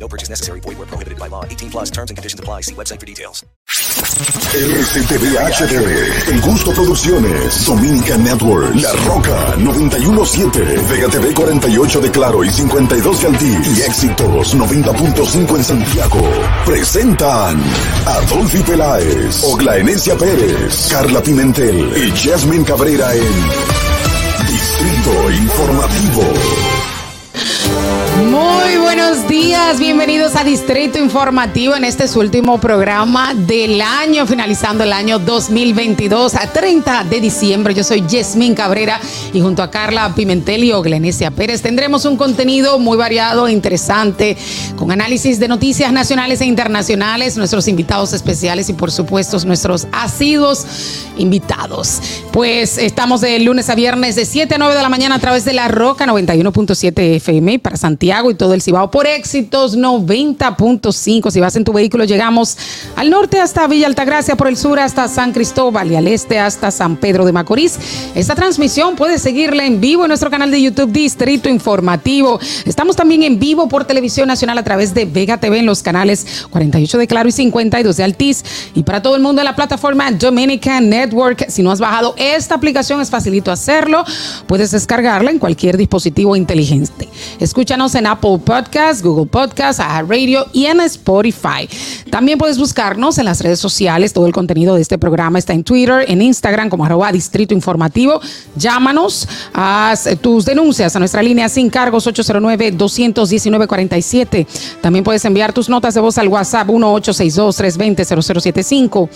No purchase necessary. Void where prohibited by law. 18 plus terms and conditions apply. See website for details. RCTV HD, El Gusto Producciones, Dominican Network, La Roca 917, Vega TV 48 de Claro y 52 de Altiz y Éxitos 90.5 en Santiago. Presentan a Dolphy Peláez, Ogla Enesia Pérez, Carla Pimentel y Jasmine Cabrera en Distrito Informativo. Muy buenos días, bienvenidos a Distrito Informativo en este su último programa del año, finalizando el año 2022 a 30 de diciembre. Yo soy Yasmín Cabrera y junto a Carla Pimentel y Oglenesia Pérez tendremos un contenido muy variado e interesante con análisis de noticias nacionales e internacionales, nuestros invitados especiales y por supuesto nuestros asiduos invitados. Pues estamos de lunes a viernes de 7 a 9 de la mañana a través de la Roca 91.7 FM para Santiago y todo el Cibao por éxitos 90.5. Si vas en tu vehículo, llegamos al norte hasta Villa Altagracia, por el sur hasta San Cristóbal y al este hasta San Pedro de Macorís. Esta transmisión puedes seguirla en vivo en nuestro canal de YouTube Distrito Informativo. Estamos también en vivo por Televisión Nacional a través de Vega TV en los canales 48 de Claro y 52 de Altiz. Y para todo el mundo en la plataforma Dominican Network. Si no has bajado esta aplicación, es facilito hacerlo. Puedes descargarla en cualquier dispositivo inteligente. Escúchanos en Apple Podcast, Google Podcast, Radio y en Spotify. También puedes buscarnos en las redes sociales. Todo el contenido de este programa está en Twitter, en Instagram como arroba Distrito Informativo. Llámanos, haz tus denuncias a nuestra línea sin cargos 809-219-47. También puedes enviar tus notas de voz al WhatsApp 1-862-320-0075.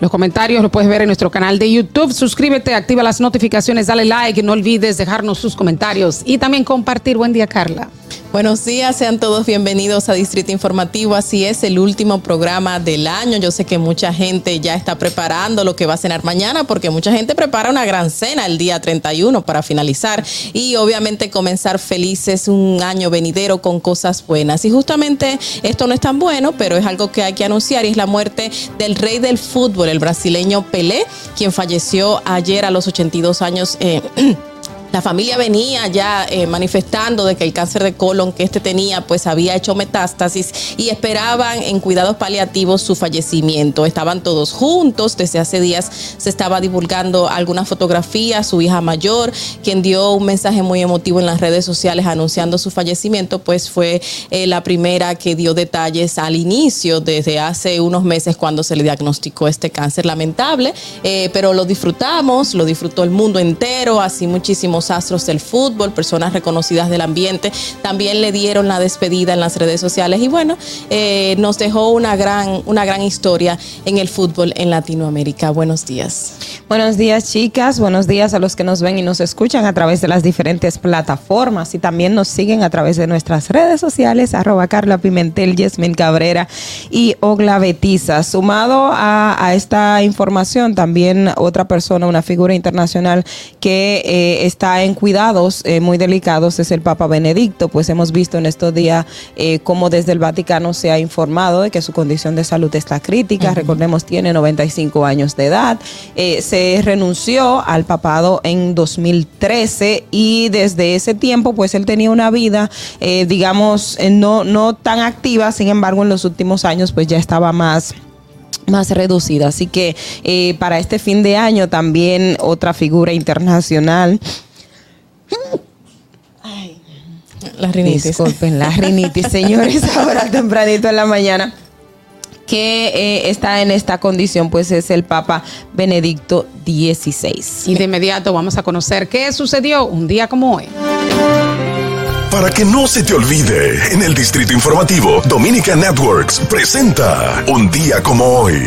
Los comentarios los puedes ver en nuestro canal de YouTube. Suscríbete, activa las notificaciones, dale like, no olvides dejarnos sus comentarios y también compartir. Buen día, Carla. Buenos días, sean todos bienvenidos a Distrito Informativo. Así es, el último programa del año. Yo sé que mucha gente ya está preparando lo que va a cenar mañana, porque mucha gente prepara una gran cena el día 31 para finalizar y obviamente comenzar felices un año venidero con cosas buenas. Y justamente esto no es tan bueno, pero es algo que hay que anunciar y es la muerte del rey del fútbol, el brasileño Pelé, quien falleció ayer a los 82 años. Eh, La familia venía ya eh, manifestando de que el cáncer de colon que este tenía pues había hecho metástasis y esperaban en cuidados paliativos su fallecimiento. Estaban todos juntos, desde hace días se estaba divulgando algunas fotografías, su hija mayor, quien dio un mensaje muy emotivo en las redes sociales anunciando su fallecimiento, pues fue eh, la primera que dio detalles al inicio, desde hace unos meses cuando se le diagnosticó este cáncer. Lamentable, eh, pero lo disfrutamos, lo disfrutó el mundo entero, así muchísimos astros del fútbol, personas reconocidas del ambiente, también le dieron la despedida en las redes sociales y bueno, eh, nos dejó una gran, una gran historia en el fútbol en Latinoamérica. Buenos días. Buenos días chicas, buenos días a los que nos ven y nos escuchan a través de las diferentes plataformas y también nos siguen a través de nuestras redes sociales, arroba Carla Pimentel, Yasmin Cabrera y Ogla Betiza. Sumado a, a esta información, también otra persona, una figura internacional que eh, está en cuidados eh, muy delicados es el Papa Benedicto, pues hemos visto en estos días eh, cómo desde el Vaticano se ha informado de que su condición de salud está crítica, recordemos tiene 95 años de edad, eh, se renunció al papado en 2013 y desde ese tiempo pues él tenía una vida digamos no, no tan activa, sin embargo en los últimos años pues ya estaba más más reducida. Así que para este fin de año también otra figura internacional Ay, la rinitis. Disculpen, la rinitis, señores, ahora tempranito en la mañana que eh, está en esta condición, pues es el Papa Benedicto XVI. Y de inmediato vamos a conocer qué sucedió un día como hoy. Para que no se te olvide, en el Distrito Informativo, Dominica Networks presenta Un día como hoy.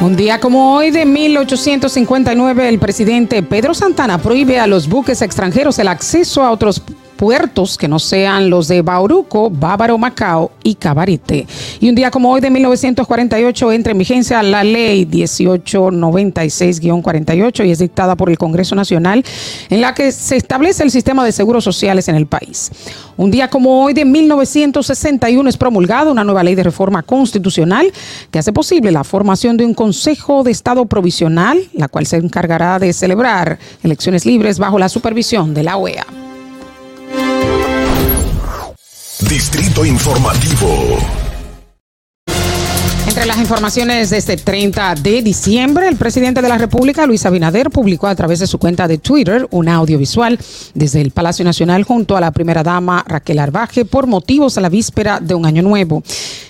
Un día como hoy de 1859, el presidente Pedro Santana prohíbe a los buques extranjeros el acceso a otros puertos que no sean los de Bauruco, Bávaro, Macao y Cabarete. Y un día como hoy de 1948 entra en vigencia la ley 1896-48 y es dictada por el Congreso Nacional en la que se establece el sistema de seguros sociales en el país. Un día como hoy de 1961 es promulgada una nueva ley de reforma constitucional que hace posible la formación de un Consejo de Estado provisional, la cual se encargará de celebrar elecciones libres bajo la supervisión de la OEA. Distrito Informativo. Entre las informaciones de este 30 de diciembre, el presidente de la República, Luis Abinader, publicó a través de su cuenta de Twitter un audiovisual desde el Palacio Nacional junto a la primera dama Raquel Arbaje por motivos a la víspera de un año nuevo.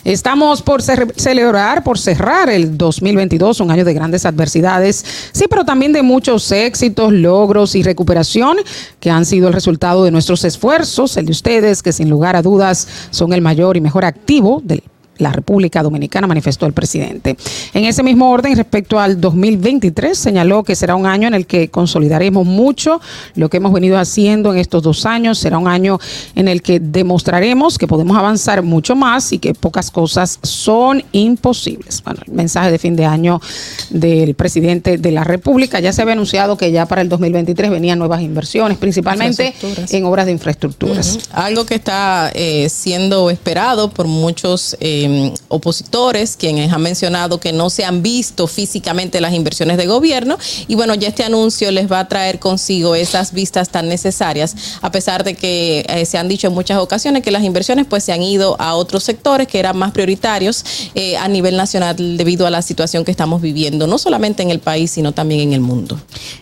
Estamos por celebrar, por cerrar el 2022, un año de grandes adversidades, sí, pero también de muchos éxitos, logros y recuperación que han sido el resultado de nuestros esfuerzos, el de ustedes, que sin lugar a dudas son el mayor y mejor activo del la República Dominicana, manifestó el presidente. En ese mismo orden, respecto al 2023, señaló que será un año en el que consolidaremos mucho lo que hemos venido haciendo en estos dos años. Será un año en el que demostraremos que podemos avanzar mucho más y que pocas cosas son imposibles. Bueno, el mensaje de fin de año del presidente de la República. Ya se había anunciado que ya para el 2023 venían nuevas inversiones, principalmente en obras de infraestructuras. Algo que está eh, siendo esperado por muchos. Eh, Em, opositores, quienes han mencionado que no se han visto físicamente las inversiones de gobierno. Y bueno, ya este anuncio les va a traer consigo esas vistas tan necesarias, a pesar de que eh, se han dicho en muchas ocasiones que las inversiones pues se han ido a otros sectores que eran más prioritarios eh, a nivel nacional debido a la situación que estamos viviendo, no solamente en el país, sino también en el mundo.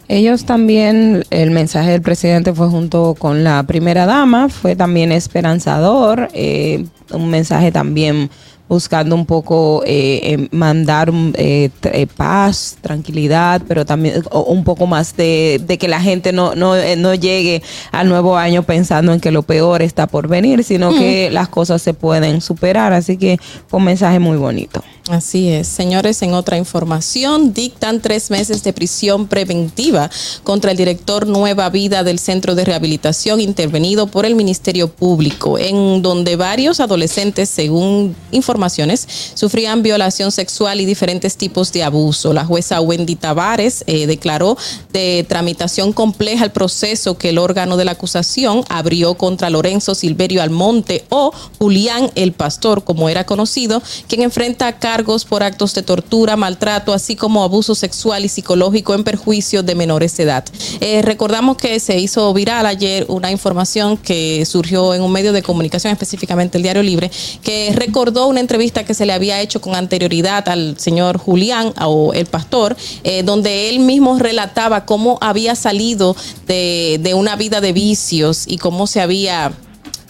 Ellos también, el mensaje del presidente fue junto con la primera dama, fue también esperanzador, eh, un mensaje también buscando un poco eh, eh, mandar eh, paz, tranquilidad, pero también un poco más de, que la gente no, no, no, llegue al nuevo año pensando en que lo peor está por venir, sino que las cosas se pueden superar. Así que fue un mensaje muy bonito. Así es. Señores, en otra información, dictan tres meses de prisión preventiva contra el director Nueva Vida del Centro de Rehabilitación intervenido por el Ministerio Público, en donde varios adolescentes, según informaciones, sufrían violación sexual y diferentes tipos de abuso. La jueza Wendy Tavares eh, declaró de tramitación compleja el proceso que el órgano de la acusación abrió contra Lorenzo Silverio Almonte o Julián el Pastor, como era conocido, quien enfrenta cargos por actos de tortura, maltrato, así como abuso sexual y psicológico en perjuicio de menores de edad. Eh, recordamos que se hizo viral ayer una información que surgió en un medio de comunicación, específicamente el Diario Libre, que recordó una entrevista que se le había hecho con anterioridad al señor Julián o el pastor, eh, donde él mismo relataba cómo había salido de, de una vida de vicios y cómo se había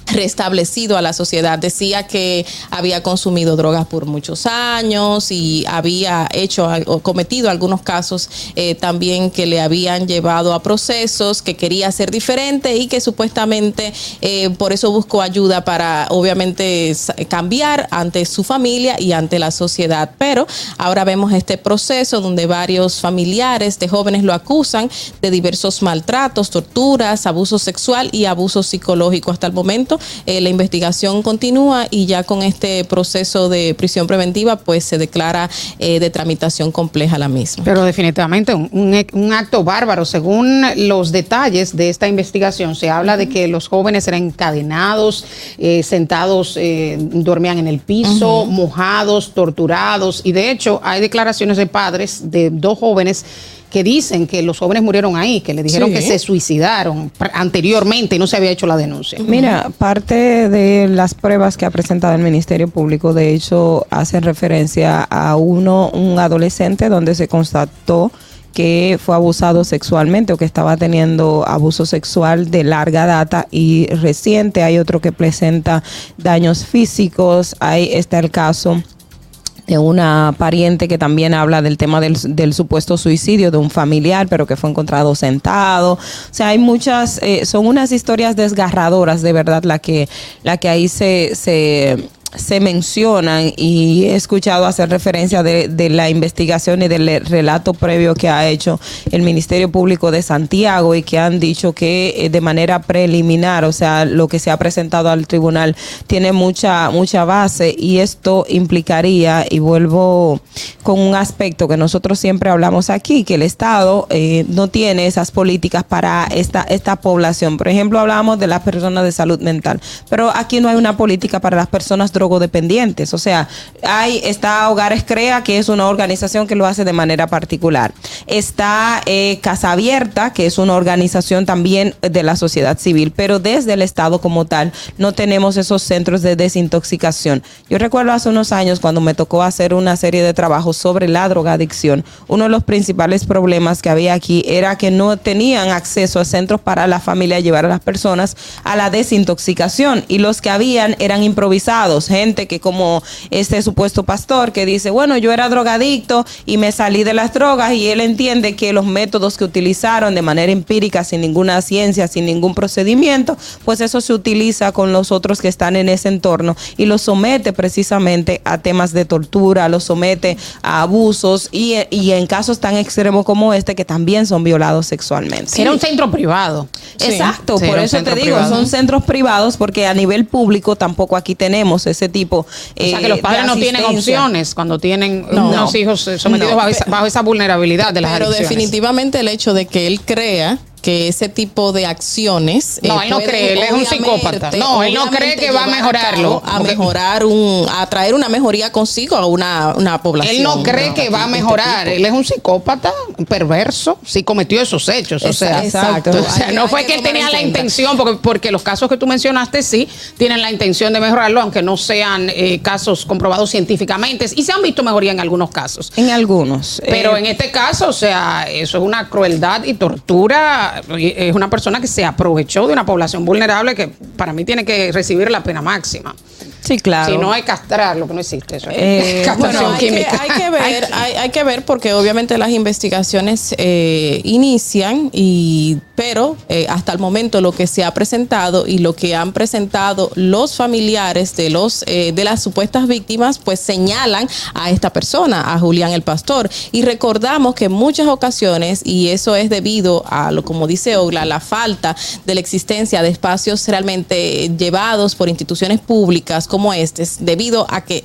restablecido a la sociedad. Decía que había consumido drogas por muchos años y había hecho o cometido algunos casos eh, también que le habían llevado a procesos, que quería ser diferente y que supuestamente eh, por eso buscó ayuda para obviamente cambiar ante su familia y ante la sociedad. Pero ahora vemos este proceso donde varios familiares de jóvenes lo acusan de diversos maltratos, torturas, abuso sexual y abuso psicológico. Hasta el momento eh, la investigación continúa y ya con este proceso de prisión preventiva, pues se declara eh, de tramitación compleja la misma. Pero definitivamente un, acto bárbaro. Según los detalles de esta investigación, se habla de que los jóvenes eran encadenados, eh, sentados, dormían en el piso, mojados, torturados. Y de hecho, hay declaraciones de padres de dos jóvenes que dicen que los jóvenes murieron ahí, que le dijeron que se suicidaron anteriormente y no se había hecho la denuncia. Mira, parte de las pruebas que ha presentado el Ministerio Público, de hecho, hacen referencia a uno, un adolescente, donde se constató que fue abusado sexualmente o que estaba teniendo abuso sexual de larga data y reciente. Hay otro que presenta daños físicos. Ahí está el caso de una pariente que también habla del tema del, supuesto suicidio de un familiar, pero que fue encontrado sentado. O sea, hay muchas, eh, son unas historias desgarradoras, de verdad, la que, la que ahí se, se se mencionan y he escuchado hacer referencia de, la investigación y del relato previo que ha hecho el Ministerio Público de Santiago y que han dicho que eh, de manera preliminar, o sea, lo que se ha presentado al tribunal tiene mucha mucha base y esto implicaría y vuelvo con un aspecto que nosotros siempre hablamos aquí, que el Estado eh, no tiene esas políticas para esta esta población. Por ejemplo, hablamos de las personas de salud mental, pero aquí no hay una política para las personas drogodependientes. O sea, hay, está Hogares Crea, que es una organización que lo hace de manera particular. Está eh, Casa Abierta, que es una organización también de la sociedad civil, pero desde el Estado como tal no tenemos esos centros de desintoxicación. Yo recuerdo hace unos años cuando me tocó hacer una serie de trabajos sobre la drogadicción, uno de los principales problemas que había aquí era que no tenían acceso a centros para la familia llevar a las personas a la desintoxicación y los que habían eran improvisados gente que como este supuesto pastor que dice, bueno, yo era drogadicto y me salí de las drogas y él entiende que los métodos que utilizaron de manera empírica, sin ninguna ciencia, sin ningún procedimiento, pues eso se utiliza con los otros que están en ese entorno y los somete precisamente a temas de tortura, los somete a abusos y, y en casos tan extremos como este que también son violados sexualmente. Era un centro privado. Exacto, Sí, por eso te digo, privado. son centros privados porque a nivel público tampoco aquí tenemos ese tipo O sea, eh, que los padres no tienen opciones cuando tienen No. unos hijos eh, sometidos No. bajo, esa, bajo esa vulnerabilidad de las Pero adicciones. definitivamente el hecho de que él crea que ese tipo de acciones. No, eh, él no cree, él es un psicópata. No, él no cree que va a mejorarlo. A, mejorar un, a traer una mejoría consigo a una, una población. Él no cree que va a este mejorar. Él es un psicópata, un perverso, si cometió esos hechos. O sea, Exacto. o sea, Hay- no fue que que él tenía en la intención, porque, porque los casos que tú mencionaste sí tienen la intención de mejorarlo, aunque no sean eh, casos comprobados científicamente. Y se han visto mejoría en algunos casos. En algunos. Pero Eh, en este caso, o sea, eso es una crueldad y tortura. Es una persona que se aprovechó de una población vulnerable que para mí tiene que recibir la pena máxima. Sí, claro. Si no hay castrar, lo que no existe eso. Eh, Castración Bueno, hay que, química. hay que ver, hay, hay que ver porque obviamente las investigaciones eh, inician y pero eh, hasta el momento lo que se ha presentado y lo que han presentado los familiares de los eh, de las supuestas víctimas pues señalan a esta persona, a Julián el Pastor y recordamos que en muchas ocasiones y eso es debido a lo como dice Ogla, la falta de la existencia de espacios realmente llevados por instituciones públicas como este, debido a que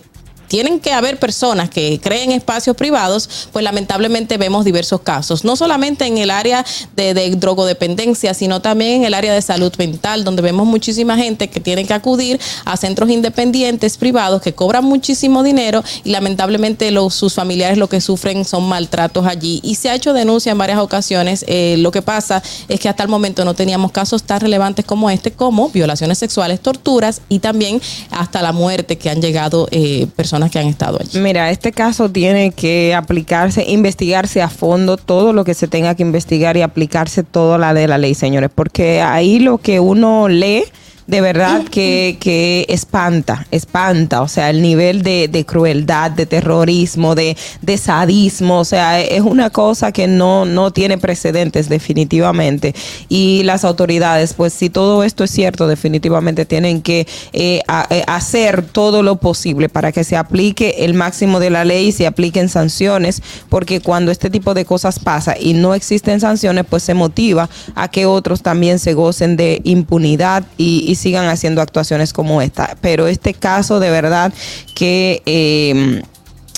tienen que haber personas que creen espacios privados, pues lamentablemente vemos diversos casos, no solamente en el área de, de drogodependencia, sino también en el área de salud mental, donde vemos muchísima gente que tiene que acudir a centros independientes privados que cobran muchísimo dinero y lamentablemente los, sus familiares lo que sufren son maltratos allí. Y se ha hecho denuncia en varias ocasiones. Eh, lo que pasa es que hasta el momento no teníamos casos tan relevantes como este, como violaciones sexuales, torturas y también hasta la muerte que han llegado eh, personas que han estado. Mira, este caso tiene que aplicarse, investigarse a fondo todo lo que se tenga que investigar y aplicarse toda la de la ley, señores, porque ahí lo que uno lee de verdad que, que espanta, espanta, o sea, el nivel de, de crueldad, de terrorismo, de, de sadismo, o sea, es una cosa que no, no tiene precedentes definitivamente. Y las autoridades, pues si todo esto es cierto, definitivamente tienen que eh, eh, hacer todo lo posible para que se aplique el máximo de la ley y se apliquen sanciones, porque cuando este tipo de cosas pasa y no existen sanciones, pues se motiva a que otros también se gocen de impunidad y, y sigan haciendo actuaciones como esta. Pero este caso de verdad que... eh,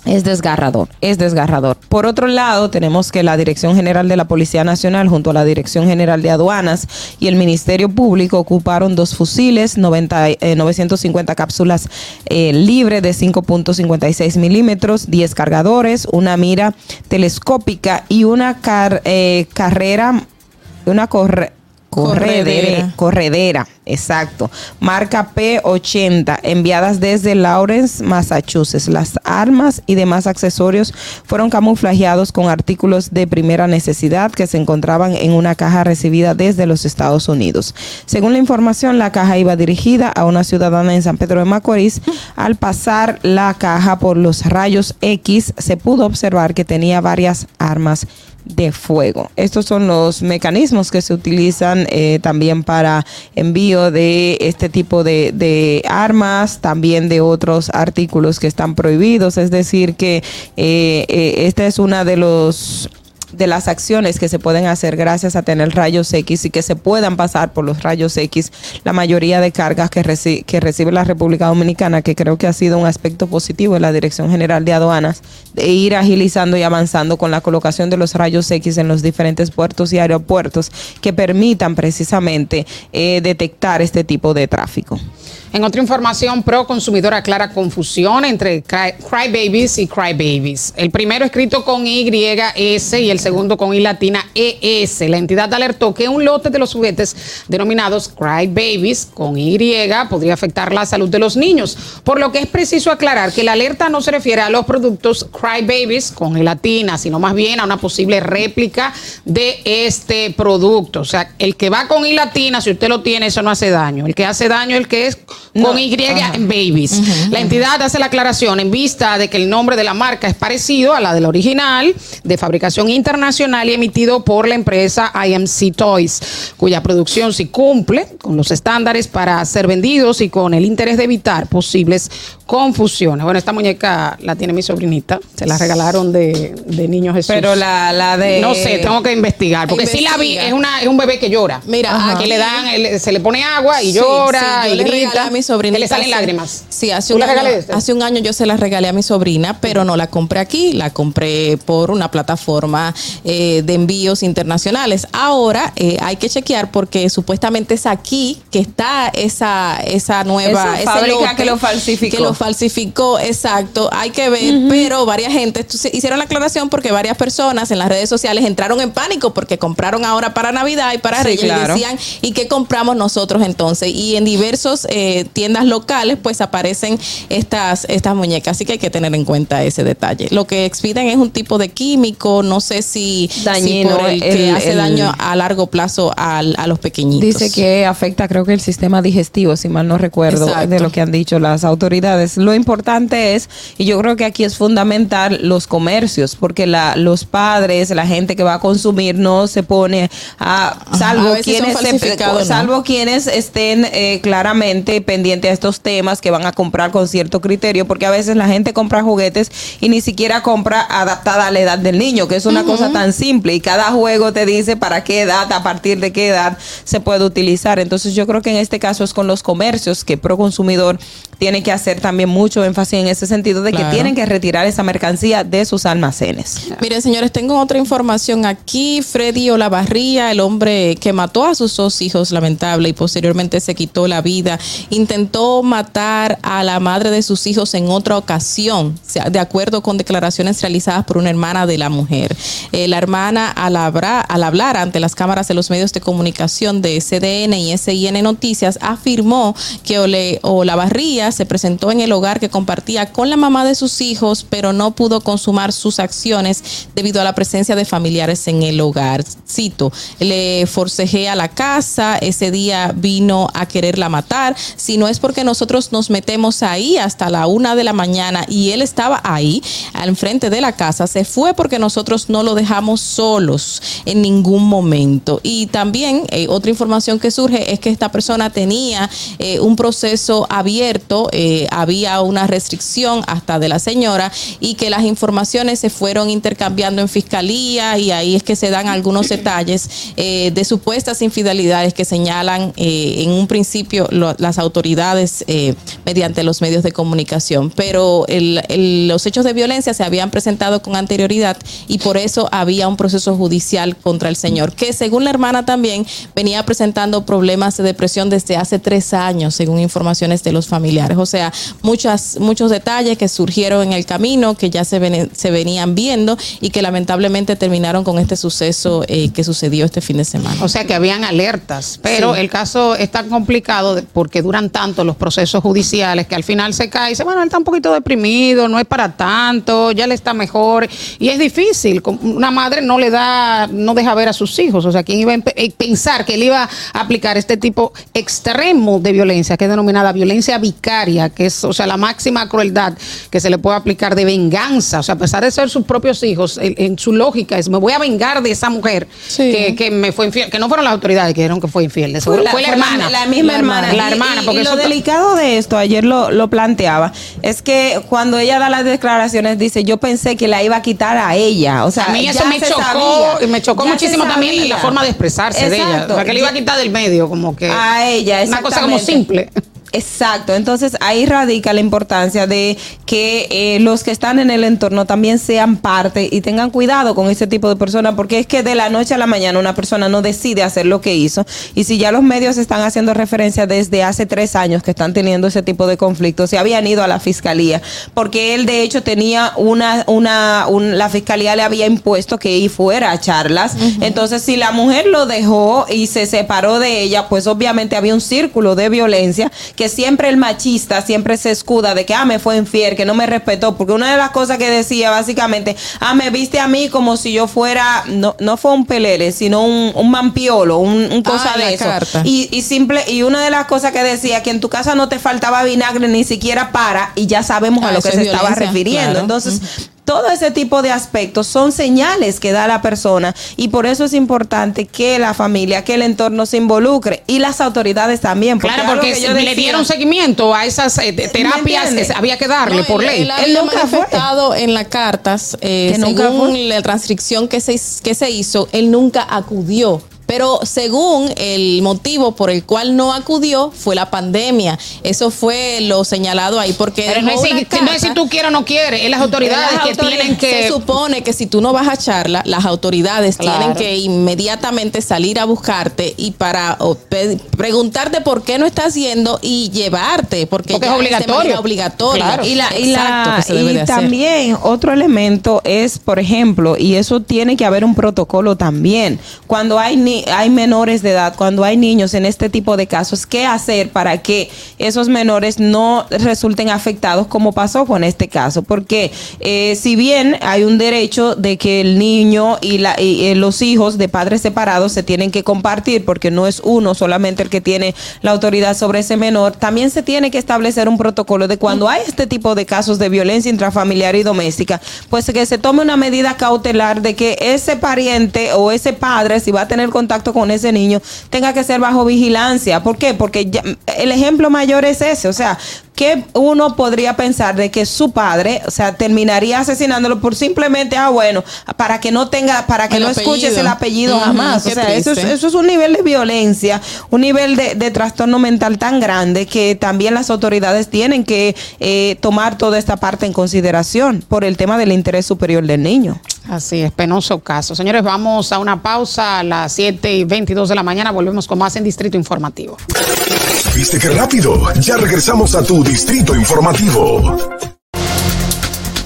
es desgarrador, es desgarrador. Por otro lado, tenemos que la Dirección General de la Policía Nacional junto a la Dirección General de Aduanas y el Ministerio Público ocuparon dos fusiles, 90, eh, 950 cápsulas eh, libres de 5.56 milímetros, 10 cargadores, una mira telescópica y una eh, carrera, una corre- corredera, Corredera. exacto. Marca P80, enviadas desde Lawrence, Massachusetts. Las armas y demás accesorios fueron camuflajeados con artículos de primera necesidad que se encontraban en una caja recibida desde los Estados Unidos. Según la información, la caja iba dirigida a una ciudadana en San Pedro de Macorís. Al pasar la caja por los rayos X, se pudo observar que tenía varias armas de fuego. Estos son los mecanismos que se utilizan eh, también para envío de este tipo de, armas, también de otros artículos que están prohibidos. Es decir, que eh, eh, esta es una de los de las acciones que se pueden hacer gracias a tener rayos X y que se puedan pasar por los rayos X la mayoría de cargas que, reci que recibe la República Dominicana, que creo que ha sido un aspecto positivo en la Dirección General de Aduanas, de ir agilizando y avanzando con la colocación de los rayos X en los diferentes puertos y aeropuertos que permitan precisamente eh, detectar este tipo de tráfico. En otra información, Pro Consumidor aclara confusión entre Cry, Babies y Cry Babies. El primero escrito con Y, S y el segundo con I latina, ES. La entidad alertó que un lote de los juguetes denominados Cry Babies con Y podría afectar la salud de los niños, por lo que es preciso aclarar que la alerta no se refiere a los productos Cry Babies con I latina, sino más bien a una posible réplica de este producto. O sea, el que va con I latina, si usted lo tiene, eso no hace daño. El que hace daño es el que es con Y en babies. la entidad hace la aclaración en vista de que el nombre de la marca es parecido a la del original, de fabricación internacional y emitido por la empresa IMC Toys, cuya producción sí cumple con los estándares para ser vendidos y con el interés de evitar posibles confusiones. Bueno, esta muñeca la tiene mi sobrinita, se la regalaron de, de Niño Jesús. Pero la, la de... No sé, tengo que investigar, porque si la vi, es, una, es un bebé que llora. Mira, aquí le dan, se le pone agua y llora y grita mi sobrina. le salen lágrimas. Sí, hace un, año, hace un año yo se la regalé a mi sobrina, pero no la compré aquí, la compré por una plataforma eh, de envíos internacionales. Ahora eh, hay que chequear porque supuestamente es aquí que está esa, esa nueva esa fábrica que lo falsificó. Que lo falsificó, exacto. Hay que ver, pero varias gente hicieron la aclaración porque varias personas en las redes sociales entraron en pánico porque compraron ahora para Navidad y para Reyes y decían, ¿y qué compramos nosotros entonces? Y en diversos eh, tiendas locales, pues aparecen estas, estas muñecas. Así que hay que tener en cuenta ese detalle. Lo que expiden es un tipo de químico, no sé si, Dañino, el, que hace daño a largo plazo a los pequeñitos. Dice que afecta, creo que el sistema digestivo, si mal no recuerdo, de lo que han dicho las autoridades. Lo importante es, y yo creo que aquí es fundamental, los comercios, porque la, los padres, la gente que va a consumir, no se pone a, salvo, quienes, salvo quienes estén eh, claramente pendiente a estos temas que van a comprar con cierto criterio, porque a veces la gente compra juguetes y ni siquiera compra adaptada a la edad del niño, que es una cosa tan simple y cada juego te dice para qué edad, a partir de qué edad se puede utilizar. Entonces yo creo que en este caso es con los comercios que Pro Consumidor tiene que hacer también mucho énfasis en ese sentido de que tienen que retirar esa mercancía de sus almacenes. Miren, señores, tengo otra información aquí. Freddy Olavarría, el hombre que mató a sus dos hijos, lamentable, y posteriormente se quitó la vida, intentó matar a la madre de sus hijos en otra ocasión, de acuerdo con declaraciones realizadas por una hermana de la mujer. Eh, la hermana, al, al hablar ante las cámaras de los medios de comunicación de CDN y SIN Noticias, afirmó que Ole, Olavarría se presentó en el hogar que compartía con la mamá de sus hijos, pero no pudo consumar sus acciones debido a la presencia de familiares en el hogar. Cito, le forcejé a la casa, ese día vino a quererla matar, si no es porque nosotros nos metemos ahí hasta la una de la mañana y él estaba ahí, al frente de la casa, se fue porque nosotros no lo dejamos solos en ningún momento. Y también eh, otra información que surge es que esta persona tenía eh, un proceso abierto eh, había una restricción hasta de la señora y que las informaciones se fueron intercambiando en fiscalía y ahí es que se dan algunos detalles eh, de supuestas infidelidades que señalan eh, en un principio las autoridades mediante los medios de comunicación. Pero los hechos de violencia se habían presentado con anterioridad y por eso había un proceso judicial contra el señor, que según la hermana también venía presentando problemas de depresión desde hace tres años, según informaciones de los familiares. O sea, muchas, muchos detalles que surgieron en el camino, que ya se, se venían viendo y que lamentablemente terminaron con este suceso eh, que sucedió este fin de semana. O sea, que habían alertas, pero el caso es tan complicado porque duran tanto los procesos judiciales que al final se cae y dice, bueno, él está un poquito deprimido, no es para tanto, ya le está mejor. Y es difícil, una madre no le da, no deja ver a sus hijos. O sea, ¿quién iba a eh, pensar que él iba a aplicar este tipo extremo de violencia, que es denominada violencia vicaria? Sicaria, que es, o sea, la máxima crueldad que se le puede aplicar de venganza. O sea, a pesar de ser sus propios hijos, en, en su lógica es, me voy a vengar de esa mujer Sí. que, que me fue infiel, que no fueron las autoridades que dijeron que fue infiel, de seguro fue, la, hermana. La, misma La hermana. La hermana, y- porque y lo delicado de esto, ayer lo, lo planteaba, es que cuando ella da las declaraciones, dice, yo pensé que la iba a quitar a ella. O sea, a mí eso me chocó sabía, y me chocó ya muchísimo también la forma de expresarse de ella. O sea, que le iba a quitar del medio, como que a ella, una cosa como simple. Exacto, entonces ahí radica la importancia de que eh, los que están en el entorno también sean parte y tengan cuidado con ese tipo de personas, porque es que de la noche a la mañana una persona no decide hacer lo que hizo. Y si ya los medios están haciendo referencia desde hace tres años que están teniendo ese tipo de conflictos, se habían ido a la fiscalía, porque él de hecho tenía una, una, un- la fiscalía le había impuesto que él fuera a charlas. Entonces, si la mujer lo dejó y se separó de ella, pues obviamente había un círculo de violencia que siempre el machista siempre se escuda de que, ah, me fue infiel, que no me respetó, porque una de las cosas que decía básicamente, ah, me viste a mí como si yo fuera, no, no fue un pelele, sino un, un mampiolo, un, un cosa Ah, de eso. carta. Y, y simple, y una de las cosas que decía, que en tu casa no te faltaba vinagre ni siquiera para, y ya sabemos a Ah, lo que se estaba refiriendo. claro. Entonces, todo ese tipo de aspectos son señales que da la persona y por eso es importante que la familia, que el entorno se involucre y las autoridades también. Claro, porque que si yo le dieron seguimiento a esas eh, te- terapias, es- había que darle No, por él- ley. Él, había Él nunca fue. manifestado en las cartas, eh, Que nunca según fue. la transcripción que se, que se hizo, él nunca acudió. Pero según el motivo por el cual no acudió fue la pandemia. Eso fue lo señalado ahí porque Pero no es, si, no es si carta. tú quieres o no quieres, es las autoridades Las que autoridades- tienen que... Se supone que si tú no vas a charla, las autoridades Claro. tienen que inmediatamente salir a buscarte y para preguntarte por qué no estás yendo y llevarte, porque, Porque es ya de obligatorio. manera obligatoria. Claro. Y, la, y, Exacto, la- y hacer. también otro elemento es, por ejemplo, y eso tiene que haber un protocolo también. Cuando hay, ni- hay menores de edad, cuando hay niños en este tipo de casos, ¿qué hacer para que esos menores no resulten afectados como pasó con este caso? Porque eh, si bien hay un derecho de que el niño y, la, y, eh, los hijos de padres separados se tienen que compartir, porque no es uno solamente el que tiene la autoridad sobre ese menor, también se tiene que establecer un protocolo de cuando hay este tipo de casos de violencia intrafamiliar y doméstica, pues que se tome una medida cautelar de que ese pariente o ese padre, si va a tener contacto con ese niño, tenga que ser bajo vigilancia. ¿Por qué? Porque ya- el ejemplo mayor es ese, o sea, que uno podría pensar de que su padre, o sea, terminaría asesinándolo por simplemente, ah, bueno, para que no tenga, para que El no escuches apellido. el apellido Ujú, jamás. O sea, eso es, eso es un nivel de violencia, un nivel de, de trastorno mental tan grande que también las autoridades tienen que eh, tomar toda esta parte en consideración por el tema del interés superior del niño. Así es, penoso caso. Señores, vamos a una pausa a las 7 y 22 de la mañana. Volvemos con más en Distrito Informativo. ¿Viste qué rápido? Ya regresamos a tu distrito informativo.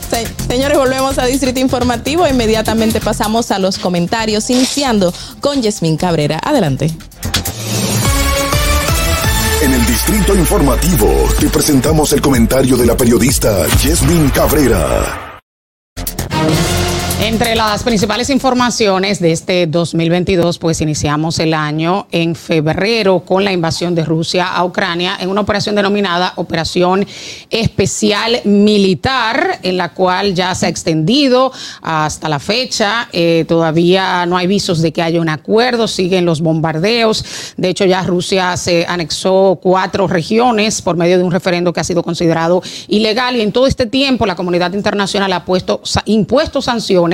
Se- señores, volvemos a Distrito Informativo. Inmediatamente pasamos a los comentarios, iniciando con Yasmín Cabrera. Adelante. En el distrito informativo te presentamos el comentario de la periodista Yasmin Cabrera. Entre las principales informaciones de este 2022, pues iniciamos el año en febrero con la invasión de Rusia a Ucrania en una operación denominada Operación Especial Militar, en la cual ya se ha extendido hasta la fecha. Eh, todavía no hay visos de que haya un acuerdo, siguen los bombardeos. De hecho, ya Rusia se anexó cuatro regiones por medio de un referendo que ha sido considerado ilegal y en todo este tiempo la comunidad internacional ha puesto, impuesto sanciones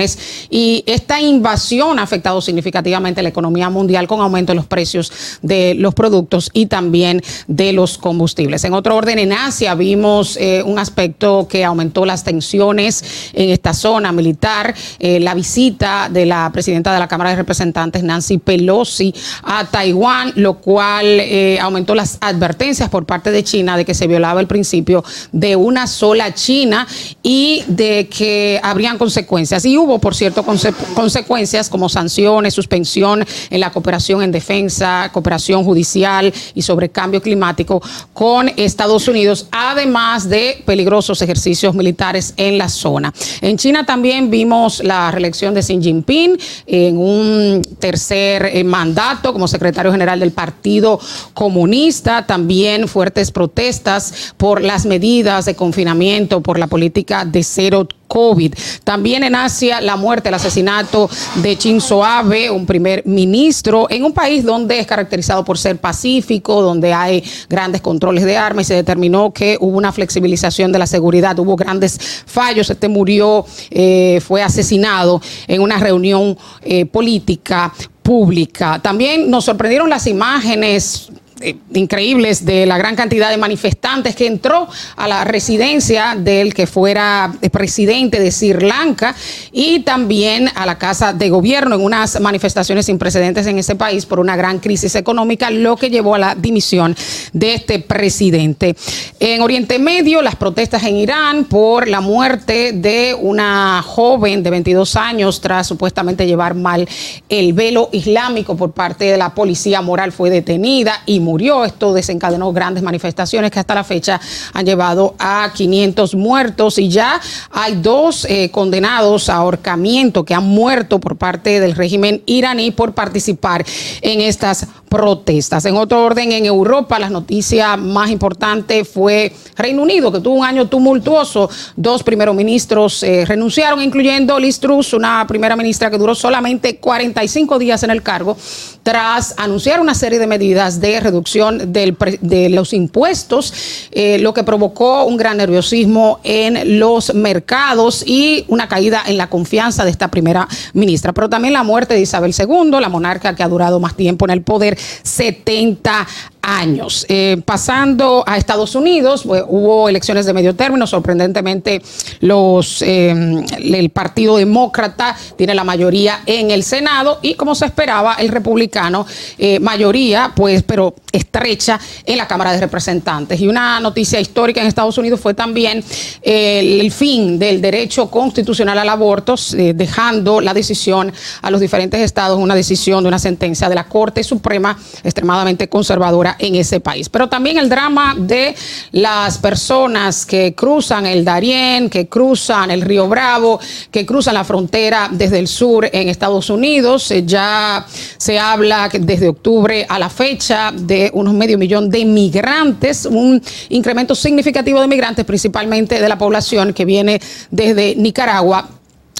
y esta invasión ha afectado significativamente la economía mundial con aumento en los precios de los productos y también de los combustibles. En otro orden, en Asia vimos eh, un aspecto que aumentó las tensiones en esta zona militar, eh, la visita de la presidenta de la Cámara de Representantes, Nancy Pelosi, a Taiwán, lo cual eh, aumentó las advertencias por parte de China de que se violaba el principio de una sola China y de que habrían consecuencias. Hubo, por cierto, conse- consecuencias como sanciones, suspensión en la cooperación en defensa, cooperación judicial y sobre cambio climático con Estados Unidos, además de peligrosos ejercicios militares en la zona. En China también vimos la reelección de Xi Jinping en un tercer eh, mandato como secretario general del Partido Comunista, también fuertes protestas por las medidas de confinamiento, por la política de cero COVID. También en Asia, la muerte, el asesinato de Shinzo Abe, un primer ministro, en un país donde es caracterizado por ser pacífico, donde hay grandes controles de armas y se determinó que hubo una flexibilización de la seguridad, hubo grandes fallos. Este murió, eh, fue asesinado en una reunión eh, política pública. También nos sorprendieron las imágenes eh, increíbles de la gran cantidad de manifestantes que entró a la residencia del que fuera presidente de Sri Lanka y también a la casa de gobierno en unas manifestaciones sin precedentes en ese país por una gran crisis económica, lo que llevó a la dimisión de este presidente. En Oriente Medio, las protestas en Irán por la muerte de una joven de 22 años tras supuestamente llevar mal el velo islámico por parte de la policía moral fue detenida y murió. Esto desencadenó grandes manifestaciones que hasta la fecha han llevado a 500 muertos y ya hay dos eh, condenados a ahorcamiento que han muerto por parte del régimen iraní por participar en estas protestas. En otro orden, en Europa, la noticia más importante fue Reino Unido, que tuvo un año tumultuoso. Dos primeros ministros eh, renunciaron, incluyendo Liz Truss, una primera ministra que duró solamente 45 días en el cargo, tras anunciar una serie de medidas de reducción pre- de los impuestos, eh, lo que provocó un gran nerviosismo en los mercados y una caída en la confianza de esta primera ministra. Pero también la muerte de Isabel II, la monarca que ha durado más tiempo en el poder, 70 años. Eh, pasando a Estados Unidos, hubo elecciones de medio término. Sorprendentemente, los eh, el Partido Demócrata tiene la mayoría en el Senado y, como se esperaba, el republicano eh, mayoría, pues, pero estrecha en la Cámara de Representantes. Y una noticia histórica en Estados Unidos fue también el, fin del derecho constitucional al aborto, dejando la decisión a los diferentes estados, una decisión de una sentencia de la Corte Suprema extremadamente conservadora en ese país. Pero también el drama de las personas que cruzan el Darién, que cruzan el Río Bravo, que cruzan la frontera desde el sur en Estados Unidos. Eh, ya se habla desde octubre a la fecha de unos medio millón de migrantes, un incremento significativo de migrantes, principalmente de la población que viene desde Nicaragua.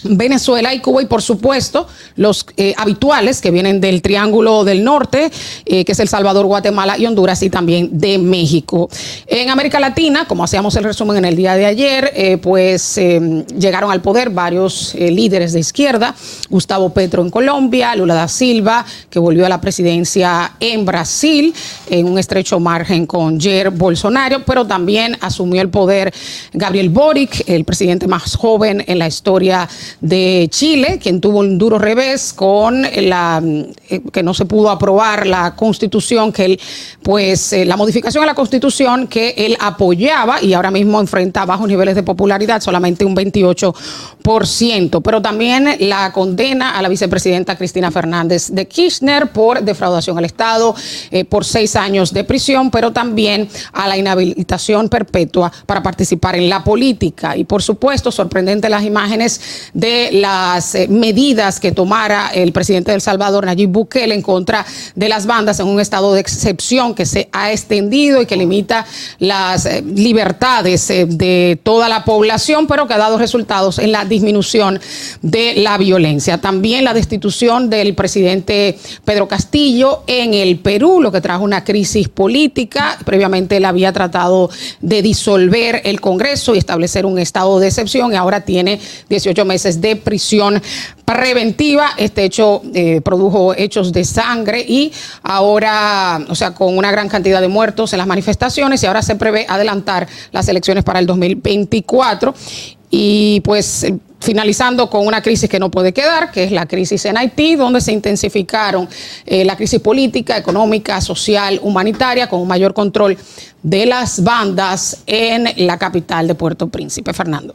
Venezuela y Cuba y por supuesto los eh, habituales que vienen del Triángulo del Norte, eh, que es El Salvador, Guatemala y Honduras y también de México. En América Latina, como hacíamos el resumen en el día de ayer, eh, pues llegaron al poder varios líderes de izquierda, Gustavo Petro en Colombia, Lula da Silva, que volvió a la presidencia en Brasil, en un estrecho margen con Jair Bolsonaro, pero también asumió el poder Gabriel Boric, el presidente más joven en la historia de Chile, quien tuvo un duro revés con la eh, que no se pudo aprobar la constitución, que él, pues eh, la modificación a la constitución que él apoyaba y ahora mismo enfrenta bajos niveles de popularidad, solamente un 28%. Pero también la condena a la vicepresidenta Cristina Fernández de Kirchner por defraudación al Estado, eh, por seis años de prisión, pero también a la inhabilitación perpetua para participar en la política. Y por supuesto, sorprendente las imágenes las eh, medidas que tomara el presidente de El Salvador, Nayib Bukele, en contra de las bandas en un estado de excepción que se ha extendido y que limita las eh, libertades eh, de toda la población, pero que ha dado resultados en la disminución de la violencia. También la destitución del presidente Pedro Castillo en el Perú, lo que trajo una crisis política. Previamente él había tratado de disolver el Congreso y establecer un estado de excepción y ahora tiene 18 meses de prisión preventiva. Este hecho eh, produjo hechos de sangre y ahora, o sea, con una gran cantidad de muertos en las manifestaciones y ahora se prevé adelantar las elecciones para el 2024 y pues finalizando con una crisis que no puede quedar, que es la crisis en Haití, donde se intensificaron eh, la crisis política, económica, social, humanitaria, con un mayor control de las bandas en la capital de Puerto Príncipe. Fernando.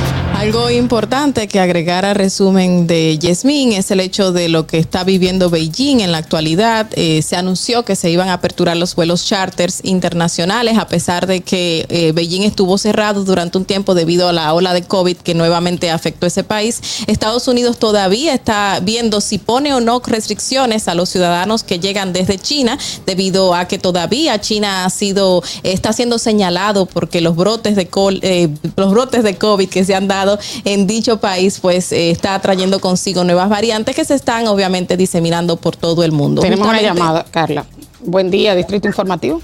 Algo importante que agregar al resumen de Yasmín es el hecho de lo que está viviendo Beijing en la actualidad. Eh, se anunció que se iban a aperturar los vuelos charters internacionales a pesar de que eh, Beijing estuvo cerrado durante un tiempo debido a la ola de COVID que nuevamente afectó ese país. Estados Unidos todavía está viendo si pone o no restricciones a los ciudadanos que llegan desde China debido a que todavía China ha sido está siendo señalado porque los brotes de col, eh, los brotes de COVID que se han dado en dicho país, pues eh, está trayendo consigo nuevas variantes que se están obviamente diseminando por todo el mundo. Tenemos una llamada, Carla. Buen día, Distrito Informativo.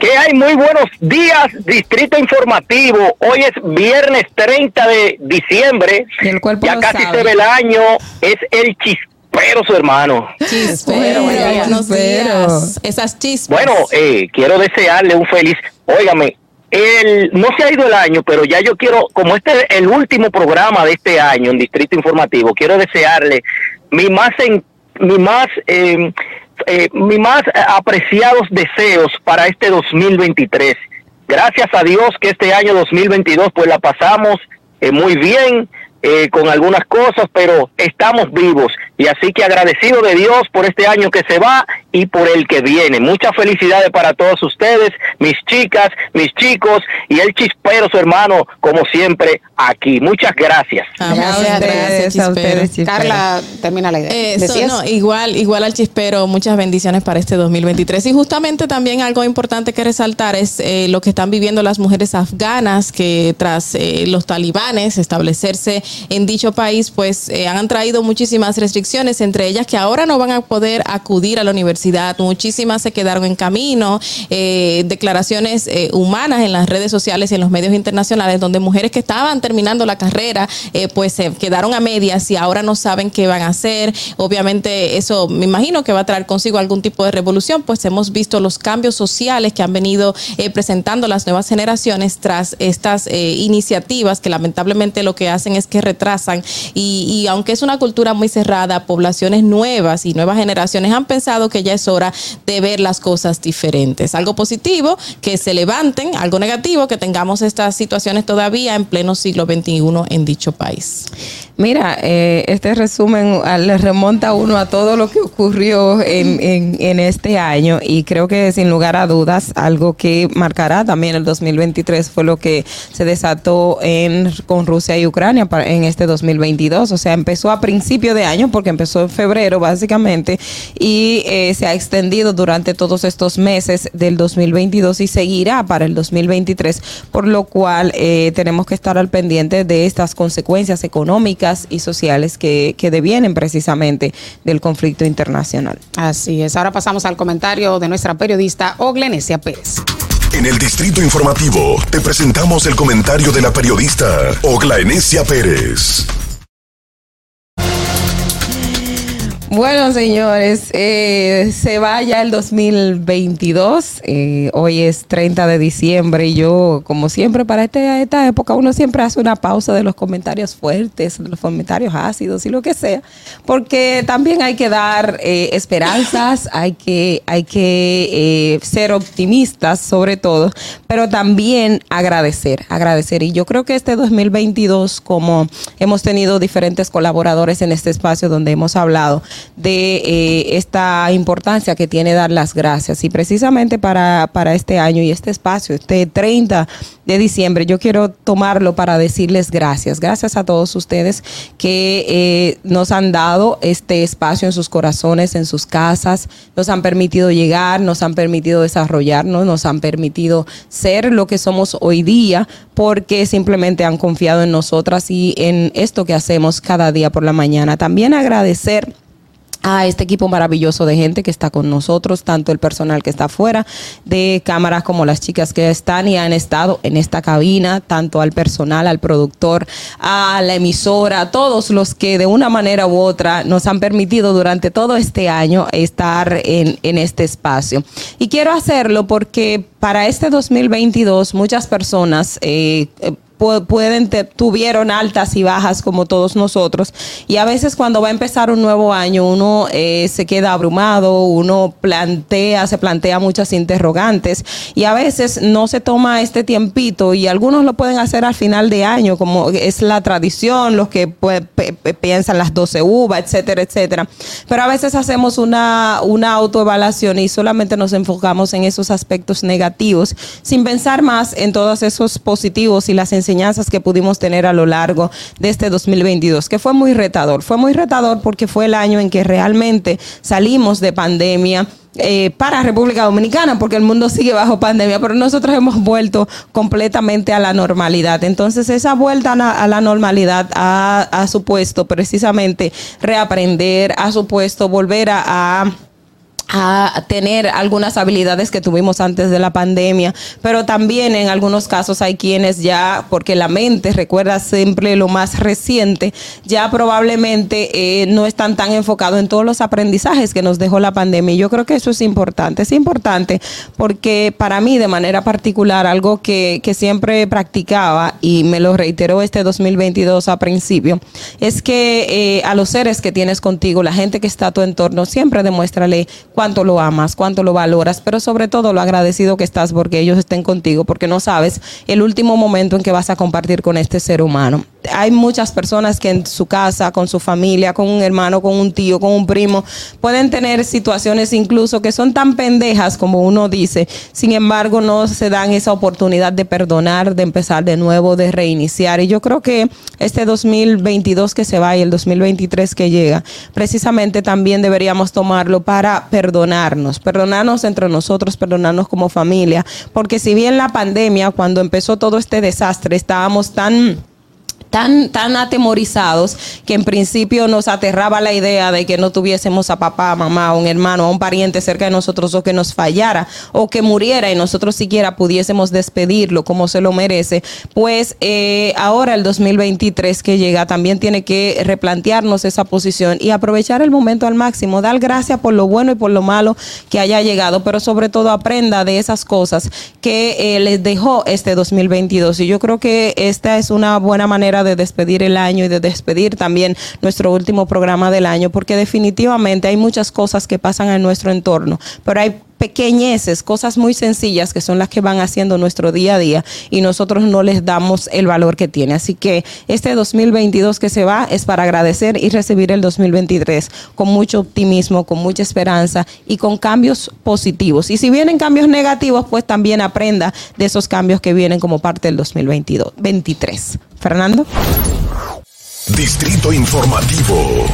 ¿Qué hay? Muy buenos días, Distrito Informativo. Hoy es viernes 30 de diciembre. Y el cuerpo ya lo casi sabe. se ve el año. Es el chispero, su hermano. Chispero, Bueno, buenos días. Esas chispas. Bueno, eh, quiero desearle un feliz. Óigame, el, no se ha ido el año, pero ya yo quiero, como este es el último programa de este año en Distrito Informativo, quiero desearle mi más, en, mi más, eh, eh, más apreciados deseos para este 2023. Gracias a Dios que este año 2022 pues la pasamos eh, muy bien. eh, con algunas cosas, pero estamos vivos y así que agradecido de Dios por este año que se va y por el que viene. Muchas felicidades para todos ustedes, mis chicas, mis chicos y el chispero, su hermano, como siempre, aquí. Muchas gracias. Gracias, a ustedes, a Chispero. ustedes, Chispero. Carla, termina la idea. Eh, so- ¿Decías? no, igual, igual al chispero, muchas bendiciones para este 2023. Y justamente también algo importante que resaltar es eh, lo que están viviendo las mujeres afganas que tras eh, los talibanes establecerse en dicho país, pues eh, han traído muchísimas restricciones, entre ellas que ahora no van a poder acudir a la universidad. Muchísimas se quedaron en camino. eh, declaraciones eh, humanas en las redes sociales y en los medios internacionales, donde mujeres que estaban terminando la carrera, eh, pues se quedaron a medias y ahora no saben qué van a hacer. Obviamente eso me imagino que va a traer consigo algún tipo de revolución, pues hemos visto los cambios sociales que han venido presentando las nuevas generaciones tras estas iniciativas que lamentablemente lo que hacen es que retrasan y aunque es una cultura muy cerrada, poblaciones nuevas y nuevas generaciones han pensado que ya es hora de ver las cosas diferentes. Algo positivo, que se levanten, algo negativo, que tengamos estas situaciones todavía en pleno siglo XXI en dicho país. Mira, eh, este resumen ah, le remonta uno a todo lo que ocurrió en, este año y creo que sin lugar a dudas algo que marcará también el 2023 fue lo que se desató en, con Rusia y Ucrania en este 2022. O sea, empezó a principio de año porque empezó en febrero básicamente y eh, se ha extendido durante todos estos meses del 2022 y seguirá para el 2023, por lo cual eh, tenemos que estar al pendiente de estas consecuencias económicas y sociales que, que devienen precisamente del conflicto internacional. Así es. Ahora pasamos al comentario de nuestra periodista Oglenesia Pérez. En el Distrito Informativo te presentamos el comentario de la periodista Ogla Enesia Pérez. Bueno, señores, eh, se va ya el 2022. eh, hoy es 30 de diciembre y yo, como siempre, para este- esta época uno siempre hace una pausa de los comentarios fuertes, de los comentarios ácidos y lo que sea, porque también hay que dar eh, esperanzas, hay que, hay que eh, ser optimistas sobre todo, pero también agradecer, agradecer. Y yo creo que este 2022, como hemos tenido diferentes colaboradores en este espacio donde hemos hablado de eh, esta importancia que tiene dar las gracias. Y precisamente para, para este año y este espacio, este 30 de diciembre, yo quiero tomarlo para decirles gracias. Gracias a todos ustedes que eh, nos han dado este espacio en sus corazones, en sus casas, nos han permitido llegar, nos han permitido desarrollarnos, nos han permitido ser lo que somos hoy día, porque simplemente han confiado en nosotras y en esto que hacemos cada día por la mañana. También agradecer a este equipo maravilloso de gente que está con nosotros, tanto el personal que está afuera de cámaras como las chicas que están y han estado en esta cabina, tanto al personal, al productor, a la emisora, a todos los que de una manera u otra nos han permitido durante todo este año estar en, en este espacio. Y quiero hacerlo porque para este 2022 muchas personas eh, pueden tuvieron altas y bajas como todos nosotros. Y a veces cuando va a empezar un nuevo año uno eh, se queda abrumado uno plantea se plantea muchas interrogantes. Y a veces no se toma este tiempito y algunos lo pueden hacer al final de año como es la tradición los que piensan las 12 uvas etcétera etcétera. Pero a veces hacemos una una autoevaluación y solamente nos enfocamos en esos aspectos negativos sin pensar más en todos esos positivos y las enseñanzas que pudimos tener a lo largo de este 2022, que fue muy retador. Fue muy retador porque fue el año en que realmente salimos de pandemia. Eh, para República Dominicana, porque el mundo sigue bajo pandemia, pero nosotros hemos vuelto completamente a la normalidad. Entonces, esa vuelta a la normalidad ha, supuesto precisamente reaprender, ha supuesto volver a tener algunas habilidades que tuvimos antes de la pandemia, pero también en algunos casos hay quienes ya, porque la mente recuerda siempre lo más reciente, ya probablemente eh, no están tan enfocados en todos los aprendizajes que nos dejó la pandemia. Yo creo que eso es importante, es importante porque para mí de manera particular algo que, que siempre practicaba y me lo reiteró este 2022 a principio, es que eh, a los seres que tienes contigo, la gente que está a tu entorno, siempre demuéstrale cuánto lo amas, cuánto lo valoras, pero sobre todo lo agradecido que estás porque ellos estén contigo, porque no sabes el último momento en que vas a compartir con este ser humano. Hay muchas personas que en su casa, con su familia, con un hermano, con un tío, con un primo, pueden tener situaciones incluso que son tan pendejas como uno dice, sin embargo no se dan esa oportunidad de perdonar, de empezar de nuevo, de reiniciar. Y yo creo que este 2022 que se va y el 2023 que llega, precisamente también deberíamos tomarlo para perdonar perdonarnos, perdonarnos entre nosotros, perdonarnos como familia, porque si bien la pandemia, cuando empezó todo este desastre, estábamos tan tan, tan atemorizados que en principio nos aterraba la idea de que no tuviésemos a papá, mamá, un hermano, un pariente cerca de nosotros o que nos fallara o que muriera y nosotros siquiera pudiésemos despedirlo como se lo merece, pues eh, ahora el 2023 que llega también tiene que replantearnos esa posición y aprovechar el momento al máximo, dar gracias por lo bueno y por lo malo que haya llegado, pero sobre todo aprenda de esas cosas que eh, les dejó este 2022 y yo creo que esta es una buena manera de despedir el año y de despedir también nuestro último programa del año, porque definitivamente hay muchas cosas que pasan en nuestro entorno, pero hay pequeñeces, cosas muy sencillas que son las que van haciendo nuestro día a día y nosotros no les damos el valor que tiene. Así que este 2022 que se va es para agradecer y recibir el 2023 con mucho optimismo, con mucha esperanza y con cambios positivos. Y si vienen cambios negativos, pues también aprenda de esos cambios que vienen como parte del 2022, 23. Fernando. Distrito Informativo.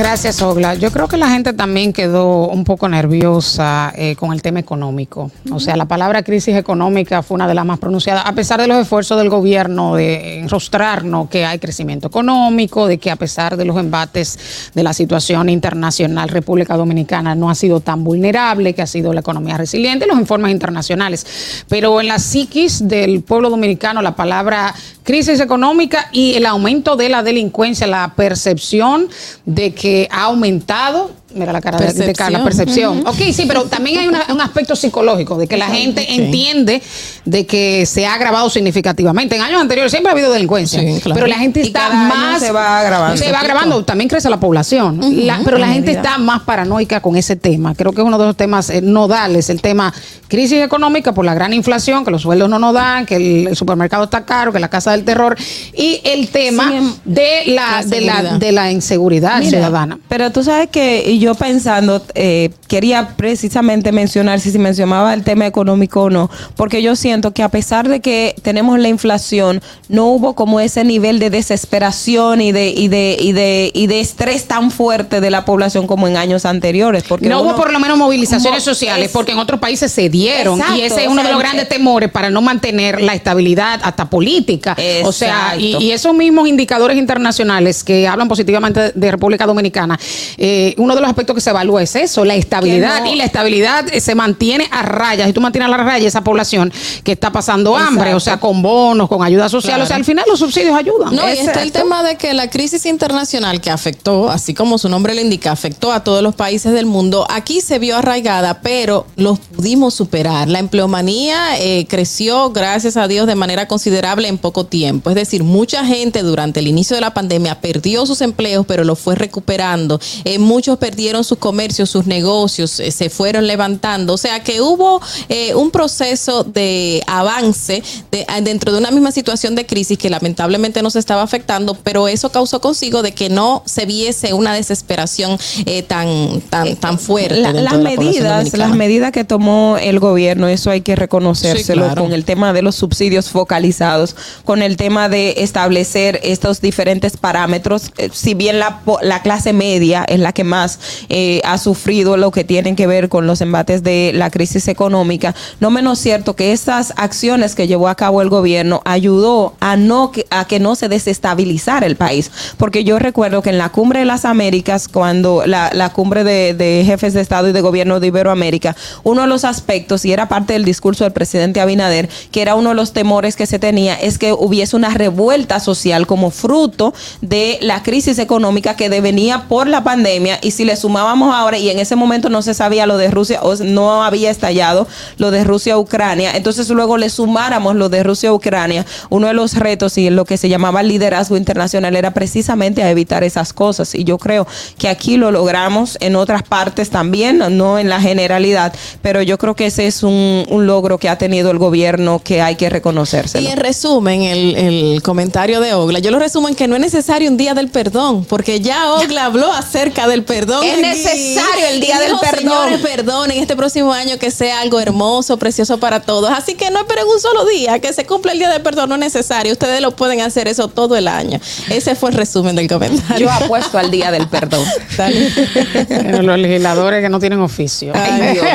Gracias, Ogla. Yo creo que la gente también quedó un poco nerviosa eh, con el tema económico. O sea, la palabra crisis económica fue una de las más pronunciadas, a pesar de los esfuerzos del gobierno de enrostrarnos que hay crecimiento económico, de que a pesar de los embates de la situación internacional, República Dominicana no ha sido tan vulnerable, que ha sido la economía resiliente, los informes internacionales. Pero en la psiquis del pueblo dominicano, la palabra crisis económica y el aumento de la delincuencia, la percepción de que ha aumentado Mira la cara de- de Carla, percepción. Ok, sí, pero también hay una- un aspecto psicológico de que la gente Sí. entiende de que se ha agravado significativamente. En años anteriores siempre ha habido delincuencia, Sí, claro. pero la gente está más. se va agravando. Se va agravando, también crece la población. La- pero la gente está más paranoica con ese tema. Creo que es uno de los temas eh, nodales, el tema crisis económica por la gran inflación, que los sueldos no nos dan, que el, el supermercado está caro, que la casa del terror, y el tema em- de la, La de la, de la inseguridad Mira, ciudadana. Pero tú sabes que yo pensando, eh, quería precisamente mencionar si se mencionaba el tema económico o no, porque yo siento que a pesar de que tenemos la inflación, no hubo como ese nivel de desesperación y de, y de, y de, y de estrés tan fuerte de la población como en años anteriores. Porque no uno- hubo por lo menos movilizaciones Mo- sociales, es- porque en otros países se dieron. Exacto, y ese es uno de los grandes temores para no mantener la estabilidad hasta política. O sea, y, y esos mismos indicadores internacionales que hablan positivamente de República Dominicana, eh, uno de los aspectos que se evalúa es eso, la estabilidad. No- Y la estabilidad eh, se mantiene a raya. Si tú mantienes a la raya esa población que está pasando hambre, o sea, con bonos, con ayuda social, Claro. o sea, al final los subsidios ayudan. No, y está el tema de que la crisis internacional que afectó, así como su nombre lo indica, afectó a todos los países del mundo, aquí se vio arraigada, pero los pudimos superar. La empleomanía eh, creció, gracias a Dios, de manera considerable en poco tiempo. Es decir, mucha gente durante el inicio de la pandemia perdió sus empleos, pero lo fue recuperando. Eh, muchos perdieron sus comercios, sus negocios, eh, se fueron levantando. O sea que hubo eh, un proceso de avance de- dentro de una misma situación de crisis que lamentablemente nos estaba afectando, pero eso causó consigo de que no se viese una desesperación eh, tan, tan, tan fuerte. La- las de la población medidas, las medidas que tomó el gobierno, eso hay que reconocérselo Sí, claro. con el tema de los subsidios focalizados, con el tema de establecer estos diferentes parámetros. Eh, si bien la, po- la clase media es la que más eh, ha sufrido lo que tienen que ver con los embates de la crisis económica, no menos cierto que estas acciones que llevó a cabo el gobierno ayudó a no a que no se desestabilizara el país, porque yo recuerdo que en la cumbre de las Américas, cuando la, la cumbre de, de jefes de Estado y de gobierno de Iberoamérica, uno de los aspectos, y era parte del discurso del presidente Abinader, que era uno de los temores que se tenía, es que hubiese una revuelta social como fruto de la crisis económica que devenía por la pandemia, y si le sumábamos ahora, y en ese momento no se sabía lo de Rusia, o no había estallado lo de Rusia-Ucrania, entonces luego le sumáramos lo de Rusia-Ucrania, uno de los retos y lo que se llamaba liderazgo internacional era precisamente a evitar esas cosas, y yo creo que aquí lo logramos en otras partes también, no en la generalidad, pero yo creo que ese es un, un logro que ha tenido el gobierno que hay que reconocérselo. Y en resumen, el, el comentario de Ogla, yo lo resumo en que no es necesario un día del perdón, porque ya Ogla habló acerca del perdón. Es necesario el día del perdón. Señores, perdonen este próximo año que sea algo hermoso, precioso para todos. Así que no esperen un solo día, que se cumpla el día del perdón, no es necesario. Ustedes lo pueden hacer eso todo el año. Ese fue el resumen del comentario. Yo apuesto al día del perdón. Pero los legisladores que no tienen oficio. Ay, Dios.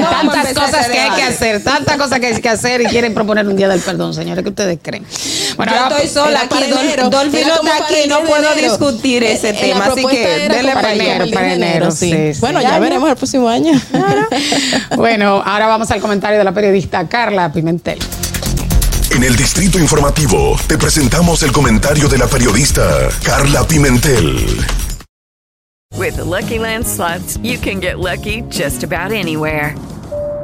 No tantas cosas que hay que hacer, tantas cosas que hay que hacer y quieren proponer un día del perdón, señores, ¿qué ustedes creen? Bueno, yo estoy sola era aquí, para. Dolphy no está para aquí, no 10 de puedo discutir ese Eh, la tema, así que era dele para enero, sí, sí. Bueno, ya Ya, veremos el próximo año. Bueno, ahora vamos al comentario de la periodista Carla Pimentel. En el Distrito Informativo te presentamos el comentario de la periodista Carla Pimentel. With the Lucky Land slots, you can get lucky just about anywhere.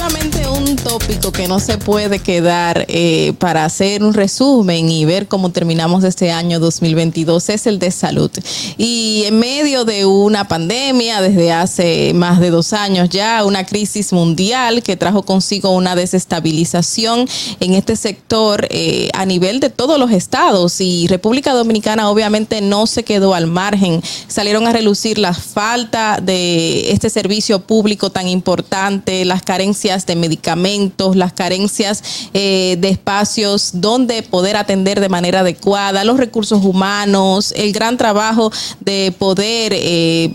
Definitivamente un tópico que no se puede quedar eh, para hacer un resumen y ver cómo terminamos este año 2022 es el de salud. Y en medio de una pandemia desde hace más de dos años ya, una crisis mundial que trajo consigo una desestabilización en este sector eh, a nivel de todos los estados y República Dominicana obviamente no se quedó al margen. Salieron a relucir la falta de este servicio público tan importante, las carencias de medicamentos, las carencias eh, de espacios donde poder atender de manera adecuada, los recursos humanos, el gran trabajo de poder eh,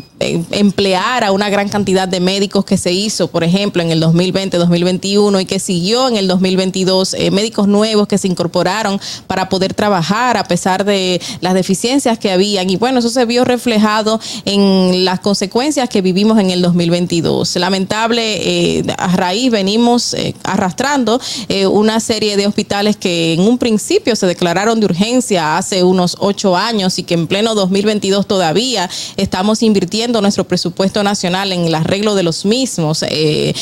emplear a una gran cantidad de médicos que se hizo, por ejemplo, en el 2020, 2021 y que siguió en el 2022, eh, médicos nuevos que se incorporaron para poder trabajar a pesar de las deficiencias que habían. Y bueno, eso se vio reflejado en las consecuencias que vivimos en el 2022. Lamentable, a raíz venimos eh, arrastrando eh, una serie de hospitales que en un principio se declararon de urgencia hace unos ocho años y que en pleno 2022 todavía estamos invirtiendo nuestro presupuesto nacional en el arreglo de los mismos. Eh,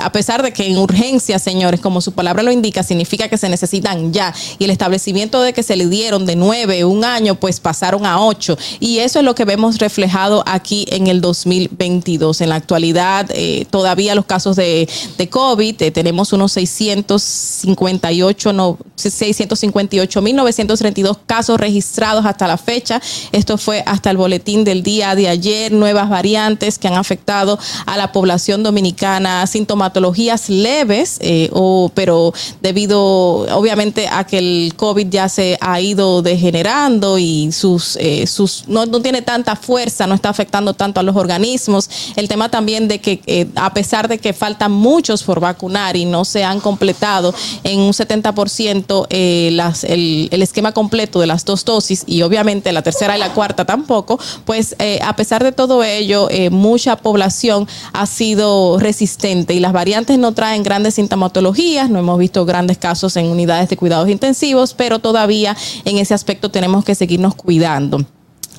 a pesar de que en urgencia, señores, como su palabra lo indica, significa que se necesitan ya. Y el establecimiento de que se le dieron de nueve, un año, pues pasaron a ocho. Y eso es lo que vemos reflejado aquí en el 2022. En la actualidad, todavía los casos de, de COVID, eh, tenemos unos 658, no, 658.932 casos registrados hasta la fecha. Esto fue hasta el boletín del día de ayer, nuevas variantes que han afectado a la población dominicana, sintomatologías leves, eh, o, pero debido obviamente a que el COVID ya se ha ido degenerando y sus, eh, sus no, no, tiene tanta fuerza, no está afectando tanto a los organismos. El tema también de que a pesar de que faltan muchos por vacunar y no se han completado en un 70% eh, el, el, esquema completo de las dos dosis y obviamente la tercera y la cuarta tampoco, pues eh, a pesar de todo ello, eh, mucha población ha sido resistente y las variantes no traen grandes sintomatologías, no hemos visto grandes casos en unidades de cuidados intensivos, pero todavía en ese aspecto tenemos que seguirnos cuidando.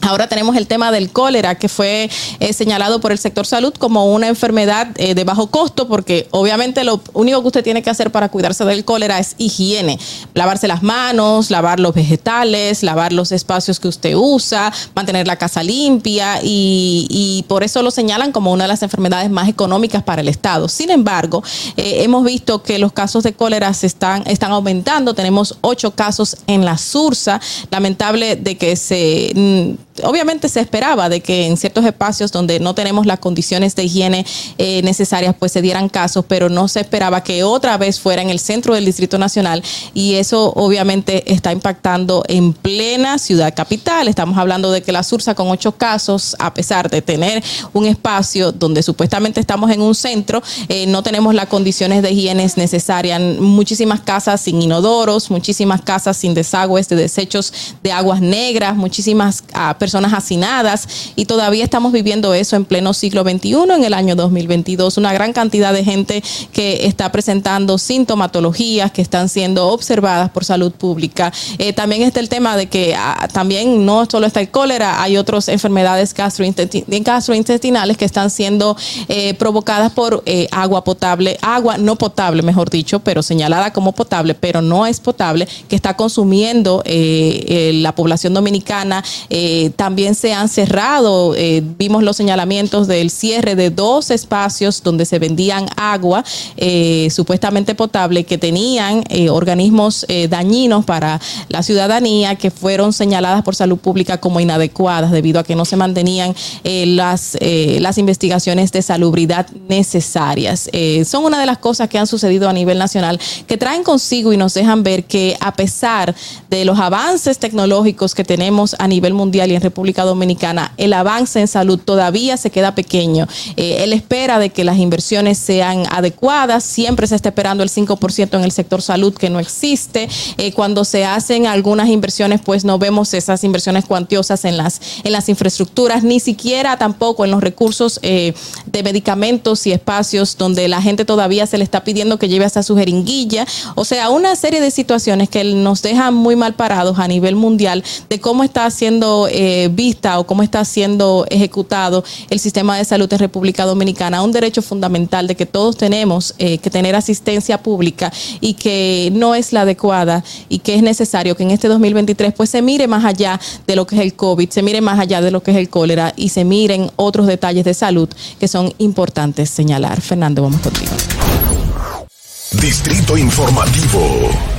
Ahora tenemos el tema del cólera, que fue eh, señalado por el sector salud como una enfermedad eh, de bajo costo, porque obviamente lo único que usted tiene que hacer para cuidarse del cólera es higiene. Lavarse las manos, lavar los vegetales, lavar los espacios que usted usa, mantener la casa limpia y, por eso lo señalan como una de las enfermedades más económicas para el Estado. Sin embargo, eh, hemos visto que los casos de cólera se están, están aumentando. Tenemos ocho casos en la Sursa. Lamentable de que se mm, obviamente se esperaba de que en ciertos espacios donde no tenemos las condiciones de higiene eh, necesarias, pues se dieran casos, pero no se esperaba que otra vez fuera en el centro del Distrito Nacional y eso obviamente está impactando en plena ciudad capital. Estamos hablando de que la Sursa con ocho casos, a pesar de tener un espacio donde supuestamente estamos en un centro, eh, no tenemos las condiciones de higiene necesarias. Muchísimas casas sin inodoros, muchísimas casas sin desagües de desechos de aguas negras, muchísimas personas hacinadas y todavía estamos viviendo eso en pleno siglo XXI, en el año 2022. Una gran cantidad de gente que está presentando sintomatologías que están siendo observadas por salud pública. Eh, también está el tema de que ah, también no solo está el cólera, hay otras enfermedades gastrointestinales que están siendo eh, provocadas por eh, agua potable, agua no potable, mejor dicho, pero señalada como potable, pero no es potable, que está consumiendo la población dominicana también se han cerrado, eh, vimos los señalamientos del cierre de dos espacios donde se vendían agua eh, supuestamente potable que tenían eh, organismos dañinos para la ciudadanía que fueron señaladas por salud pública como inadecuadas debido a que no se mantenían las, las investigaciones de salubridad necesarias. son una de las cosas que han sucedido a nivel nacional que traen consigo y nos dejan ver que a pesar de los avances tecnológicos que tenemos a nivel mundial y República Dominicana, el avance en salud todavía se queda pequeño. Eh, él espera de que las inversiones sean adecuadas, siempre se está esperando el 5% en el sector salud que no existe. Eh, cuando se hacen algunas inversiones, pues no vemos esas inversiones cuantiosas en las, en las infraestructuras, ni siquiera tampoco en los recursos eh, de medicamentos y espacios donde la gente todavía se le está pidiendo que lleve hasta su jeringuilla. O sea, una serie de situaciones que nos dejan muy mal parados a nivel mundial de cómo está haciendo eh, vista o cómo está siendo ejecutado el sistema de salud en República Dominicana, un derecho fundamental de que todos tenemos eh, que tener asistencia pública y que no es la adecuada y que es necesario que en este 2023 pues se mire más allá de lo que es el COVID, se mire más allá de lo que es el cólera y se miren otros detalles de salud que son importantes señalar. Fernando, vamos contigo. Distrito Informativo.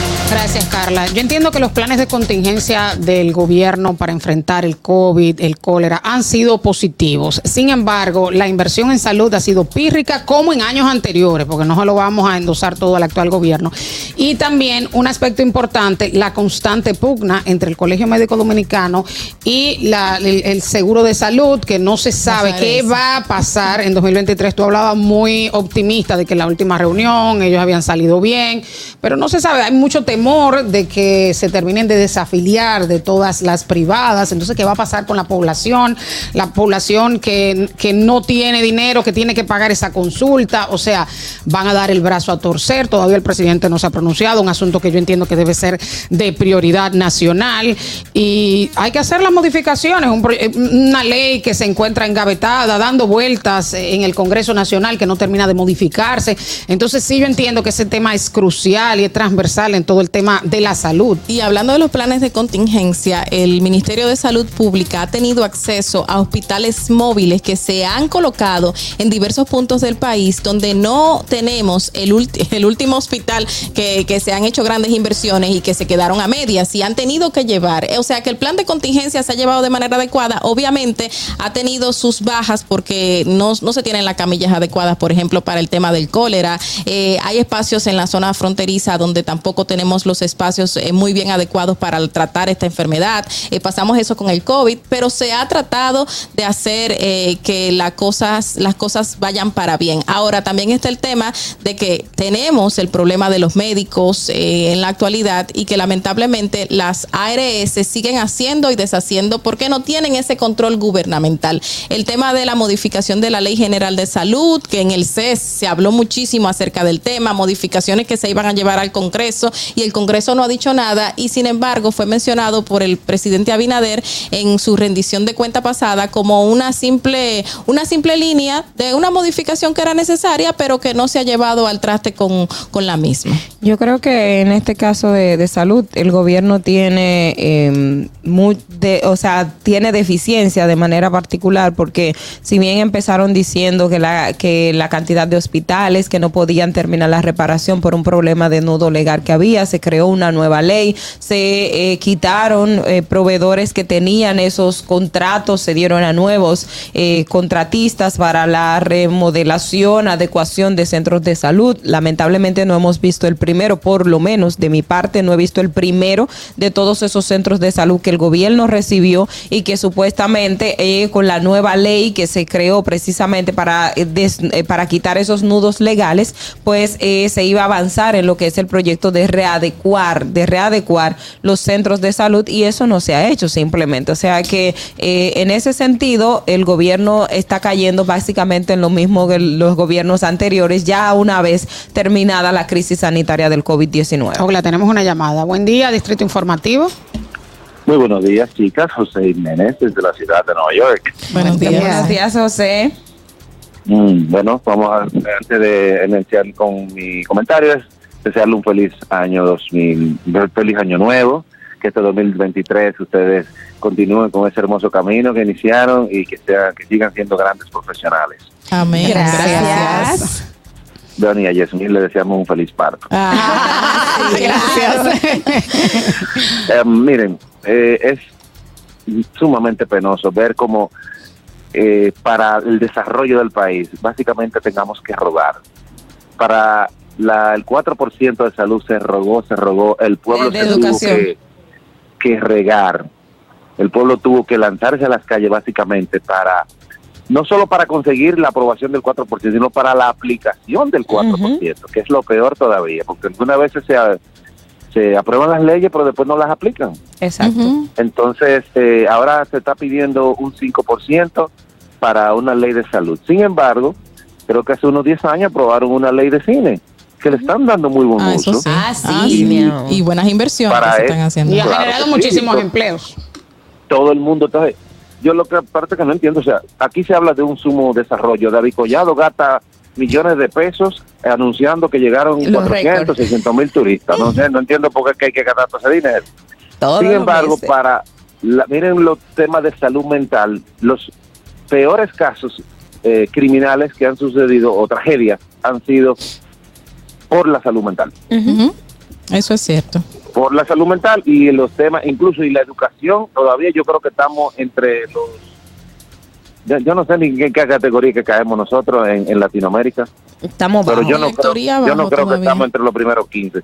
Gracias, Carla. Yo entiendo que los planes de contingencia del gobierno para enfrentar el COVID, el cólera, han sido positivos. Sin embargo, la inversión en salud ha sido pírrica como en años anteriores, porque no se lo vamos a endosar todo al actual gobierno. Y también un aspecto importante, la constante pugna entre el Colegio Médico Dominicano y la- el, el seguro de salud, que no se sabe qué eso. va a pasar en 2023. Tú hablabas muy optimista de que en la última reunión ellos habían salido bien, pero no se sabe. Hay mucho temor de que se terminen de desafiliar de todas las privadas. Entonces, ¿qué va a pasar con la población? La población que, que no tiene dinero, que tiene que pagar esa consulta. O sea, van a dar el brazo a torcer. Todavía el presidente no se ha pronunciado. Un asunto que yo entiendo que debe ser de prioridad nacional. Y hay que hacer las modificaciones. Eh, una ley que se encuentra engavetada, dando vueltas en el Congreso Nacional que no termina de modificarse. Entonces, sí, yo entiendo que ese tema es crucial y es transversal en todo el tema de la salud. Y hablando de los planes de contingencia, el Ministerio de Salud Pública ha tenido acceso a hospitales móviles que se han colocado en diversos puntos del país donde no tenemos el, el último hospital que, que se han hecho grandes inversiones y que se quedaron a medias y han tenido que llevar. O sea que el plan de contingencia se ha llevado de manera adecuada. Obviamente ha tenido sus bajas porque no, no se tienen las camillas adecuadas, por ejemplo, para el tema del cólera. Eh, hay espacios en la zona fronteriza donde tampoco tenemos los espacios eh, muy bien adecuados para tratar esta enfermedad. Eh, pasamos eso con el COVID, pero se ha tratado de hacer eh, que las cosas, las cosas vayan para bien. Ahora también está el tema de que tenemos el problema de los médicos en la actualidad y que lamentablemente las ARS siguen haciendo y deshaciendo porque no tienen ese control gubernamental. El tema de la modificación de la Ley General de Salud, que en el CES se habló muchísimo acerca del tema, modificaciones que se iban a llevar al Congreso y el Congreso no ha dicho nada y sin embargo fue mencionado por el presidente Abinader en su rendición de cuenta pasada como una simple, una simple línea de una modificación que era necesaria pero que no se ha llevado al traste con, con la misma. Yo creo que en este caso de, de salud, el gobierno tiene, eh, o sea, tiene deficiencia de manera particular, porque si bien empezaron diciendo que la, que la cantidad de hospitales que no podían terminar la reparación por un problema de nudo legal que había, se creó una nueva ley, se eh, quitaron eh, proveedores que tenían esos contratos, se dieron a nuevos eh, contratistas para la remodelación, adecuación de centros de salud. Lamentablemente no hemos visto el primero, por lo menos de mi parte, no he visto el primero de todos esos centros de salud que el gobierno recibió y que supuestamente con la nueva ley que se creó precisamente para, des- para quitar esos nudos legales, pues se iba a avanzar en lo que es el proyecto de readecuar, de readecuar los centros de salud y eso no se ha hecho simplemente. O sea que eh, en ese sentido el gobierno está cayendo básicamente en lo mismo que los gobiernos anteriores, ya una vez terminada la crisis sanitaria del COVID-19. Hola, tenemos una llamada. Buen día, Distrito Informativo. Muy buenos días, chicas. José Jiménez, desde la ciudad de Nueva York. Buenos días. Buenos días, José. Mm, bueno, vamos a, antes de iniciar con mi comentario, es desearle un feliz año 2000, un feliz año nuevo, que este 2023 ustedes continúen con ese hermoso camino que iniciaron y que, sean, que sigan siendo grandes profesionales. Amén. Gracias. Donny y a Yasmín le deseamos un feliz parto. Gracias. Eh, miren, eh, es sumamente penoso ver cómo eh, para el desarrollo del país básicamente tengamos que rogar. Para la, el 4% de salud se rogó, se rogó, el pueblo De- de se tuvo que, que regar. El pueblo tuvo que lanzarse a las calles básicamente para, no solo para conseguir la aprobación del 4%, sino para la aplicación del 4%, que es lo peor todavía, porque algunas veces se, se aprueban las leyes, pero después no las aplican. Exacto. Entonces, eh, ahora se está pidiendo un 5% para una ley de salud. Sin embargo, creo que hace unos 10 años aprobaron una ley de cine que le están dando muy buen Ah, uso. sí. Ah, sí, Ah, sí. Y buenas inversiones Para que se eso. están haciendo. Y ha Claro generado muchísimos pero- empleos. Todo el mundo, entonces, yo lo que aparte que no entiendo, o sea, aquí se habla de un sumo desarrollo. David Collado gasta millones de pesos anunciando que llegaron Los 400, récords. 600 mil turistas. No sé, no entiendo por qué hay que gastar todo ese dinero. Sin embargo, meses. para la- miren los temas de salud mental, los peores casos eh, criminales que han sucedido o tragedias han sido por la salud mental. Eso es cierto. por la salud mental y los temas, incluso y la educación, todavía yo creo que estamos entre los, yo, yo no sé ni en qué categoría que caemos nosotros en, en Latinoamérica, Estamos pero bajos. yo no creo, Lectoría yo no creo que estamos entre los primeros 15.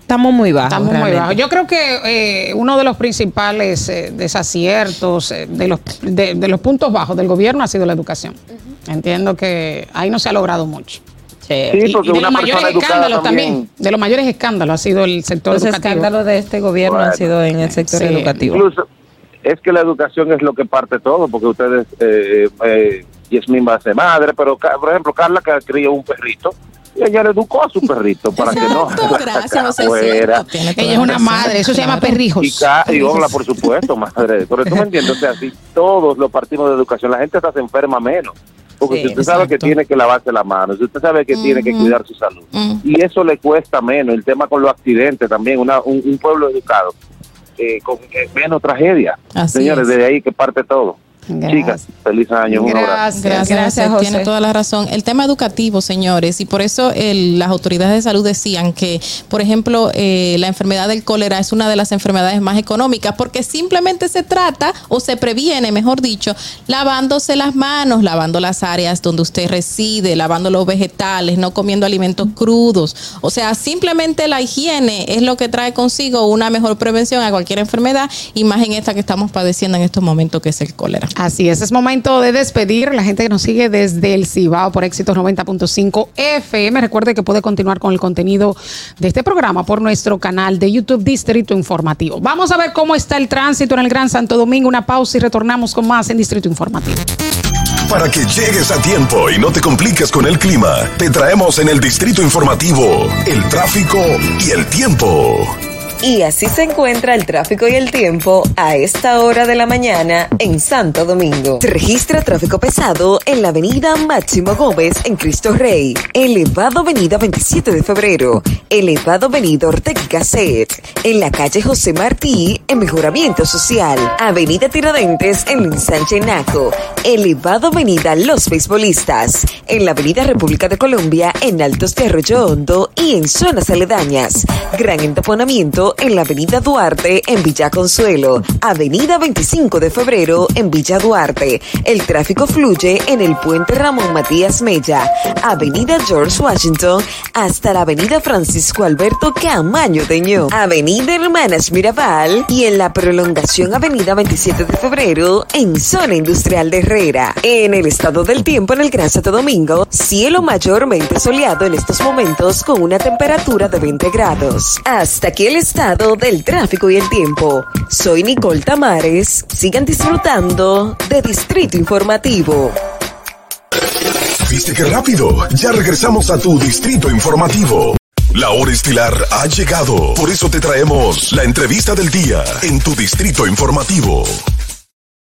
Estamos muy bajos. Estamos muy bajos. Yo creo que eh, uno de los principales eh, desaciertos, eh, de, los, de, de los puntos bajos del gobierno ha sido la educación. Entiendo que ahí no se ha logrado mucho. Sí, Y- porque y de una los mayores persona escándalos también. también- de los mayores escándalos ha sido el sector Los educativo. escándalos de este gobierno han Bueno. sido en el sector Sí. educativo. Incluso es que la educación es lo que parte todo, porque ustedes, eh, eh, Yasmín va a ser madre, pero por ejemplo, Carla que crió un perrito, y ella le educó a su perrito para que no gracias, es fuera. Ella es una madre, eso se llama perrijos. Y, ca- y hola, por supuesto, madre. Pero tú me entiendes, o sea, si todos los partimos de educación, la gente hasta se enferma menos. Porque Sí, si usted sabe que tiene que lavarse la mano, si usted sabe que tiene que cuidar su salud, y eso le cuesta menos. El tema con los accidentes también, una, un, un pueblo educado, eh, con eh, menos tragedia. Así Señores, es. desde ahí que parte todo. Gracias. Chicas, feliz año, un abrazo. Gracias. Gracias. José. Tiene toda la razón. El tema educativo, señores, y por eso el- las autoridades de salud decían que, por ejemplo, eh, la enfermedad del cólera es una de las enfermedades más económicas porque simplemente se trata o se previene, mejor dicho, lavándose las manos, lavando las áreas donde usted reside, lavando los vegetales, no comiendo alimentos crudos. O sea, simplemente la higiene es lo que trae consigo una mejor prevención a cualquier enfermedad y más en esta que estamos padeciendo en estos momentos, que es el cólera. Así es, es momento de despedir la gente que nos sigue desde el Cibao por éxitos 90.5 FM. Recuerde que puede continuar con el contenido de este programa por nuestro canal de YouTube Distrito Informativo. Vamos a ver cómo está el tránsito en el Gran Santo Domingo. Una pausa y retornamos con más en Distrito Informativo. Para que llegues a tiempo y no te compliques con el clima, te traemos en el Distrito Informativo el tráfico y el tiempo. Y así se encuentra el tráfico y el tiempo a esta hora de la mañana en Santo Domingo. Se registra tráfico pesado en la avenida Máximo Gómez en Cristo Rey, elevado avenida 27 de febrero, elevado avenida Ortega Gasset, en la calle José Martí en Mejoramiento Social, avenida Tiradentes en Ensanche Naco, elevado avenida Los Beisbolistas, en la avenida República de Colombia en Altos de Arroyo Hondo y en zonas aledañas, gran entaponamiento en la avenida Duarte en Villa Consuelo, avenida 25 de febrero en Villa Duarte, el tráfico fluye en el puente Ramón Matías Mella, avenida George Washington hasta la avenida Francisco Alberto Camaño Deño, avenida Hermanas Mirabal y en la prolongación avenida 27 de febrero en zona industrial de Herrera. En el estado del tiempo en el Gran Santo Domingo, cielo mayormente soleado en estos momentos con una temperatura de 20 grados. Hasta aquí el del tráfico y el tiempo. Soy Nicole Tamares. Sigan disfrutando de Distrito Informativo. ¿Viste qué rápido? Ya regresamos a tu Distrito Informativo. La hora estilar ha llegado. Por eso te traemos la entrevista del día en tu Distrito Informativo.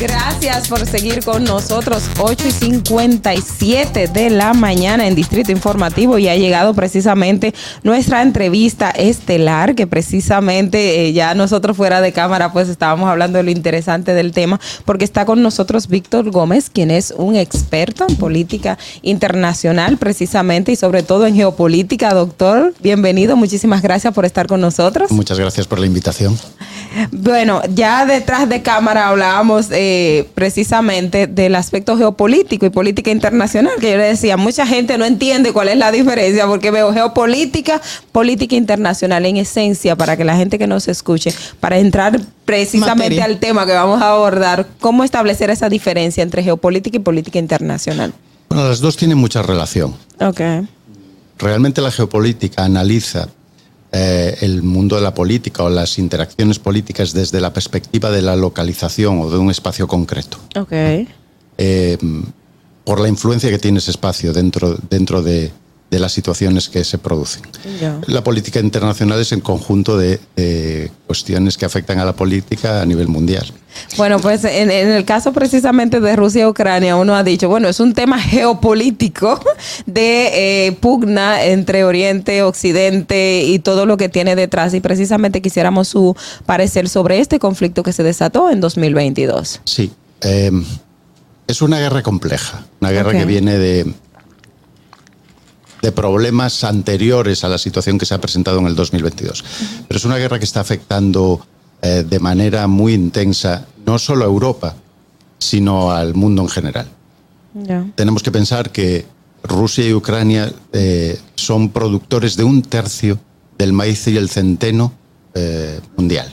Gracias por seguir con nosotros. 8 y 57 de la mañana en Distrito Informativo y ha llegado precisamente nuestra entrevista estelar, que precisamente eh, ya nosotros fuera de cámara pues estábamos hablando de lo interesante del tema, porque está con nosotros Víctor Gómez, quien es un experto en política internacional precisamente y sobre todo en geopolítica. Doctor, bienvenido, muchísimas gracias por estar con nosotros. Muchas gracias por la invitación. Bueno, ya detrás de cámara hablábamos eh, precisamente del aspecto geopolítico y política internacional, que yo le decía, mucha gente no entiende cuál es la diferencia, porque veo geopolítica, política internacional en esencia, para que la gente que nos escuche, para entrar precisamente Materia. al tema que vamos a abordar, cómo establecer esa diferencia entre geopolítica y política internacional. Bueno, las dos tienen mucha relación. Ok. Realmente la geopolítica analiza eh, el mundo de la política o las interacciones políticas desde la perspectiva de la localización o de un espacio concreto. Ok. Eh, por la influencia que tiene ese espacio dentro, dentro de, de las situaciones que se producen. La política internacional es el conjunto de, de cuestiones que afectan a la política a nivel mundial. Bueno, pues en, en el caso precisamente de Rusia y Ucrania, uno ha dicho, bueno, es un tema geopolítico de eh, pugna entre Oriente, Occidente y todo lo que tiene detrás. Y precisamente quisiéramos su parecer sobre este conflicto que se desató en 2022. Sí, eh, es una guerra compleja, una guerra que viene de, de problemas anteriores a la situación que se ha presentado en el 2022. Pero es una guerra que está afectando eh, de manera muy intensa no solo a Europa, sino al mundo en general. Tenemos que pensar que Rusia y Ucrania eh, son productores de un tercio del maíz y el centeno eh, mundial.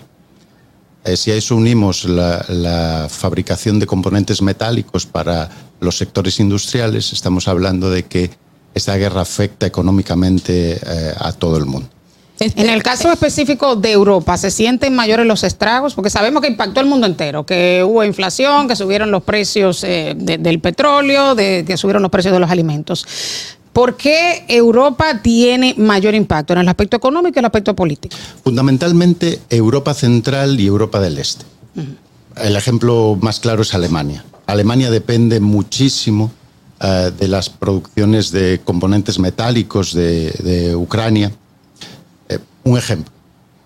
Eh, si a eso unimos la, la fabricación de componentes metálicos para los sectores industriales, estamos hablando de que esta guerra afecta económicamente eh, a todo el mundo. En el caso específico de Europa, ¿se sienten mayores los estragos? Porque sabemos que impactó el mundo entero, que hubo inflación, que subieron los precios eh, de- del petróleo, de, que subieron los precios de los alimentos. ¿Por qué Europa tiene mayor impacto en el aspecto económico y el aspecto político? Fundamentalmente Europa Central y Europa del Este. El ejemplo más claro es Alemania. Alemania depende muchísimo eh, de las producciones de componentes metálicos de, de Ucrania. Eh, un ejemplo,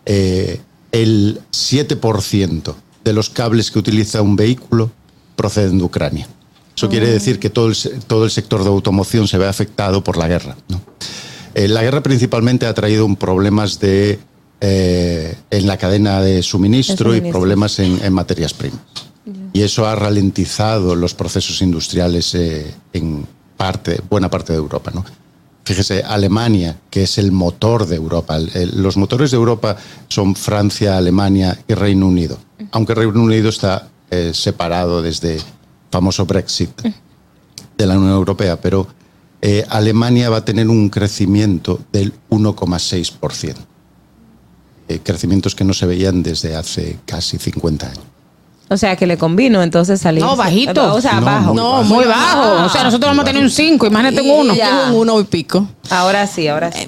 eh, el 7% de los cables que utiliza un vehículo proceden de Ucrania. Eso quiere decir que todo el, todo el sector de automoción se ve afectado por la guerra. ¿no? Eh, la guerra principalmente ha traído un problemas de, en la cadena de suministro, y problemas en, en materias primas. Y eso ha ralentizado los procesos industriales eh, en parte, buena parte de Europa. ¿no? Fíjese, Alemania, que es el motor de Europa. el- los motores de Europa son Francia, Alemania y Reino Unido. Aunque Reino Unido está eh, separado desde el famoso Brexit de la Unión Europea, pero eh, Alemania va a tener un crecimiento del 1,6%. Eh, crecimientos que no se veían desde hace casi 50 años. O sea, que le convino entonces salir. No, bajito. O sea, No, bajo. muy No, muy bajo. O sea, nosotros vamos a tener un 5, imagínate un 1. Ya. un uno y pico. Ahora sí, ahora sí.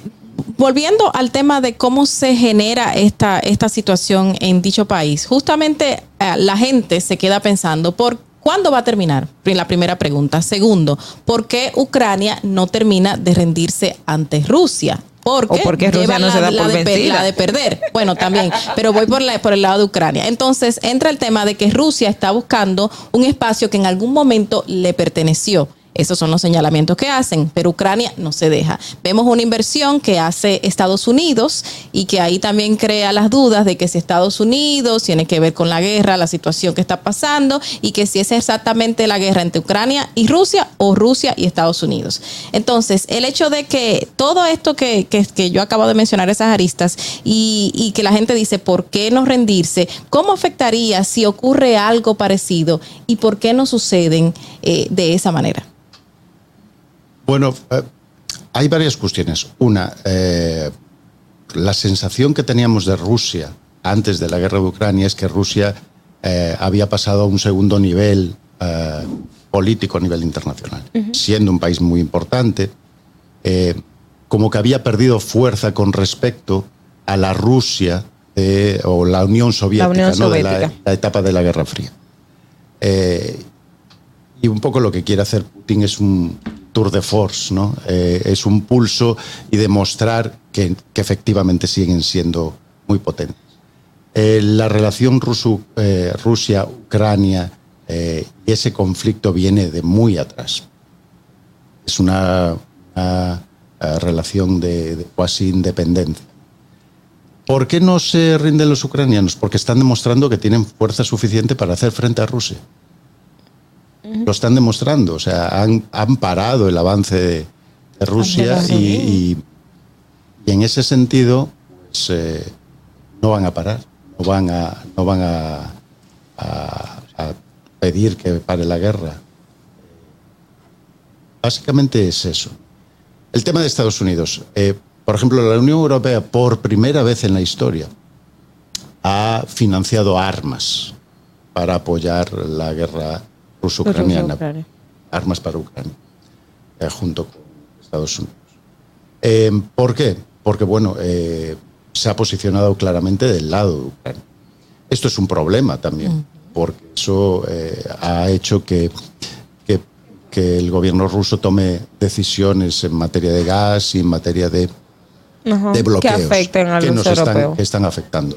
Volviendo al tema de cómo se genera esta, esta situación en dicho país, justamente eh, la gente se queda pensando por cuándo va a terminar. La primera pregunta. Segundo, ¿por qué Ucrania no termina de rendirse ante Rusia? Porque, O porque Rusia no se da la, por de, vencida. la de perder. Bueno, también, pero voy por, la- por el lado de Ucrania. Entonces entra el tema de que Rusia está buscando un espacio que en algún momento le perteneció. Esos son los señalamientos que hacen, pero Ucrania no se deja. Vemos una inversión que hace Estados Unidos y que ahí también crea las dudas de que si Estados Unidos tiene que ver con la guerra, la situación que está pasando y que si es exactamente la guerra entre Ucrania y Rusia o Rusia y Estados Unidos. Entonces, el hecho de que todo esto que, que- yo acabo de mencionar, esas aristas, y, y que la gente dice, ¿por qué no rendirse? ¿Cómo afectaría si ocurre algo parecido? ¿Y por qué no suceden eh, de esa manera? Bueno, eh, hay varias cuestiones. Una, eh, la sensación que teníamos de Rusia antes de la guerra de Ucrania es que Rusia eh, había pasado a un segundo nivel eh, político a nivel internacional, siendo un país muy importante, como que había perdido fuerza con respecto a la Rusia o la Unión Soviética, Unión ¿no? de la etapa de la Guerra Fría. Y un poco lo que quiere hacer Putin es un tour de force, ¿no? Eh, es un pulso y demostrar que, que efectivamente siguen siendo muy potentes. Eh, la relación eh, Rusia-Ucrania eh, y ese conflicto viene de muy atrás. Es una, una, eh, relación de, de cuasi independencia. ¿Por qué no se rinden los ucranianos? Porque están demostrando que tienen fuerza suficiente para hacer frente a Rusia. Lo están demostrando, o sea, han, han parado el avance de, de Rusia y, y- y en ese sentido pues, eh, no van a parar, no van a, no van a, a- a pedir que pare la guerra. Básicamente es eso. El tema de Estados Unidos. Eh, por ejemplo, la Unión Europea, por primera vez en la historia, ha financiado armas para apoyar la guerra ruso-ucraniana. Armas para Ucrania, eh, junto con Estados Unidos. Eh, ¿Por qué? Porque, bueno, eh, se ha posicionado claramente del lado de Ucrania. Esto es un problema también, porque eso eh, ha hecho que, que, que el gobierno ruso tome decisiones en materia de gas y en materia de, de bloqueos que afecten a que nos están, que están afectando.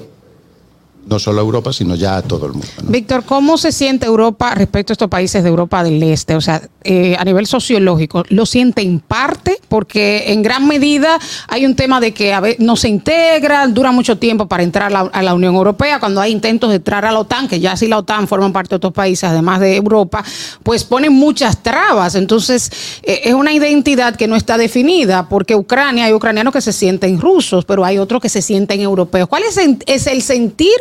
No solo a Europa, sino ya a todo el mundo. Víctor, ¿cómo se siente Europa respecto a estos países de Europa del Este? O sea, eh, a nivel sociológico, ¿lo siente en parte? Porque en gran medida hay un tema de que a veces no se integra, dura mucho tiempo para entrar a la, a la Unión Europea. Cuando hay intentos de entrar a la OTAN, que ya sí la OTAN forman parte de otros países, además de Europa, pues ponen muchas trabas. Entonces, eh, es una identidad que no está definida, porque Ucrania, hay ucranianos que se sienten rusos, pero hay otros que se sienten europeos. ¿Cuál es, es el sentir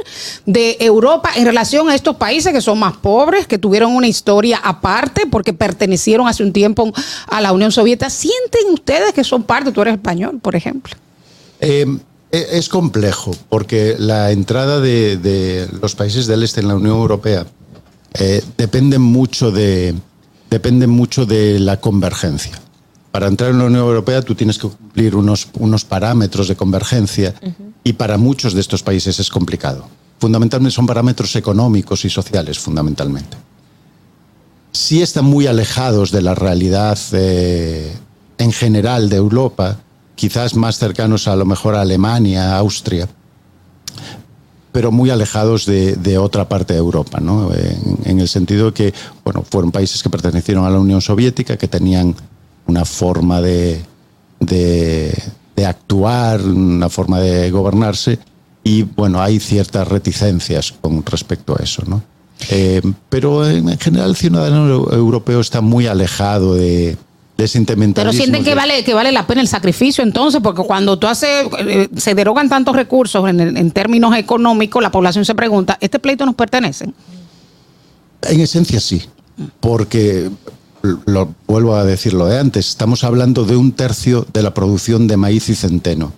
de Europa en relación a estos países que son más pobres, que tuvieron una historia aparte porque pertenecieron hace un tiempo a la Unión Soviética? ¿Sienten ustedes que son parte? Tú eres español, por ejemplo. Eh, e- es complejo, porque la entrada de, de los países del este en la Unión Europea eh, depende, mucho de, depende mucho de la convergencia. Para entrar en la Unión Europea tú tienes que cumplir unos, unos parámetros de convergencia y para muchos de estos países es complicado. Fundamentalmente son parámetros económicos y sociales, fundamentalmente. Sí están muy alejados de la realidad eh, en general de Europa, quizás más cercanos a lo mejor a Alemania, Austria, pero muy alejados de, otra parte de Europa, ¿no? En, el sentido que, bueno, fueron países que pertenecieron a la Unión Soviética, que tenían una forma de, de actuar, una forma de gobernarse, y bueno, hay ciertas reticencias con respecto a eso, ¿no? Eh, pero en, en general el ciudadano euro- europeo está muy alejado de, de ese Pero sienten que vale, que vale la pena el sacrificio entonces, porque cuando tú haces, eh, se derogan tantos recursos en, términos económicos, la población se pregunta, ¿este pleito nos pertenece? En esencia sí, porque lo vuelvo a decir lo de antes, estamos hablando de un tercio de la producción de maíz y centeno.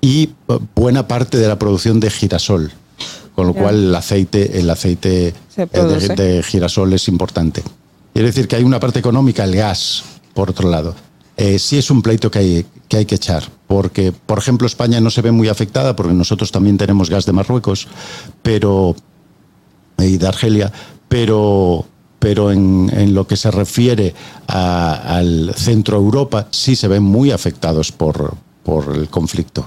Y eh, buena parte de la producción de girasol, con lo cual el aceite, el aceite eh, de, girasol es importante. Quiere decir que hay una parte económica, el gas, por otro lado. Eh, sí es un pleito que hay, que hay que echar, porque, por ejemplo, España no se ve muy afectada, porque nosotros también tenemos gas de Marruecos, pero y de Argelia, pero, pero en, en lo que se refiere a- al centro Europa sí se ven muy afectados por, por el conflicto.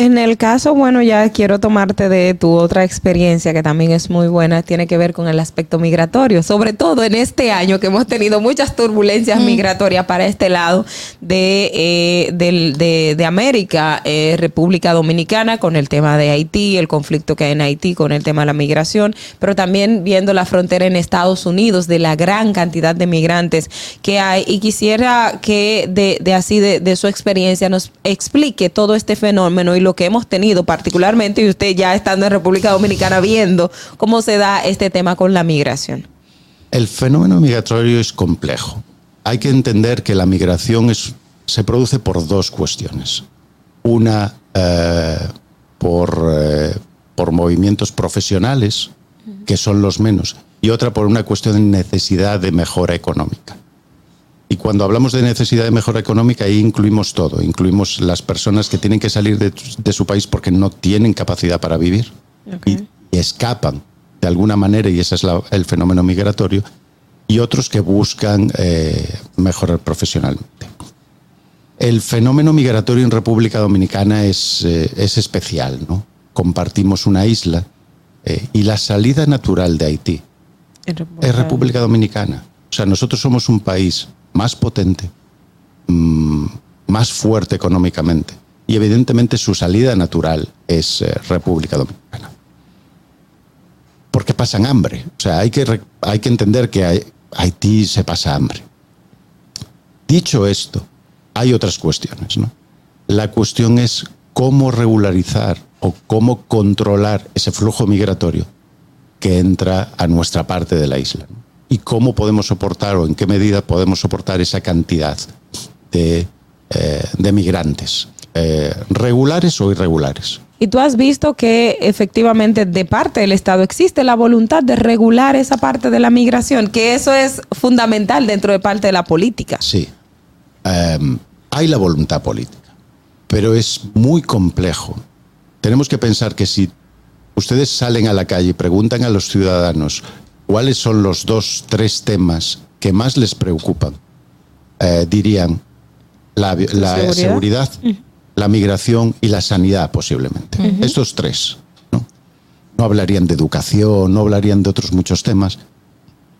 En el caso, bueno, ya quiero tomarte de tu otra experiencia que también es muy buena, tiene que ver con el aspecto migratorio, sobre todo en este año que hemos tenido muchas turbulencias migratorias para este lado de, eh, del- de, de América, eh, República Dominicana, con el tema de Haití, el conflicto que hay en Haití con el tema de la migración, pero también viendo la frontera en Estados Unidos de la gran cantidad de migrantes que hay. Y quisiera que de, de así, de, de su experiencia, nos explique todo este fenómeno y lo que hemos tenido particularmente, y usted ya estando en República Dominicana viendo cómo se da este tema con la migración. El fenómeno migratorio es complejo. Hay que entender que la migración se produce por dos cuestiones. Una eh, por, eh, por movimientos profesionales, que son los menos, y otra por una cuestión de necesidad de mejora económica. Y cuando hablamos de necesidad de mejora económica, ahí incluimos todo. Incluimos las personas que tienen que salir de, de su país porque no tienen capacidad para vivir y, y escapan de alguna manera, y ese es la- el fenómeno migratorio, y otros que buscan eh, mejorar profesionalmente. El fenómeno migratorio en República Dominicana es, eh, es especial, ¿no? Compartimos una isla eh, y la salida natural de Haití es República Dominicana. O sea, nosotros somos un país más potente, mm, más fuerte económicamente, y evidentemente su salida natural es eh, República Dominicana. Porque pasan hambre. O sea, hay que, hay que entender que Haití se pasa hambre. Dicho esto, hay otras cuestiones. ¿no? La cuestión es cómo regularizar o cómo controlar ese flujo migratorio que entra a nuestra parte de la isla. Y cómo podemos soportar o en qué medida podemos soportar esa cantidad de, eh, de migrantes, eh, regulares o irregulares. Y tú has visto que efectivamente de parte del Estado existe la voluntad de regular esa parte de la migración, que eso es fundamental dentro de parte de la política. Sí. Em, hay la voluntad política, pero es muy complejo. Tenemos que pensar que si ustedes salen a la calle y preguntan a los ciudadanos cuáles son los dos, tres temas que más les preocupan, eh, dirían la, Seguridad. seguridad, la migración y la sanidad posiblemente. Estos tres. ¿no? no hablarían de educación, no hablarían de otros muchos temas,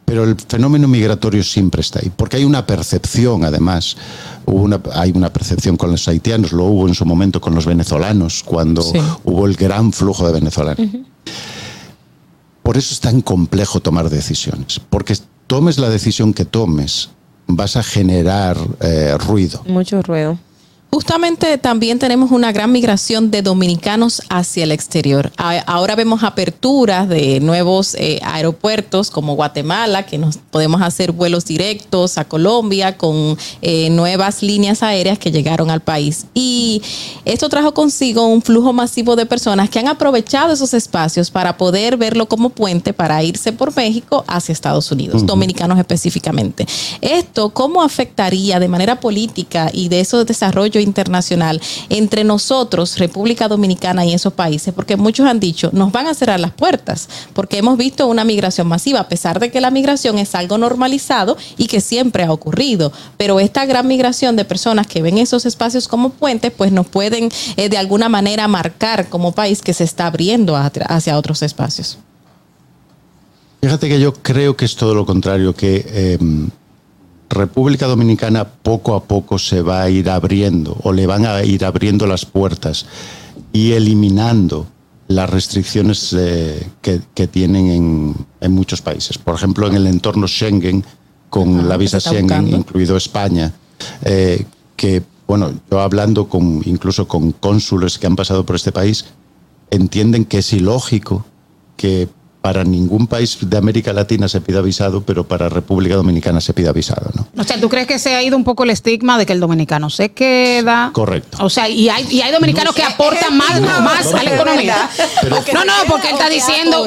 pero el fenómeno migratorio siempre está ahí, porque hay una percepción, además, hubo una- hay una percepción con los haitianos, lo hubo en su momento con los venezolanos, cuando Sí. hubo el gran flujo de venezolanos. Por eso es tan complejo tomar decisiones, porque tomes la decisión que tomes, vas a generar eh, ruido. Mucho ruido. Justamente también tenemos una gran migración de dominicanos hacia el exterior. Ahora vemos aperturas de nuevos eh, aeropuertos como Guatemala, que nos podemos hacer vuelos directos a Colombia con eh, nuevas líneas aéreas que llegaron al país. Y esto trajo consigo un flujo masivo de personas que han aprovechado esos espacios para poder verlo como puente para irse por México hacia Estados Unidos, dominicanos específicamente. Esto, ¿cómo afectaría de manera política y de eso internacional entre nosotros, República Dominicana y esos países? Porque muchos han dicho, nos van a cerrar las puertas, porque hemos visto una migración masiva, a pesar de que la migración es algo normalizado y que siempre ha ocurrido. Pero esta gran migración de personas que ven esos espacios como puentes, pues nos pueden eh, de alguna manera marcar como país que se está abriendo hacia otros espacios. Fíjate que yo creo que es todo lo contrario, que eh, República Dominicana poco a poco se va a ir abriendo o le van a ir abriendo las puertas y eliminando las restricciones eh, que, que tienen en, en muchos países. Por ejemplo, en el entorno Schengen, con Ajá, la visa Schengen, buscando. incluido España, eh, que, bueno, yo hablando con, incluso con cónsules que han pasado por este país, entienden que es ilógico que para ningún país de América Latina se pida visado, pero para República Dominicana se pida visado, ¿no? O sea, ¿tú crees que se ha ido un poco el estigma de que el dominicano se queda? Correcto. O sea, y hay, y hay dominicanos que aportan más, más a la economía. Pero- no, no, porque él está diciendo.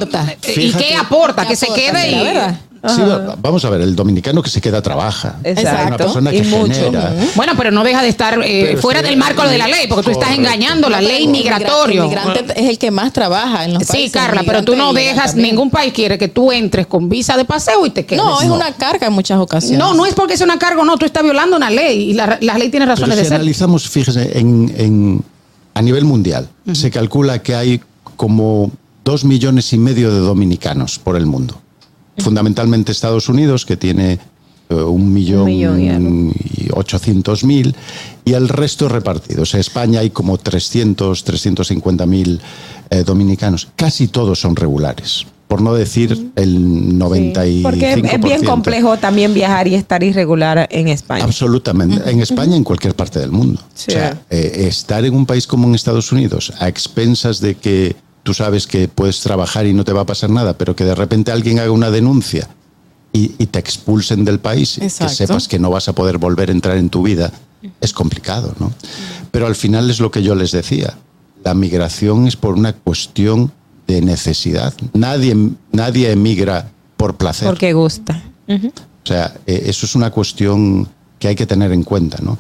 ¿Y qué aporta? Que se aporta? quede y. Sí, vamos a ver, el dominicano que se queda trabaja. Exacto. Es una persona que Y mucho. genera. Bueno, pero no deja de estar eh, Pero fuera sí, del marco de la ley, porque tú estás correcto. engañando la ley El migratoria. migrante es el que más trabaja en los Sí, países. Carla, El pero tú no dejas, también. ningún país quiere que tú entres con visa de paseo y te quedes. No, es una carga en muchas ocasiones. No, no es porque sea una carga, no, tú estás violando una ley y la, la ley tiene Pero razones si de ser. analizamos, fíjese, en, en- a nivel mundial, se calcula que hay como dos millones y medio de dominicanos por el mundo. Fundamentalmente Estados Unidos, que tiene eh, un millón, millón y ochocientos mil, y el resto repartidos. En España hay como 300, 350 mil eh, dominicanos. Casi todos son regulares, por no decir el 95%. Porque es bien complejo también viajar y estar irregular en España. Absolutamente. En España en cualquier parte del mundo. Sí. O sea, eh, estar en un país como en Estados Unidos, a expensas de que tú sabes que puedes trabajar y no te va a pasar nada, pero que de repente alguien haga una denuncia y, y te expulsen del país, y Exacto. que sepas que no vas a poder volver a entrar en tu vida, es complicado, ¿no? Pero al final es lo que yo les decía. La migración es por una cuestión de necesidad. Nadie, nadie emigra por placer. Porque gusta. O sea, eh, eso es una cuestión que hay que tener en cuenta, ¿no?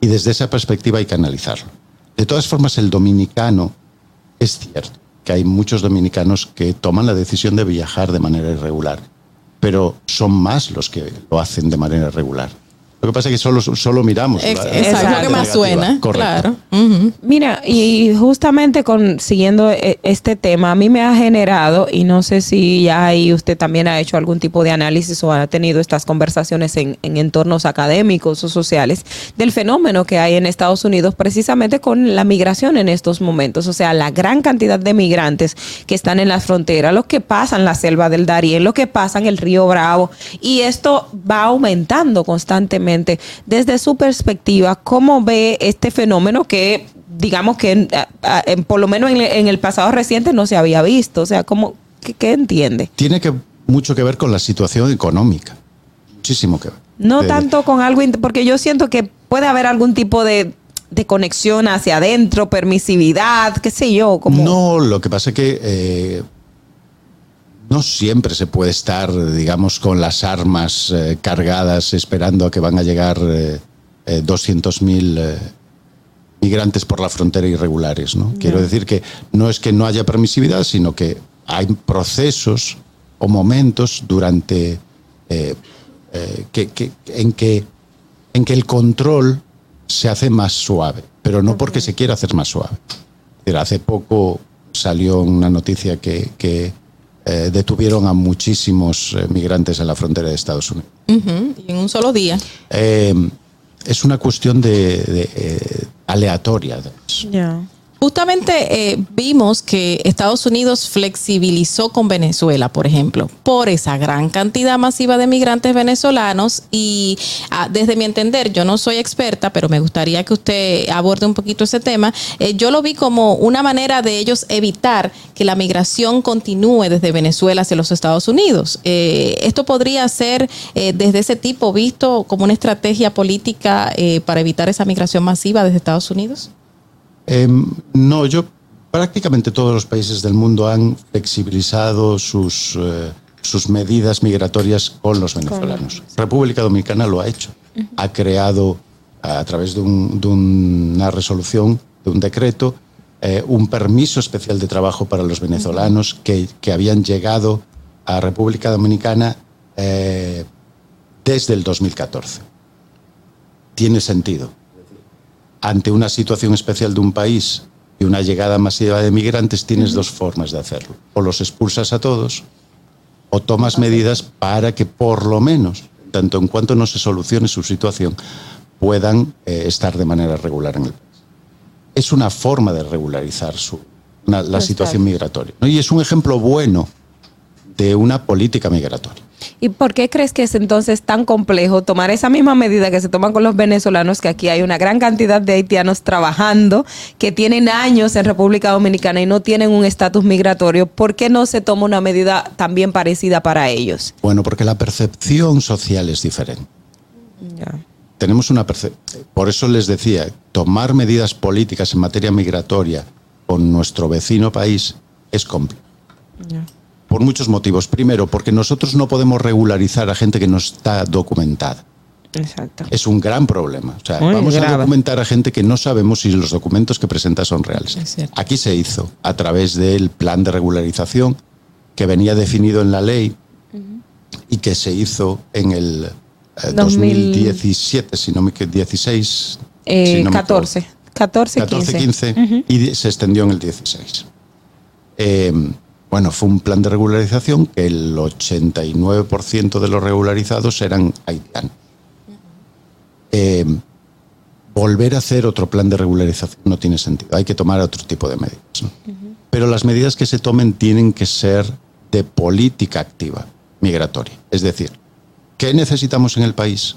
Y desde esa perspectiva hay que analizarlo. De todas formas, el dominicano es cierto que hay muchos dominicanos que toman la decisión de viajar de manera irregular, pero son más los que lo hacen de manera regular. Lo que pasa es que solo, solo miramos. La lo que más negativa. suena. Correcto. Claro. Mira, y justamente con siguiendo eh, este tema, a mí me ha generado, y no sé si ya ahí usted también ha hecho algún tipo de análisis o ha tenido estas conversaciones en, en entornos académicos o sociales, del fenómeno que hay en Estados Unidos precisamente con la migración en estos momentos. O sea, la gran cantidad de migrantes que están en las fronteras, los que pasan la selva del Darién, los que pasan el río Bravo, y esto va aumentando constantemente. Desde su perspectiva, ¿cómo ve este fenómeno que digamos que en- en- por lo menos en, en el pasado reciente no se había visto? O sea, ¿cómo, qué, qué entiende? Tiene que, mucho que ver con la situación económica. Muchísimo que ver. No De- tanto con algo, porque yo siento que puede haber algún tipo de, de conexión hacia adentro, permisividad, qué sé yo, como... No, lo que pasa es que eh, no siempre se puede estar, digamos, con las armas eh, cargadas esperando a que van a llegar eh, eh, 200.000 eh, migrantes por la frontera irregulares. ¿no? Quiero decir que no es que no haya permisividad, sino que hay procesos o momentos durante eh, eh, que, que- en, que, en que el control se hace más suave, pero no porque se quiera hacer más suave. Hace poco salió una noticia que, que, eh, detuvieron a muchísimos eh, migrantes en la frontera de Estados Unidos. Ujú. Y en un solo día. Eh, es una cuestión de, de, eh, aleatoria. Ya. Justamente eh, vimos que Estados Unidos flexibilizó con Venezuela, por ejemplo, por esa gran cantidad masiva de migrantes venezolanos y ah, desde mi entender, yo no soy experta, pero me gustaría que usted aborde un poquito ese tema. Eh, yo lo vi como una manera de ellos evitar que la migración continúe desde Venezuela hacia los Estados Unidos. Eh, esto podría ser eh, desde ese tipo visto como una estrategia política para evitar esa migración masiva desde Estados Unidos. Eh, no, yo prácticamente todos los países del mundo han flexibilizado sus, eh, sus medidas migratorias con los venezolanos. República Dominicana lo ha hecho. Ha creado a través de, un- de una resolución, de un decreto, eh, un permiso especial de trabajo para los venezolanos que, que habían llegado a República Dominicana eh, desde el 2014. Tiene sentido ante una situación especial de un país y una llegada masiva de migrantes, tienes dos formas de hacerlo. O los expulsas a todos, o tomas medidas para que por lo menos, tanto en cuanto no se solucione su situación, puedan eh, estar de manera regular en el país. Es una forma de regularizar su, una- la Pues situación claro. migratoria. ¿no? Y es un ejemplo bueno de una política migratoria. ¿Y por qué crees que es entonces tan complejo tomar esa misma medida que se toman con los venezolanos, que aquí hay una gran cantidad de haitianos trabajando, que tienen años en República Dominicana y no tienen un estatus migratorio? ¿Por qué no se toma una medida también parecida para ellos? Bueno, porque la percepción social es diferente. Tenemos una perce- Por eso les decía, tomar medidas políticas en materia migratoria con nuestro vecino país es complejo. Por muchos motivos. Primero, porque nosotros no podemos regularizar a gente que no está documentada. Exacto. Es un gran problema. O sea, Muy vamos a grave. documentar a gente que no sabemos si los documentos que presenta son reales. Aquí se hizo a través del plan de regularización que venía definido en la ley y que se hizo en el eh, 2000. 2017, si no me equivoco, 16, Eh, si no me 14. 14, 14, 15. 15 Ujú. y se extendió en el 16. Eh, bueno, fue un plan de regularización que el 89% de los regularizados eran haitianos. Eh, volver a hacer otro plan de regularización no tiene sentido. Hay que tomar otro tipo de medidas. ¿no? Pero las medidas que se tomen tienen que ser de política activa migratoria. Es decir, ¿qué necesitamos en el país?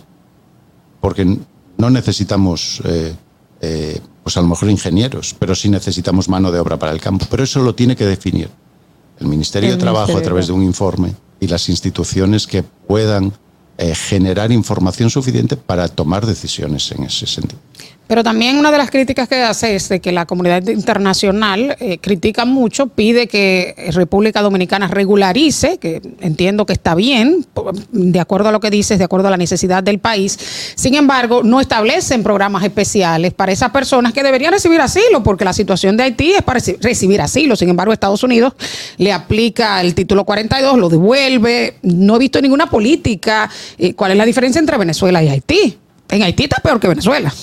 Porque no necesitamos, eh, eh, pues a lo mejor ingenieros, pero sí necesitamos mano de obra para el campo. Pero eso lo tiene que definir el Ministerio El de Trabajo Ministerio a través de un informe y las instituciones que puedan eh, generar información suficiente para tomar decisiones en ese sentido. Pero también una de las críticas que hace es de que la comunidad internacional eh, critica mucho, pide que República Dominicana regularice, que entiendo que está bien, de acuerdo a lo que dices, de acuerdo a la necesidad del país. Sin embargo, no establecen programas especiales para esas personas que deberían recibir asilo, porque la situación de Haití es para reci- recibir asilo. Sin embargo, Estados Unidos le aplica el título 42, lo devuelve. No he visto ninguna política. Eh, ¿Cuál es la diferencia entre Venezuela y Haití? En Haití está peor que Venezuela.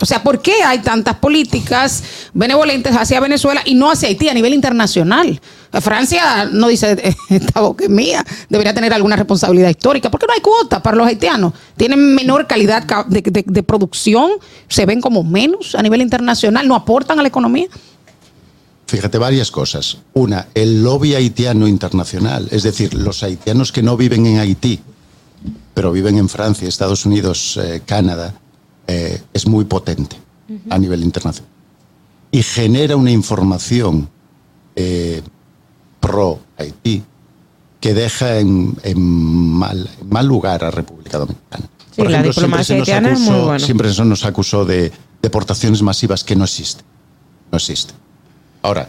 O sea, ¿por qué hay tantas políticas benevolentes hacia Venezuela y no hacia Haití a nivel internacional? Francia no dice, esta boca es mía, debería tener alguna responsabilidad histórica. ¿Por qué no hay cuotas para los haitianos? Tienen menor calidad ca- de, de- de producción, se ven como menos a nivel internacional, no aportan a la economía. Fíjate varias cosas. Una, el lobby haitiano internacional, es decir, los haitianos que no viven en Haití, pero viven en Francia, Estados Unidos, eh, Canadá, eh, es muy potente a nivel internacional. Y genera una información eh, pro Haití que deja en, en mal, en mal lugar a República Dominicana. Sí, la diplomacia se nos es acusó- siempre se nos acusó de deportaciones masivas que no existen. No existen. Ahora,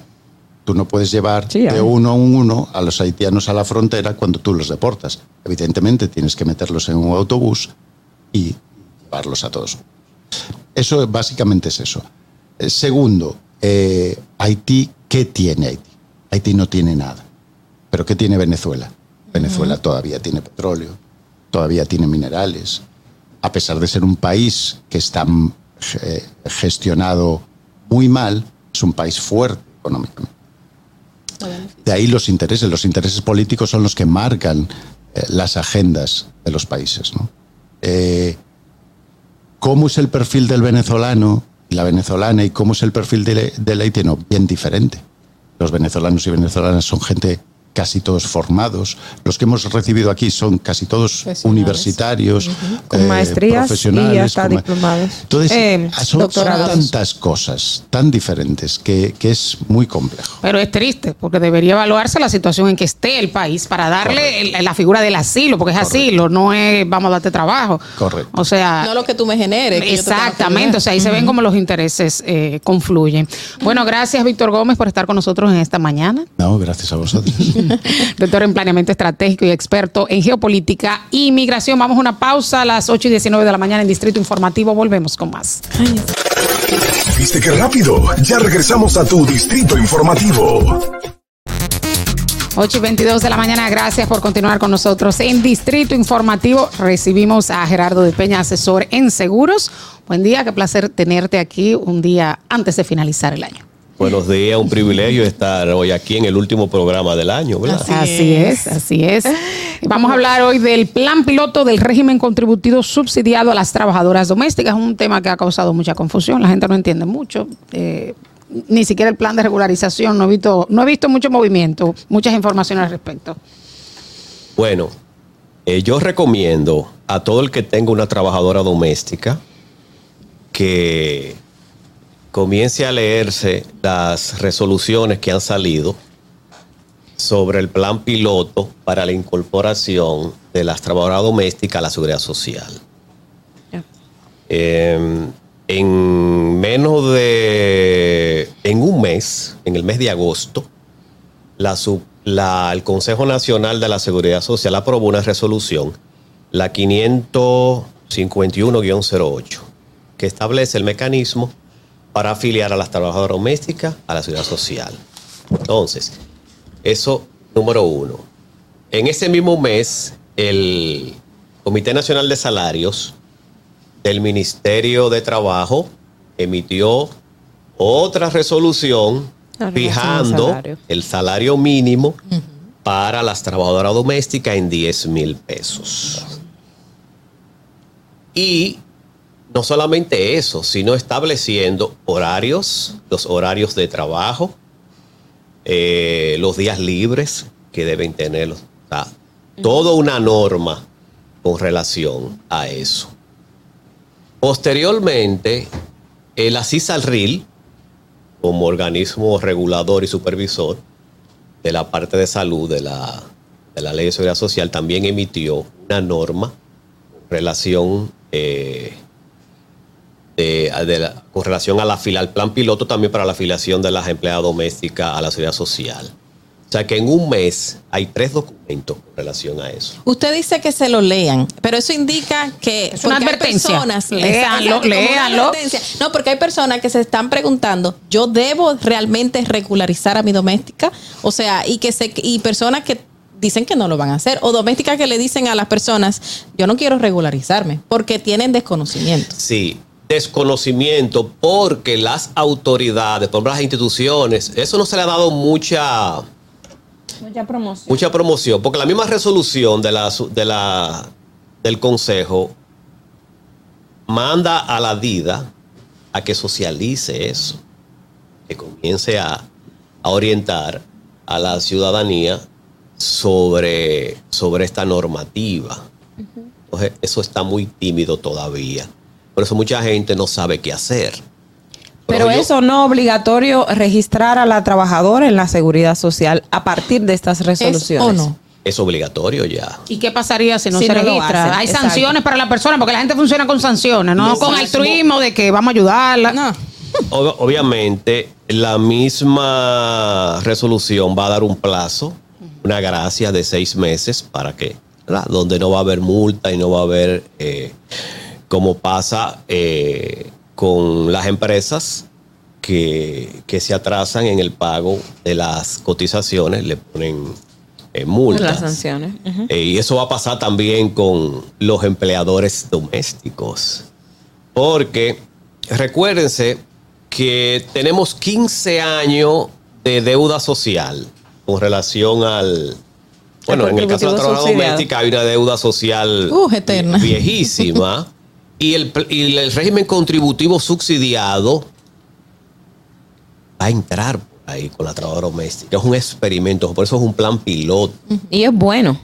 tú no puedes llevar Sí, de uno a uno a los haitianos a la frontera cuando tú los deportas. Evidentemente tienes que meterlos en un autobús y llevarlos a todos. Eso básicamente es eso. Eh, Segundo, eh, Haití, ¿qué tiene Haití? Haití no tiene nada. ¿Pero qué tiene Venezuela? Venezuela todavía tiene petróleo, todavía tiene minerales, a pesar de ser un país que está mm, eh, gestionado muy mal, es un país fuerte económicamente. De ahí los intereses, los intereses políticos son los que marcan eh, las agendas de los países. ¿no? Eh, ¿Cómo es el perfil del venezolano y la venezolana y cómo es el perfil del, del haitiano? Bien diferente. Los venezolanos y venezolanas son gente casi todos formados. Los que hemos recibido aquí son casi todos universitarios, Con eh, maestrías y profesionales. hasta con ma- diplomados. Entonces, Eh, son, tantas cosas tan diferentes que, que es muy complejo. Pero es triste, porque debería evaluarse la situación en que esté el país para darle el- la figura del asilo, porque es asilo, no es vamos a darte trabajo. Correcto. O sea, No lo que tú me generes. que yo te tengo que Exactamente, o sea, ahí se ven como los intereses eh, confluyen. Bueno, gracias Víctor Gómez por estar con nosotros en esta mañana. No, gracias a vosotros. Doctor en planeamiento estratégico y experto en geopolítica y migración. Vamos a una pausa a las 8 y 19 de la mañana en Distrito Informativo. Volvemos con más. ¿Viste qué rápido? Ya regresamos a tu distrito informativo. 8 y 22 de la mañana, gracias por continuar con nosotros en Distrito Informativo. Recibimos a Gerardo de Peña, asesor en seguros. Buen día, qué placer tenerte aquí un día antes de finalizar el año. Buenos días, un privilegio estar hoy aquí en el último programa del año, ¿verdad? Así, es. así es. Vamos a hablar hoy del plan piloto del régimen contributivo subsidiado a las trabajadoras domésticas, un tema que ha causado mucha confusión, la gente no entiende mucho. eh, ni siquiera el plan de regularización, no he visto, no he visto mucho movimiento, muchas informaciones al respecto. Bueno, eh, yo recomiendo a todo el que tenga una trabajadora doméstica que comience a leerse las resoluciones que han salido sobre el plan piloto para la incorporación de las trabajadoras domésticas a la seguridad social. Eh, en menos de, en un mes, en el mes de agosto, la, sub- la- el Consejo Nacional de la Seguridad Social aprobó una resolución, la 551-08, que establece el mecanismo para afiliar a las trabajadoras domésticas a la seguridad social. Entonces, eso número uno. En ese mismo mes, el Comité Nacional de Salarios del Ministerio de Trabajo emitió otra resolución fijando salario. el salario mínimo para las trabajadoras domésticas en 10 mil pesos. Y no solamente eso, sino estableciendo horarios, los horarios de trabajo, eh, los días libres que deben tener. O sea, toda una norma con relación a eso. Posteriormente, el ACISALRIL, como organismo regulador y supervisor de la parte de salud de la, de la Ley de Seguridad Social, también emitió una norma con relación, eh, de- de la- con relación a la fila, al plan piloto también para la afiliación de las empleadas domésticas a la seguridad social. O sea que en un mes hay tres documentos con relación a eso. Usted dice que se lo lean, pero eso indica que Es una porque hay advertencia. personas- Léanlo, Exacto, léanlo. advertencia. No, porque hay personas que se están preguntando, ¿yo debo realmente regularizar a mi doméstica? O sea, y que se y personas que dicen que no lo van a hacer o domésticas que le dicen a las personas, yo no quiero regularizarme porque tienen desconocimiento. Sí, desconocimiento porque las autoridades, por ejemplo, las instituciones, eso no se le ha dado mucha, Mucha promoción. mucha promoción, porque la misma resolución de la, de la, del Consejo manda a la DIDA a que socialice eso, que comience a, a orientar a la ciudadanía sobre, sobre esta normativa. Entonces, eso está muy tímido todavía. Por eso mucha gente no sabe qué hacer. Pero yo- eso no obligatorio registrar a la trabajadora en la seguridad social a partir de estas resoluciones. o no? Es obligatorio ya. ¿Y qué pasaría si no Si se no lo registra? hacen, Hay exacto. sanciones para la persona, porque la gente funciona con sanciones, no Lo con altruismo de que vamos a ayudarla. No. Ob- obviamente, la misma resolución va a dar un plazo, una gracia de seis meses para que, ¿verdad? donde no va a haber multa y no va a haber, eh, como pasa eh, con las empresas que, que se atrasan en el pago de las cotizaciones, le ponen eh, multas. Las sanciones. Eh, y eso va a pasar también con los empleadores domésticos. Porque recuérdense que tenemos 15 años de deuda social con relación al... Bueno, en el caso de la trabajadora doméstica hay una deuda social Uh, viejísima. y, el, y el régimen contributivo subsidiado va a entrar por ahí con la trabajadora doméstica. Es un experimento, por eso es un plan piloto. Y es bueno.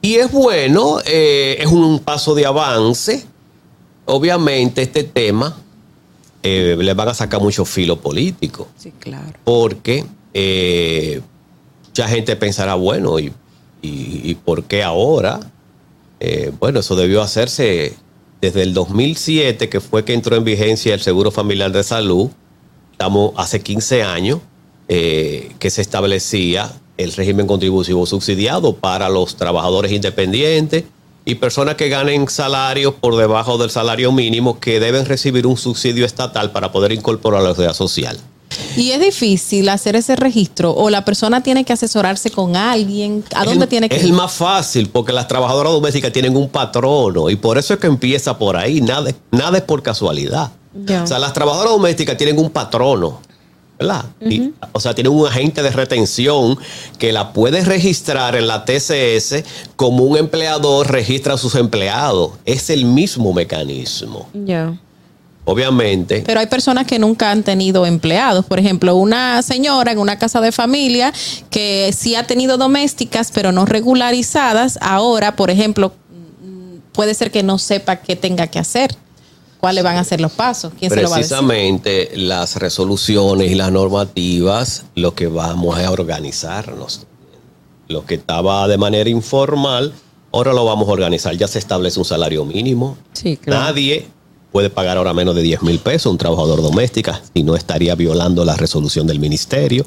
Y es bueno, eh, es un paso de avance. Obviamente este tema eh, le van a sacar mucho filo político. Sí, claro. Porque eh, mucha gente pensará, bueno, ¿y, y- y por qué ahora? Eh, bueno, eso debió hacerse desde el 2007, que fue que entró en vigencia el Seguro Familiar de Salud. Estamos hace 15 años eh, que se establecía el régimen contributivo subsidiado para los trabajadores independientes y personas que ganen salarios por debajo del salario mínimo que deben recibir un subsidio estatal para poder incorporar a la seguridad social. Y es difícil hacer ese registro o la persona tiene que asesorarse con alguien. ¿A Es dónde tiene que Es ir? el más fácil porque las trabajadoras domésticas tienen un patrono y por eso es que empieza por ahí. Nada, nada es por casualidad. O sea, las trabajadoras domésticas tienen un patrono, ¿verdad? Y, o sea, tienen un agente de retención que la puede registrar en la TCS como un empleador registra a sus empleados. Es el mismo mecanismo. Ya. Obviamente. Pero hay personas que nunca han tenido empleados. Por ejemplo, una señora en una casa de familia que sí ha tenido domésticas, pero no regularizadas. Ahora, por ejemplo, puede ser que no sepa qué tenga que hacer. ¿Cuáles van a ser los pasos? ¿Quién se lo va a decir? Precisamente las resoluciones y las normativas, lo que vamos a organizarnos. Lo que estaba de manera informal, ahora lo vamos a organizar. Ya se establece un salario mínimo. Sí, Nadie puede pagar ahora menos de 10 mil pesos un trabajador doméstica y no estaría violando la resolución del ministerio.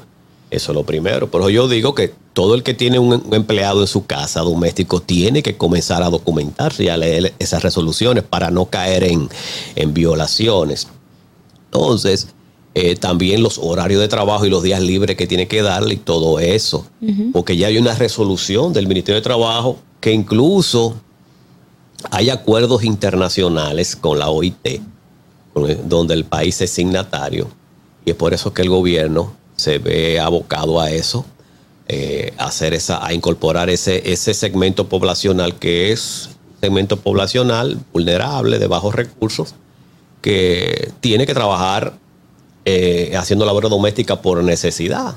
Eso es lo primero. Pero yo digo que todo el que tiene un, un empleado en su casa doméstico tiene que comenzar a documentarse y a leer esas resoluciones para no caer en, en violaciones. Entonces, eh, también los horarios de trabajo y los días libres que tiene que darle y todo eso. Porque ya hay una resolución del Ministerio de Trabajo que incluso hay acuerdos internacionales con la OIT, donde el país es signatario. Y es por eso que el gobierno se ve abocado a eso, eh, hacer esa, a incorporar ese, ese segmento poblacional que es segmento poblacional vulnerable, de bajos recursos, que tiene que trabajar eh, haciendo labor doméstica por necesidad.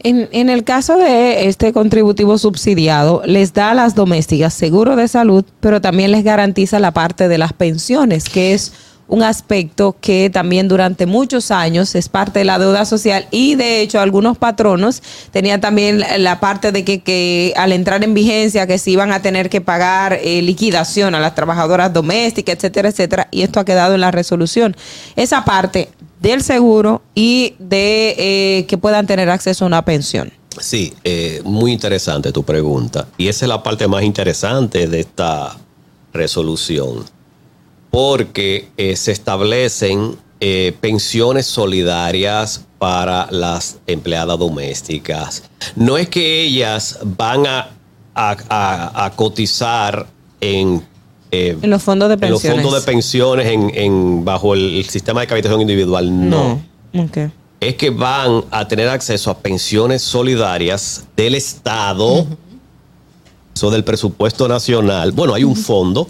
En, el caso de este contributivo subsidiado, les da a las domésticas seguro de salud, pero también les garantiza la parte de las pensiones, que es un aspecto que también durante muchos años es parte de la deuda social y de hecho algunos patronos tenían también la- la parte de que, que al entrar en vigencia que se iban a tener que pagar eh, liquidación a las trabajadoras domésticas, etcétera, etcétera, y esto ha quedado en la resolución. Esa parte del seguro y de eh, que puedan tener acceso a una pensión. Sí, eh, muy interesante tu pregunta. Y esa es la parte más interesante de esta resolución, porque eh, se establecen pensiones solidarias para las empleadas domésticas. No es que ellas van a, a- a- a cotizar en... eh, En los fondos de en los pensiones. fondos de pensiones en, en- bajo el, el sistema de capitalización individual, no Ok. es que van a tener acceso a pensiones solidarias del Estado, eso del presupuesto nacional. Bueno, hay un fondo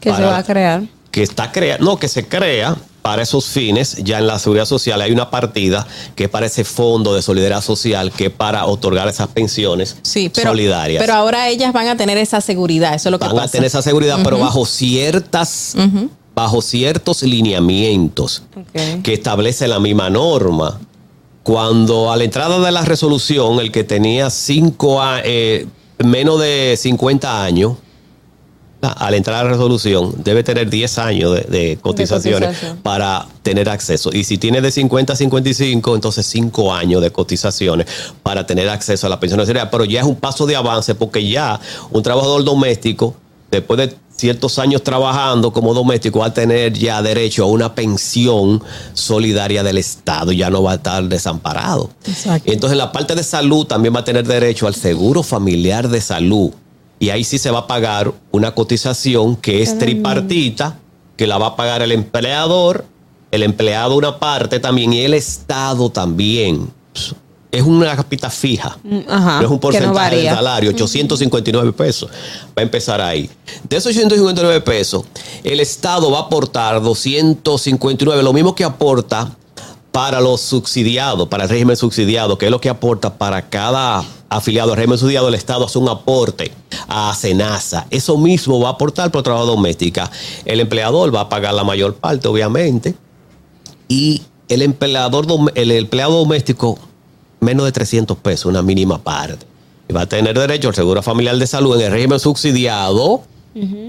Que se va a crear. que está crea, no, que se crea para esos fines. Ya en la seguridad social hay una partida que es para ese fondo de solidaridad social que es para otorgar esas pensiones Sí, pero, solidarias. pero ahora ellas van a tener esa seguridad, eso es lo que Van pasa. a tener esa seguridad, pero bajo ciertas, bajo ciertos lineamientos que establece la misma norma. Cuando a la entrada de la resolución, el que tenía cinco eh, menos de 50 años, al entrar a la resolución, debe tener 10 años de, de cotizaciones cotización. para tener acceso. Y si tiene de 50 a 55, entonces 5 años de cotizaciones para tener acceso a la pensión solidaria. Pero ya es un paso de avance porque ya un trabajador doméstico, después de ciertos años trabajando como doméstico, va a tener ya derecho a una pensión solidaria del Estado. Ya no va a estar desamparado. Entonces la parte de salud también va a tener derecho al seguro familiar de salud. Y ahí sí se va a pagar una cotización que es tripartita, que la va a pagar el empleador, el empleado una parte también y el Estado también. Es una capita fija. Ajá, no es un no porcentaje del salario, 859 pesos. Va a empezar ahí. De esos 859 pesos, el Estado va a aportar 259, lo mismo que aporta para los subsidiados, para el régimen subsidiado, que es lo que aporta para cada afiliado al régimen subsidiado, el Estado hace un aporte a Senasa. Eso mismo va a aportar por trabajo doméstica. El empleador va a pagar la mayor parte, obviamente, y el empleador, el empleado doméstico, menos de 300 pesos, una mínima parte. Y va a tener derecho al seguro familiar de salud en el régimen subsidiado,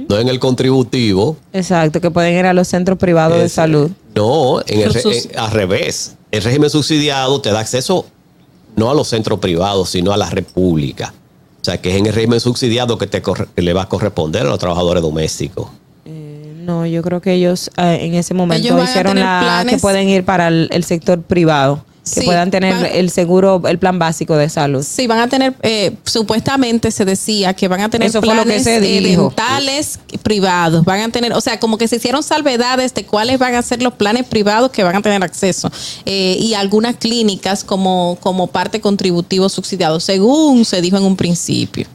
no en el contributivo. Exacto, que pueden ir a los centros privados de salud. No, en el en- al revés. El régimen subsidiado te da acceso no a los centros privados, sino a la república. O sea, que es en el régimen subsidiado que, te corre- que le va a corresponder a los trabajadores domésticos. No, yo creo que ellos eh, en ese momento Ellos hicieron la planes- que pueden ir para el, el sector privado, que Sí, puedan tener van- el seguro, el plan básico de salud. Sí, van a tener, eh, supuestamente se decía que van a tener Eso fue lo que planes se eh, dijo. dentales privados. Van a tener, o sea, como que se hicieron salvedades de cuáles van a ser los planes privados que van a tener acceso. Eh, y algunas clínicas como, como parte contributivo subsidiado, según se dijo en un principio.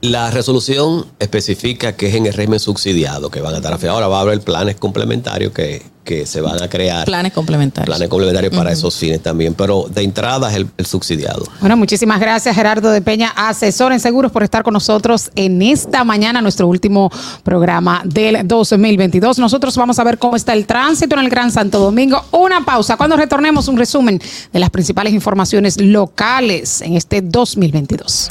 La resolución especifica que es en el régimen subsidiado que van a estar afiliados. Ahora va a haber planes complementarios que, que se van a crear. Planes complementarios. Planes complementarios para esos fines también, pero de entrada es el, el subsidiado. Bueno, muchísimas gracias Gerardo de Peña, asesor en seguros, por estar con nosotros en esta mañana, nuestro último programa del 2022. Nosotros vamos a ver cómo está el tránsito en el Gran Santo Domingo. Una pausa. Cuando retornemos, un resumen de las principales informaciones locales en este 2022.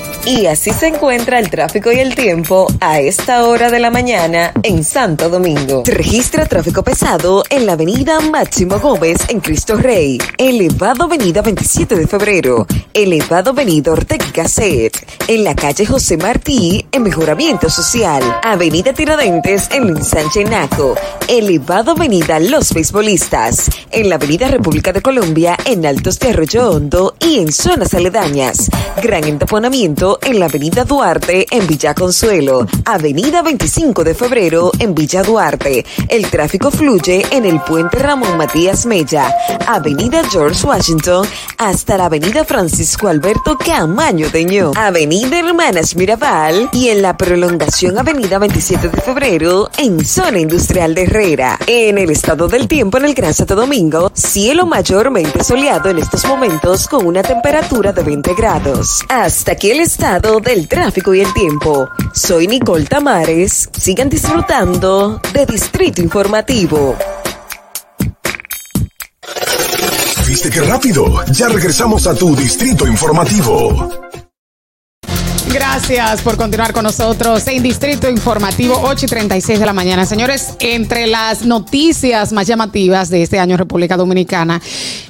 Y así se encuentra el tráfico y el tiempo a esta hora de la mañana en Santo Domingo. Se registra tráfico pesado en la avenida Máximo Gómez en Cristo Rey, elevado avenida 27 de febrero, elevado avenida Ortega Gasset, en la calle José Martí en Mejoramiento Social, avenida Tiradentes en Linsanche Naco, elevado avenida Los Beisbolistas, en la avenida República de Colombia en Altos de Arroyo Hondo y en zonas aledañas. Gran entaponamiento en la avenida Duarte en Villa Consuelo, avenida 25 de febrero en Villa Duarte. El tráfico fluye en el puente Ramón Matías Mella, avenida George Washington hasta la avenida Francisco Alberto Camaño Deño, avenida Hermanas Mirabal y en la prolongación avenida 27 de febrero en zona industrial de Herrera. En el estado del tiempo en el Gran Santo Domingo, cielo mayormente soleado en estos momentos con una temperatura de 20 grados. Hasta aquí el estado del tráfico y el tiempo. Soy Nicole Tamares. Sigan disfrutando de Distrito Informativo. ¿Viste qué rápido? Ya regresamos a tu distrito informativo. Gracias por continuar con nosotros en Distrito Informativo 8 y 36 de la mañana. Señores, entre las noticias más llamativas de este año en República Dominicana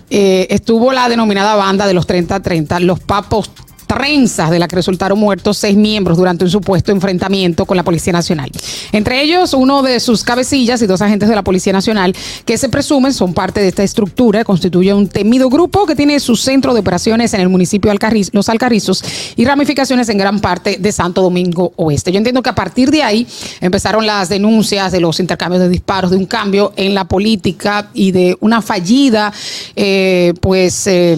eh, estuvo la denominada banda de los 30-30, los papos trenzas de la que resultaron muertos seis miembros durante un supuesto enfrentamiento con la Policía Nacional. Entre ellos, uno de sus cabecillas y dos agentes de la Policía Nacional que se presumen son parte de esta estructura, constituye un temido grupo que tiene su centro de operaciones en el municipio de Los Alcarrizos y ramificaciones en gran parte de Santo Domingo Oeste. Yo entiendo que a partir de ahí empezaron las denuncias de los intercambios de disparos, de un cambio en la política y de una fallida, eh, pues... eh,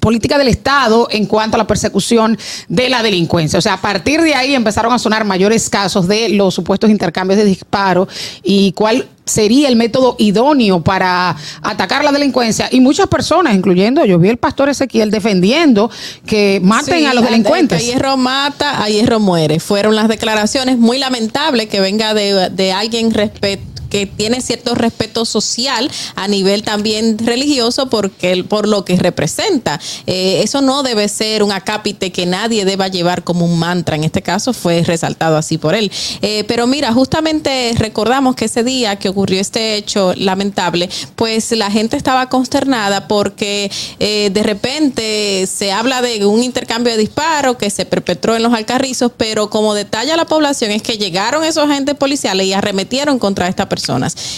política del Estado en cuanto a la persecución de la delincuencia. O sea, a partir de ahí empezaron a sonar mayores casos de los supuestos intercambios de disparos y cuál sería el método idóneo para atacar la delincuencia. Y muchas personas, incluyendo, yo vi el pastor Ezequiel defendiendo que maten Sí, a los delincuentes. A hierro mata, a hierro muere. Fueron las declaraciones muy lamentables que venga de, de alguien respeto que tiene cierto respeto social a nivel también religioso porque por lo que representa. Eh, eso no debe ser un acápite que nadie deba llevar como un mantra. En este caso fue resaltado así por él. Eh, pero mira, justamente recordamos que ese día que ocurrió este hecho lamentable, pues la gente estaba consternada porque eh, de repente se habla de un intercambio de disparos que se perpetró en los alcarrizos, pero como detalla la población es que llegaron esos agentes policiales y arremetieron contra esta persona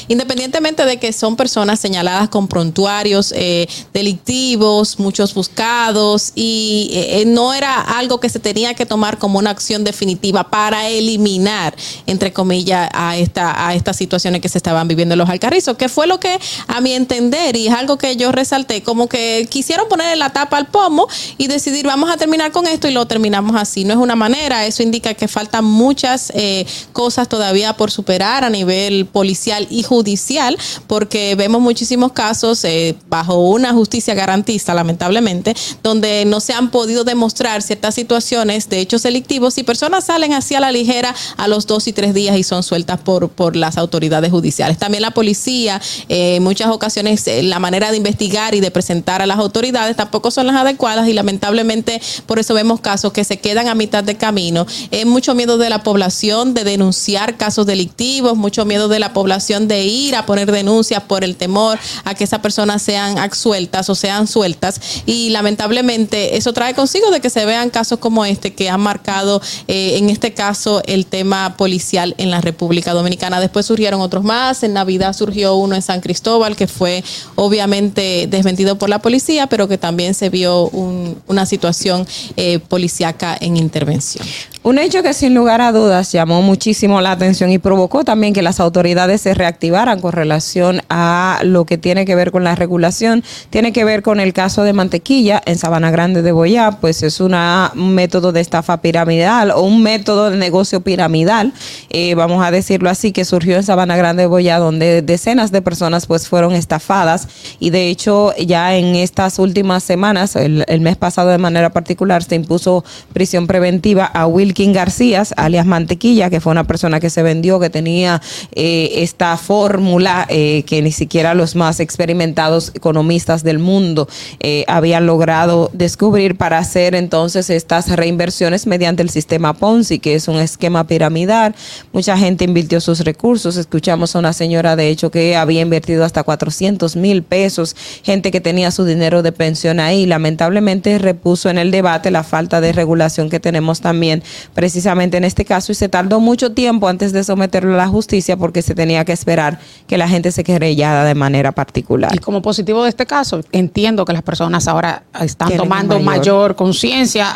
independientemente de que son personas señaladas con prontuarios eh, delictivos, muchos buscados, y eh, no era algo que se tenía que tomar como una acción definitiva para eliminar, entre comillas, a, esta, a estas situaciones que se estaban viviendo en los alcarrizos, que fue lo que, a mi entender, y es algo que yo resalté, como que quisieron ponerle la tapa al pomo y decidir, vamos a terminar con esto y lo terminamos así. No es una manera, eso indica que faltan muchas eh, cosas todavía por superar a nivel policial y judicial, porque vemos muchísimos casos eh, bajo una justicia garantista, lamentablemente, donde no se han podido demostrar ciertas situaciones de hechos delictivos y personas salen así a la ligera a los dos y tres días y son sueltas por, por las autoridades judiciales. También la policía, eh, en muchas ocasiones, eh, la manera de investigar y de presentar a las autoridades tampoco son las adecuadas y lamentablemente por eso vemos casos que se quedan a mitad de camino. Eh, mucho miedo de la población de denunciar casos delictivos, mucho miedo de la población de ir a poner denuncias por el temor a que esas personas sean absueltas o sean sueltas y lamentablemente eso trae consigo de que se vean casos como este que han marcado eh, en este caso el tema policial en la República Dominicana. Después surgieron otros más, en Navidad surgió uno en San Cristóbal que fue obviamente desmentido por la policía, pero que también se vio un- una situación eh, policíaca en intervención. Un hecho que sin lugar a dudas llamó muchísimo la atención y provocó también que las autoridades se reactivaran con relación a lo que tiene que ver con la regulación, tiene que ver con el caso de Mantequilla en Sabana Grande de Boyá, pues es una, un método de estafa piramidal o un método de negocio piramidal, eh, vamos a decirlo así, que surgió en Sabana Grande de Boyá, donde decenas de personas pues fueron estafadas. Y de hecho ya en estas últimas semanas, el, el mes pasado de manera particular, se impuso prisión preventiva a Will Wilkin García, alias Mantequilla, que fue una persona que se vendió, que tenía eh, esta fórmula eh, que ni siquiera los más experimentados economistas del mundo eh, habían logrado descubrir para hacer entonces estas reinversiones mediante el sistema Ponzi, que es un esquema piramidal. Mucha gente invirtió sus recursos. Escuchamos a una señora, de hecho, que había invertido hasta 400 mil pesos, gente que tenía su dinero de pensión ahí. Lamentablemente repuso en el debate la falta de regulación que tenemos también precisamente en este caso y se tardó mucho tiempo antes de someterlo a la justicia porque se tenía que esperar que la gente se querellara de manera particular. Y como positivo de este caso, entiendo que las personas ahora están tomando mayor- mayor, conciencia,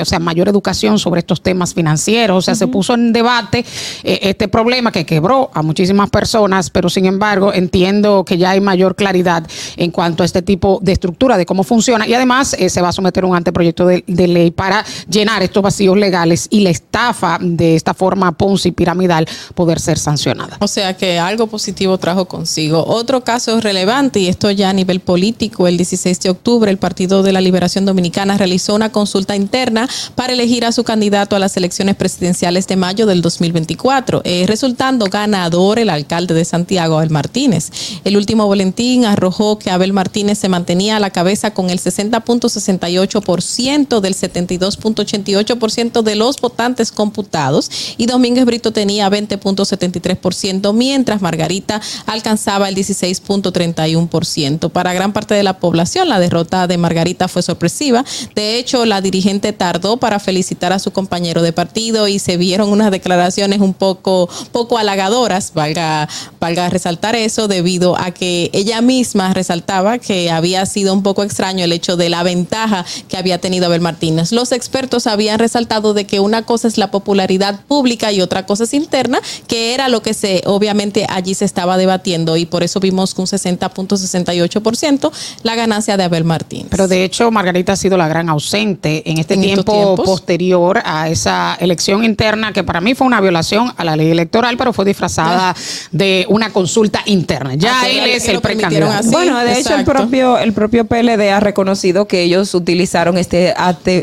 o sea, mayor educación sobre estos temas financieros. O sea, se puso en debate eh, este problema que quebró a muchísimas personas, pero sin embargo entiendo que ya hay mayor claridad en cuanto a este tipo de estructura, de cómo funciona. Y además eh, se va a someter un anteproyecto de, de ley para llenar estos vacíos legales y la estafa de esta forma Ponzi piramidal poder ser sancionada. O sea que algo positivo trajo consigo. Otro caso relevante, y esto ya a nivel político, el 16 de octubre el Partido de la Liberación Dominicana realizó una consulta interna para elegir a su candidato a las elecciones presidenciales de mayo del 2024, eh, resultando ganador el alcalde de Santiago, Abel Martínez. El último boletín arrojó que Abel Martínez se mantenía a la cabeza con el 60.68% del 72.88% de los votantes computados y Domínguez Brito tenía 20.73%, mientras Margarita alcanzaba el 16.31%. Para gran parte de la población, la derrota de Margarita fue sorpresiva. De hecho, la dirigente tardó para felicitar a su compañero de partido y se vieron unas declaraciones un poco, poco halagadoras, valga, valga resaltar eso, debido a que ella misma resaltaba que había sido un poco extraño el hecho de la ventaja que había tenido Abel Martínez. Los expertos habían resaltado de que una cosa es la popularidad pública y otra cosa es interna, que era lo que se obviamente allí se estaba debatiendo y por eso vimos que un 60.68% la ganancia de Abel Martínez. Pero de hecho, Margarita ha sido la gran ausente en este En tiempo posterior a esa elección interna, que para mí fue una violación a la ley electoral, pero fue disfrazada de una consulta interna. Ya Ah, que él lo- es el precandidato. así. bueno, de hecho el exacto. propio el propio PLD ha reconocido que ellos utilizaron este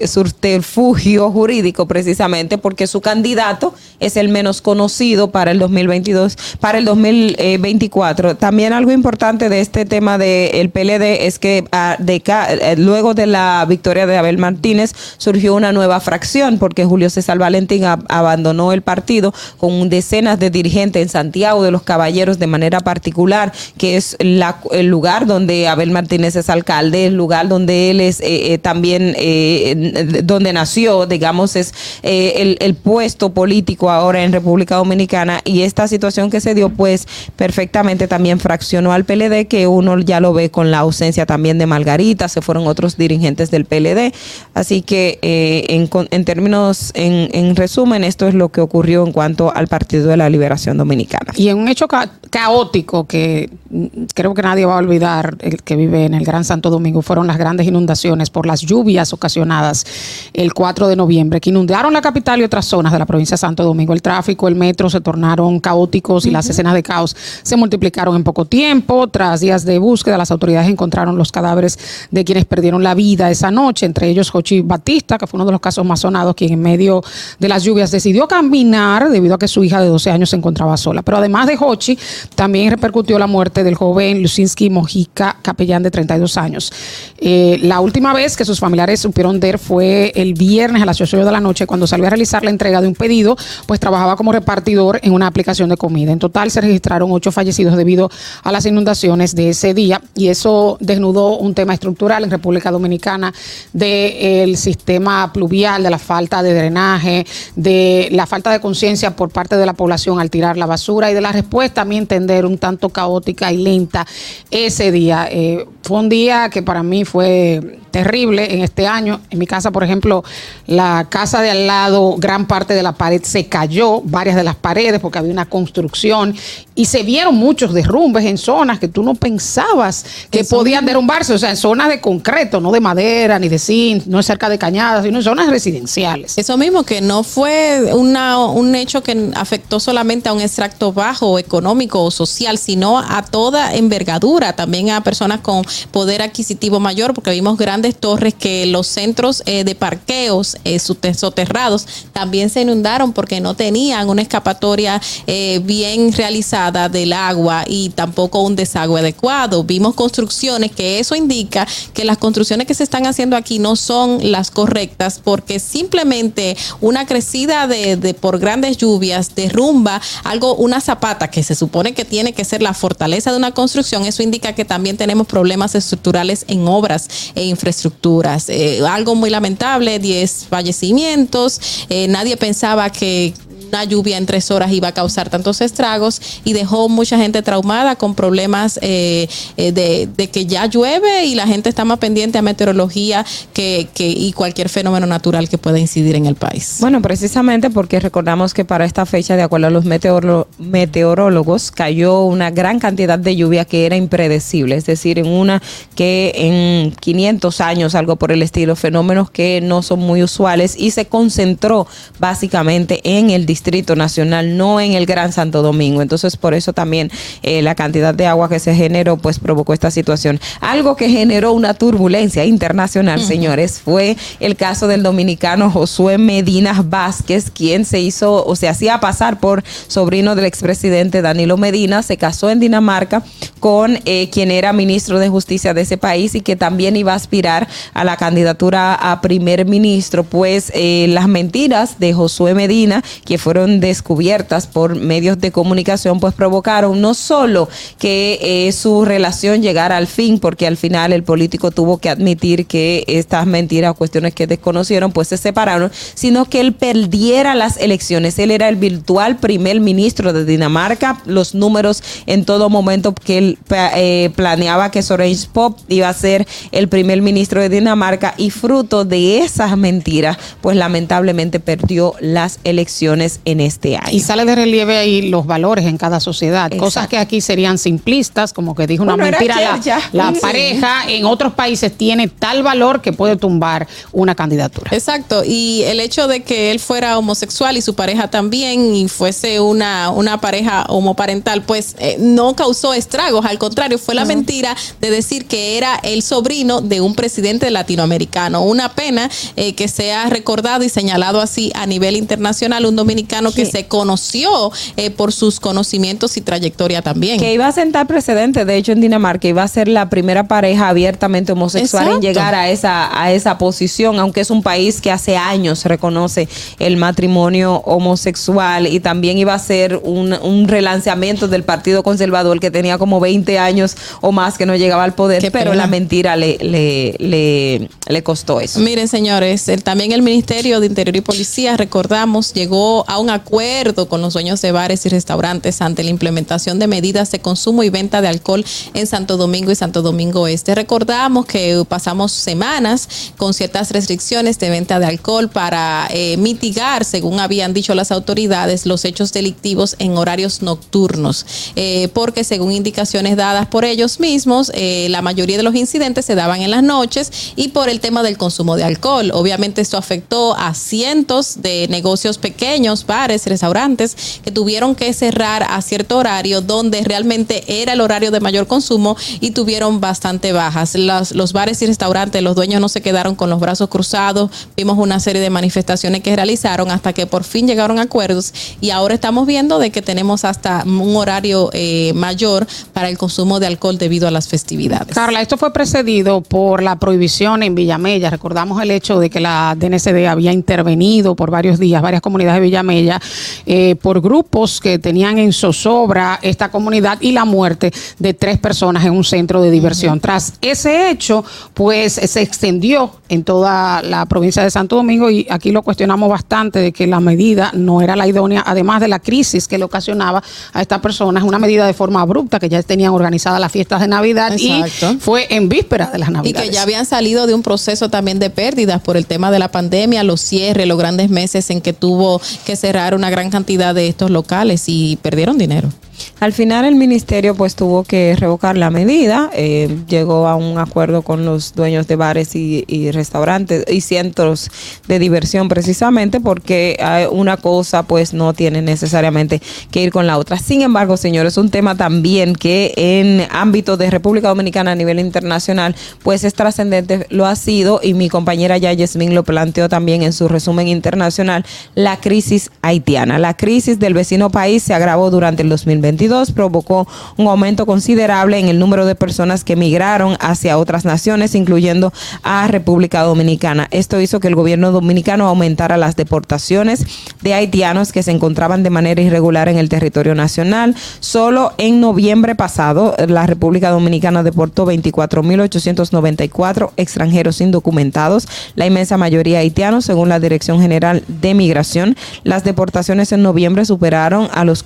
subterfugio jurídico precisamente porque su candidato es el menos conocido para el 2022, para el 2024. También algo importante de este tema del PLD es que ah, de eh, luego de la victoria de Abel Martínez surgió una nueva fracción porque Julio César Valentín ab- abandonó el partido con decenas de dirigentes en Santiago de los Caballeros de manera particular, que es la- el lugar donde Abel Martínez es alcalde, el lugar donde él es eh, eh, también, eh, donde nació, digamos, es eh, el, puesto político ahora en República Dominicana y esta situación que se dio, pues perfectamente también fraccionó al PLD, que uno ya lo ve con la ausencia también de Margarita, se fueron otros dirigentes del PLD, así que eh, en, en términos, en, en resumen, esto es lo que ocurrió en cuanto al Partido de la Liberación Dominicana. Y en un hecho ca- caótico que mm, creo que nadie va a olvidar, el que vive en el Gran Santo Domingo, fueron las grandes inundaciones por las lluvias ocasionadas el 4 de noviembre, que inundaron la capital y otras zonas de la provincia de Santo Domingo. El tráfico, el metro se tornaron caóticos y las escenas de caos se multiplicaron en poco tiempo. Tras días de búsqueda, las autoridades encontraron los cadáveres de quienes perdieron la vida esa noche, entre ellos Jochi Batista, que fue uno de los casos más sonados, quien en medio de las lluvias decidió caminar debido a que su hija de 12 años se encontraba sola. Pero además de Jochi, también repercutió la muerte del joven Lucinski Mojica, capellán de 32 años. Eh, la última vez que sus familiares supieron de él fue el viernes a las 8 de la noche, cuando salió a realizar la entrega de un pedido, pues trabajaba como repartidor en una aplicación de comida. En total se registraron ocho fallecidos debido a las inundaciones de ese día y eso desnudó un tema estructural en República Dominicana del sistema pluvial, de la falta de drenaje, de la falta de conciencia por parte de la población al tirar la basura y de la respuesta, a mi entender, un tanto caótica y lenta ese día. Eh, fue un día que para mí fue terrible en este año. En mi casa, por ejemplo, la casa de al lado, gran parte de la pared se cayó, varias de las paredes, porque había una construcción y se vieron muchos derrumbes en zonas que tú no pensabas que podían derrumbarse, o sea, en zonas de concreto, no de madera ni de zinc, no cerca de cañadas, sino en zonas residenciales. Eso mismo, que no fue una, un hecho que afectó solamente a un extracto bajo, económico o social, sino a toda envergadura, también a personas con poder adquisitivo mayor, porque vimos grandes torres que los centros eh, de parqueos eh, soterrados también se inundaron porque no tenían una escapatoria eh, bien realizada del agua y tampoco un desagüe adecuado. Vimos construcciones que eso indica que las construcciones que se están haciendo aquí no son las correctas porque simplemente una crecida de, por grandes lluvias derrumba algo, una zapata que se supone que tiene que ser la fortaleza de una construcción. Eso indica que también tenemos problemas estructurales en obras e infraestructuras. Eh, algo muy lamentable, 10 fallecimientos. Eh, nadie pensaba que una lluvia en tres horas iba a causar tantos estragos y dejó mucha gente traumada con problemas eh, eh, de, que ya llueve y la gente está más pendiente a meteorología que, y cualquier fenómeno natural que pueda incidir en el país. Bueno, precisamente porque recordamos que para esta fecha, de acuerdo a los meteorólogos, cayó una gran cantidad de lluvia que era impredecible, es decir, en una que en 500 años, algo por el estilo, fenómenos que no son muy usuales y se concentró básicamente en el Distrito Nacional, no en el Gran Santo Domingo. Entonces, por eso también eh, la cantidad de agua que se generó, pues provocó esta situación. Algo que generó una turbulencia internacional, señores, fue el caso del dominicano Josué Medina Vázquez, quien se hizo o se hacía pasar por sobrino del expresidente Danilo Medina, se casó en Dinamarca con eh, quien era ministro de Justicia de ese país y que también iba a aspirar a la candidatura a primer ministro, pues eh, las mentiras de Josué Medina, que fueron descubiertas por medios de comunicación, pues provocaron no solo que eh, su relación llegara al fin, porque al final el político tuvo que admitir que estas mentiras o cuestiones que desconocieron, pues se separaron, sino que él perdiera las elecciones. Él era el virtual primer ministro de Dinamarca, los números en todo momento que él eh, planeaba que Soren Pop iba a ser el primer ministro de Dinamarca y fruto de esas mentiras, pues lamentablemente perdió las elecciones en este año. Y sale de relieve ahí los valores en cada sociedad. Cosas que aquí serían simplistas, como que dijo una Bueno, mentira la, Sí. pareja, en otros países tiene tal valor que puede tumbar una candidatura. Exacto, y el hecho de que él fuera homosexual y su pareja también y fuese una, una pareja homoparental, pues eh, no causó estragos, al contrario, fue la mentira de decir que era el sobrino de un presidente latinoamericano. Una pena eh, que sea recordado y señalado así a nivel internacional, un dominicano que se conoció eh, por sus conocimientos y trayectoria también. Que iba a sentar precedente, de hecho en Dinamarca iba a ser la primera pareja abiertamente homosexual Exacto. en llegar a esa, a esa posición, aunque es un país que hace años reconoce el matrimonio homosexual y también iba a ser un, un relanceamiento del Partido Conservador que tenía como 20 años o más que no llegaba al poder, Qué pero pena. la mentira le, le, le, le costó eso. Miren, señores, el- también el Ministerio de Interior y Policía, recordamos, llegó a un acuerdo con los dueños de bares y restaurantes ante la implementación de medidas de consumo y venta de alcohol en Santo Domingo y Santo Domingo Este. Recordamos que pasamos semanas con ciertas restricciones de venta de alcohol para eh, mitigar, según habían dicho las autoridades, los hechos delictivos en horarios nocturnos, Eh, porque según indicaciones dadas por ellos mismos, eh, la mayoría de los incidentes se daban en las noches y por el tema del consumo de alcohol. Obviamente esto afectó a cientos de negocios pequeños, bares, restaurantes, que tuvieron que cerrar a cierto horario donde realmente era el horario de mayor consumo y tuvieron bastante bajas. Los, los bares y restaurantes, los dueños no se quedaron con los brazos cruzados, vimos una serie de manifestaciones que realizaron hasta que por fin llegaron a acuerdos y ahora estamos viendo de que tenemos hasta un horario eh, mayor para el consumo de alcohol debido a las festividades. Carla, esto fue precedido por la prohibición en Villamella. Recordamos el hecho de que la DNCD había intervenido por varios días, varias comunidades de Villamella, eh, por grupos que tenían en zozobra esta comunidad y la muerte de tres personas en un centro de diversión. Tras ese hecho, pues se extendió en toda la provincia de Santo Domingo y aquí lo cuestionamos bastante de que la medida no era la idónea, además de la crisis que le ocasionaba a estas personas, una medida de forma abrupta que ya tenían organizadas las fiestas de Navidad Exacto. y fue en víspera de las Y Navidades. que ya habían salido de un proceso también de pérdidas por el tema de la pandemia, los cierres, los grandes meses en que tuvo que cerrar una gran cantidad de estos locales y perdieron dinero. Al final el ministerio pues tuvo que revocar la medida, eh, llegó a un acuerdo con los dueños de bares y, restaurantes y centros de diversión precisamente porque eh, una cosa pues no tiene necesariamente que ir con la otra. Sin embargo, señores, un tema también que en ámbito de República Dominicana a nivel internacional pues es trascendente, lo ha sido y mi compañera ya Yasmin lo planteó también en su resumen internacional, la crisis haitiana. La crisis del vecino país se agravó durante el 2022, provocó un aumento considerable en el número de personas que migraron hacia otras naciones, incluyendo a República Dominicana. Esto hizo que el gobierno dominicano aumentara las deportaciones de haitianos que se encontraban de manera irregular en el territorio nacional. Solo en noviembre pasado, la República Dominicana deportó 24.894 extranjeros indocumentados, la inmensa mayoría haitianos, según la Dirección General de Migración. Las deportaciones en noviembre superaron a los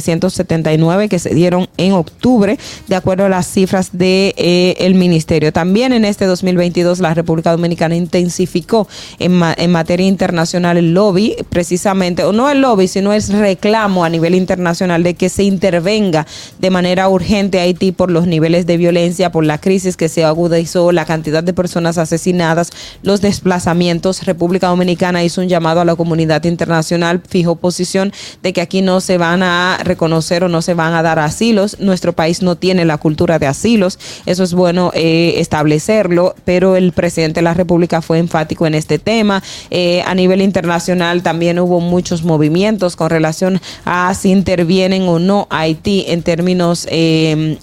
4.779 que se dieron en octubre, de acuerdo a las cifras del de, eh, ministerio. También en este 2022 la República Dominicana intensificó en, en materia internacional el lobby, precisamente, o no el lobby, sino el reclamo a nivel internacional de que se intervenga de manera urgente a Haití por los niveles de violencia, por la crisis que se agudizó, la cantidad de personas asesinadas, los desplazamientos. República Dominicana hizo un llamado a la comunidad internacional, fijó posición de que aquí no se van a reconocer o no se van a dar asilos. Nuestro país no tiene la cultura de asilos. Eso es bueno eh, establecerlo, pero el presidente de la República fue enfático en este tema. Eh, a nivel internacional también hubo muchos movimientos con relación a si intervienen o no Haití en términos eh,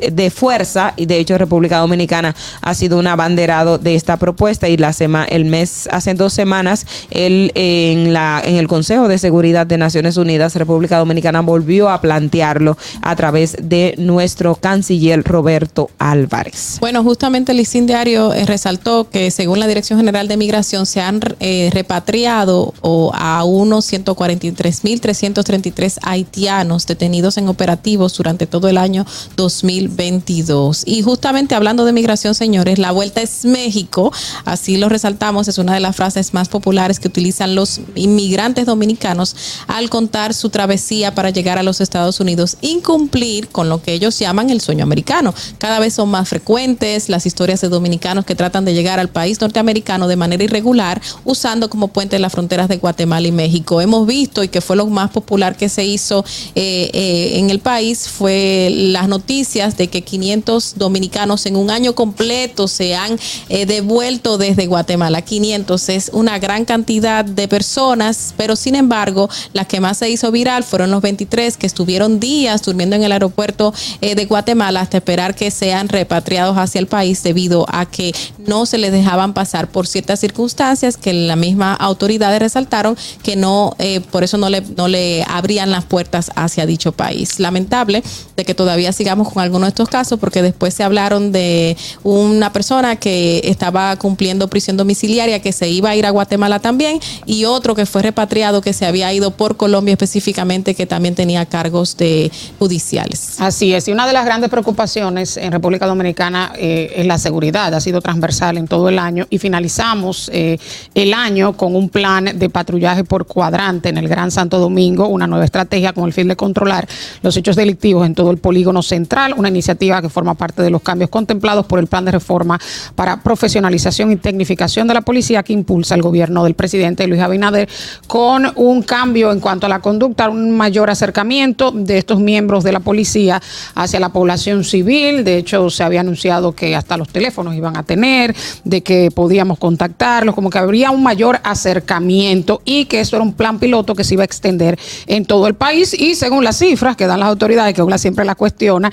de fuerza y de hecho República Dominicana ha sido un abanderado de esta propuesta y la sema, el mes hace dos semanas el, en la en el Consejo de Seguridad de Naciones Unidas República Dominicana volvió a plantearlo a través de nuestro canciller Roberto Álvarez. Bueno, justamente el diario eh, resaltó que según la Dirección General de Migración se han eh, repatriado o, a unos 143.333 haitianos detenidos en operativos durante todo el año 2000 2022. Y justamente hablando de migración, señores, la vuelta es México, así lo resaltamos, es una de las frases más populares que utilizan los inmigrantes dominicanos al contar su travesía para llegar a los Estados Unidos, incumplir con lo que ellos llaman el sueño americano. Cada vez son más frecuentes las historias de dominicanos que tratan de llegar al país norteamericano de manera irregular, usando como puente las fronteras de Guatemala y México. Hemos visto y que fue lo más popular que se hizo eh, eh, en el país fue las noticias de que 500 dominicanos en un año completo se han eh, devuelto desde Guatemala. 500 es una gran cantidad de personas, pero sin embargo, la que más se hizo viral fueron los 23 que estuvieron días durmiendo en el aeropuerto eh, de Guatemala hasta esperar que sean repatriados hacia el país debido a que no se les dejaban pasar por ciertas circunstancias que la misma autoridades resaltaron que no, eh, por eso no le, no le abrían las puertas hacia dicho país. Lamentable de que todavía sigamos con algunos estos casos porque después se hablaron de una persona que estaba cumpliendo prisión domiciliaria que se iba a ir a Guatemala también y otro que fue repatriado que se había ido por Colombia específicamente que también tenía cargos de judiciales. Así es, y una de las grandes preocupaciones en República Dominicana eh, es la seguridad, ha sido transversal en todo el año y finalizamos eh, el año con un plan de patrullaje por cuadrante en el Gran Santo Domingo, una nueva estrategia con el fin de controlar los hechos delictivos en todo el polígono central, una iniciativa que forma parte de los cambios contemplados por el plan de reforma para profesionalización y tecnificación de la policía que impulsa el gobierno del presidente Luis Abinader con un cambio en cuanto a la conducta, un mayor acercamiento de estos miembros de la policía hacia la población civil. De hecho, se había anunciado que hasta los teléfonos iban a tener, de que podíamos contactarlos, como que habría un mayor acercamiento y que eso era un plan piloto que se iba a extender en todo el país y según las cifras que dan las autoridades, que una siempre la cuestiona,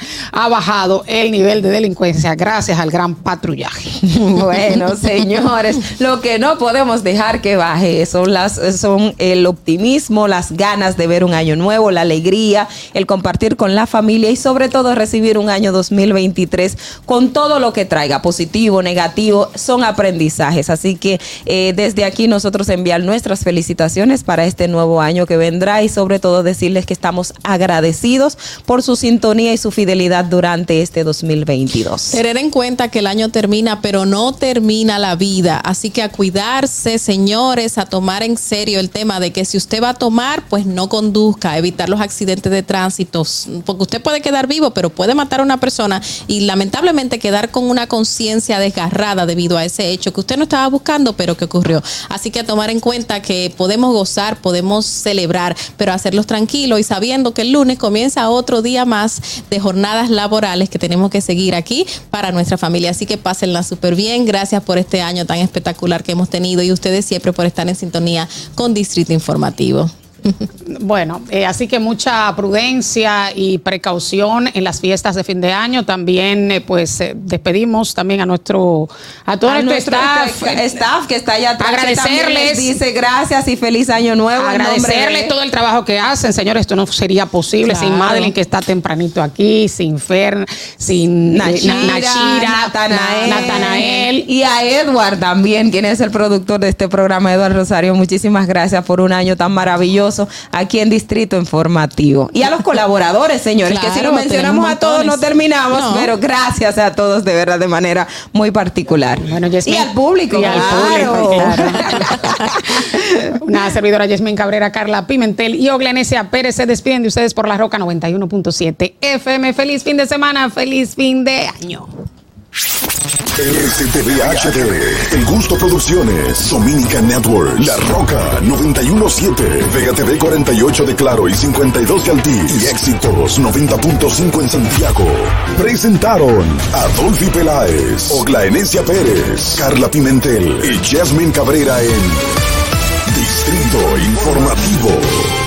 bajado el nivel de delincuencia gracias al gran patrullaje. Bueno, señores, lo que no podemos dejar que baje son las son el optimismo, las ganas de ver un año nuevo, la alegría, el compartir con la familia y sobre todo recibir un año 2023 con todo lo que traiga, positivo, negativo, son aprendizajes. Así que eh, desde aquí nosotros enviar nuestras felicitaciones para este nuevo año que vendrá y sobre todo decirles que estamos agradecidos por su sintonía y su fidelidad durante este 2022. Tener en cuenta que el año termina, pero no termina la vida. Así que a cuidarse, señores, a tomar en serio el tema de que si usted va a tomar, pues no conduzca, evitar los accidentes de tránsito, porque usted puede quedar vivo, pero puede matar a una persona y lamentablemente quedar con una conciencia desgarrada debido a ese hecho que usted no estaba buscando, pero que ocurrió. Así que a tomar en cuenta que podemos gozar, podemos celebrar, pero hacerlos tranquilos y sabiendo que el lunes comienza otro día más de jornadas laborales que tenemos que seguir aquí para nuestra familia. Así que pásenla súper bien. Gracias por este año tan espectacular que hemos tenido y ustedes siempre por estar en sintonía con Distrito Informativo. Bueno, eh, así que mucha prudencia y precaución en las fiestas de fin de año. También, eh, pues, eh, despedimos también a nuestro, a todo A nuestro nuestro staff. staff que está allá atrás, Agradecerles. les dice gracias y feliz año nuevo. Agradecerles de- todo el trabajo que hacen, señores. Esto no sería posible sin. Madeline, que está tempranito aquí, sin Fer, sin Nachira, Na- Nachira, Natanael, Natanael. y a Edward también, quien es el productor de este programa, Edward Rosario. Muchísimas gracias por un año tan maravilloso aquí en Distrito Informativo. Y a los colaboradores, señores, que si lo mencionamos a todos no terminamos, No. pero gracias a todos de verdad de manera muy particular. y al público, Y al claro. público, claro. Una servidora Yasmin Cabrera, Carla Pimentel y Oglenesia Pérez se despiden de ustedes por la Roca 91.7 FM. Feliz fin de semana, feliz fin de año. RCTV HD, El Gusto Producciones, Dominican Network, La Roca 917, Vega TV 48 de Claro y 52 de Altiz y Éxitos 90.5 en Santiago. Presentaron Adolfi Peláez, Oglaenecia Pérez, Carla Pimentel y Jasmine Cabrera en Distrito Informativo.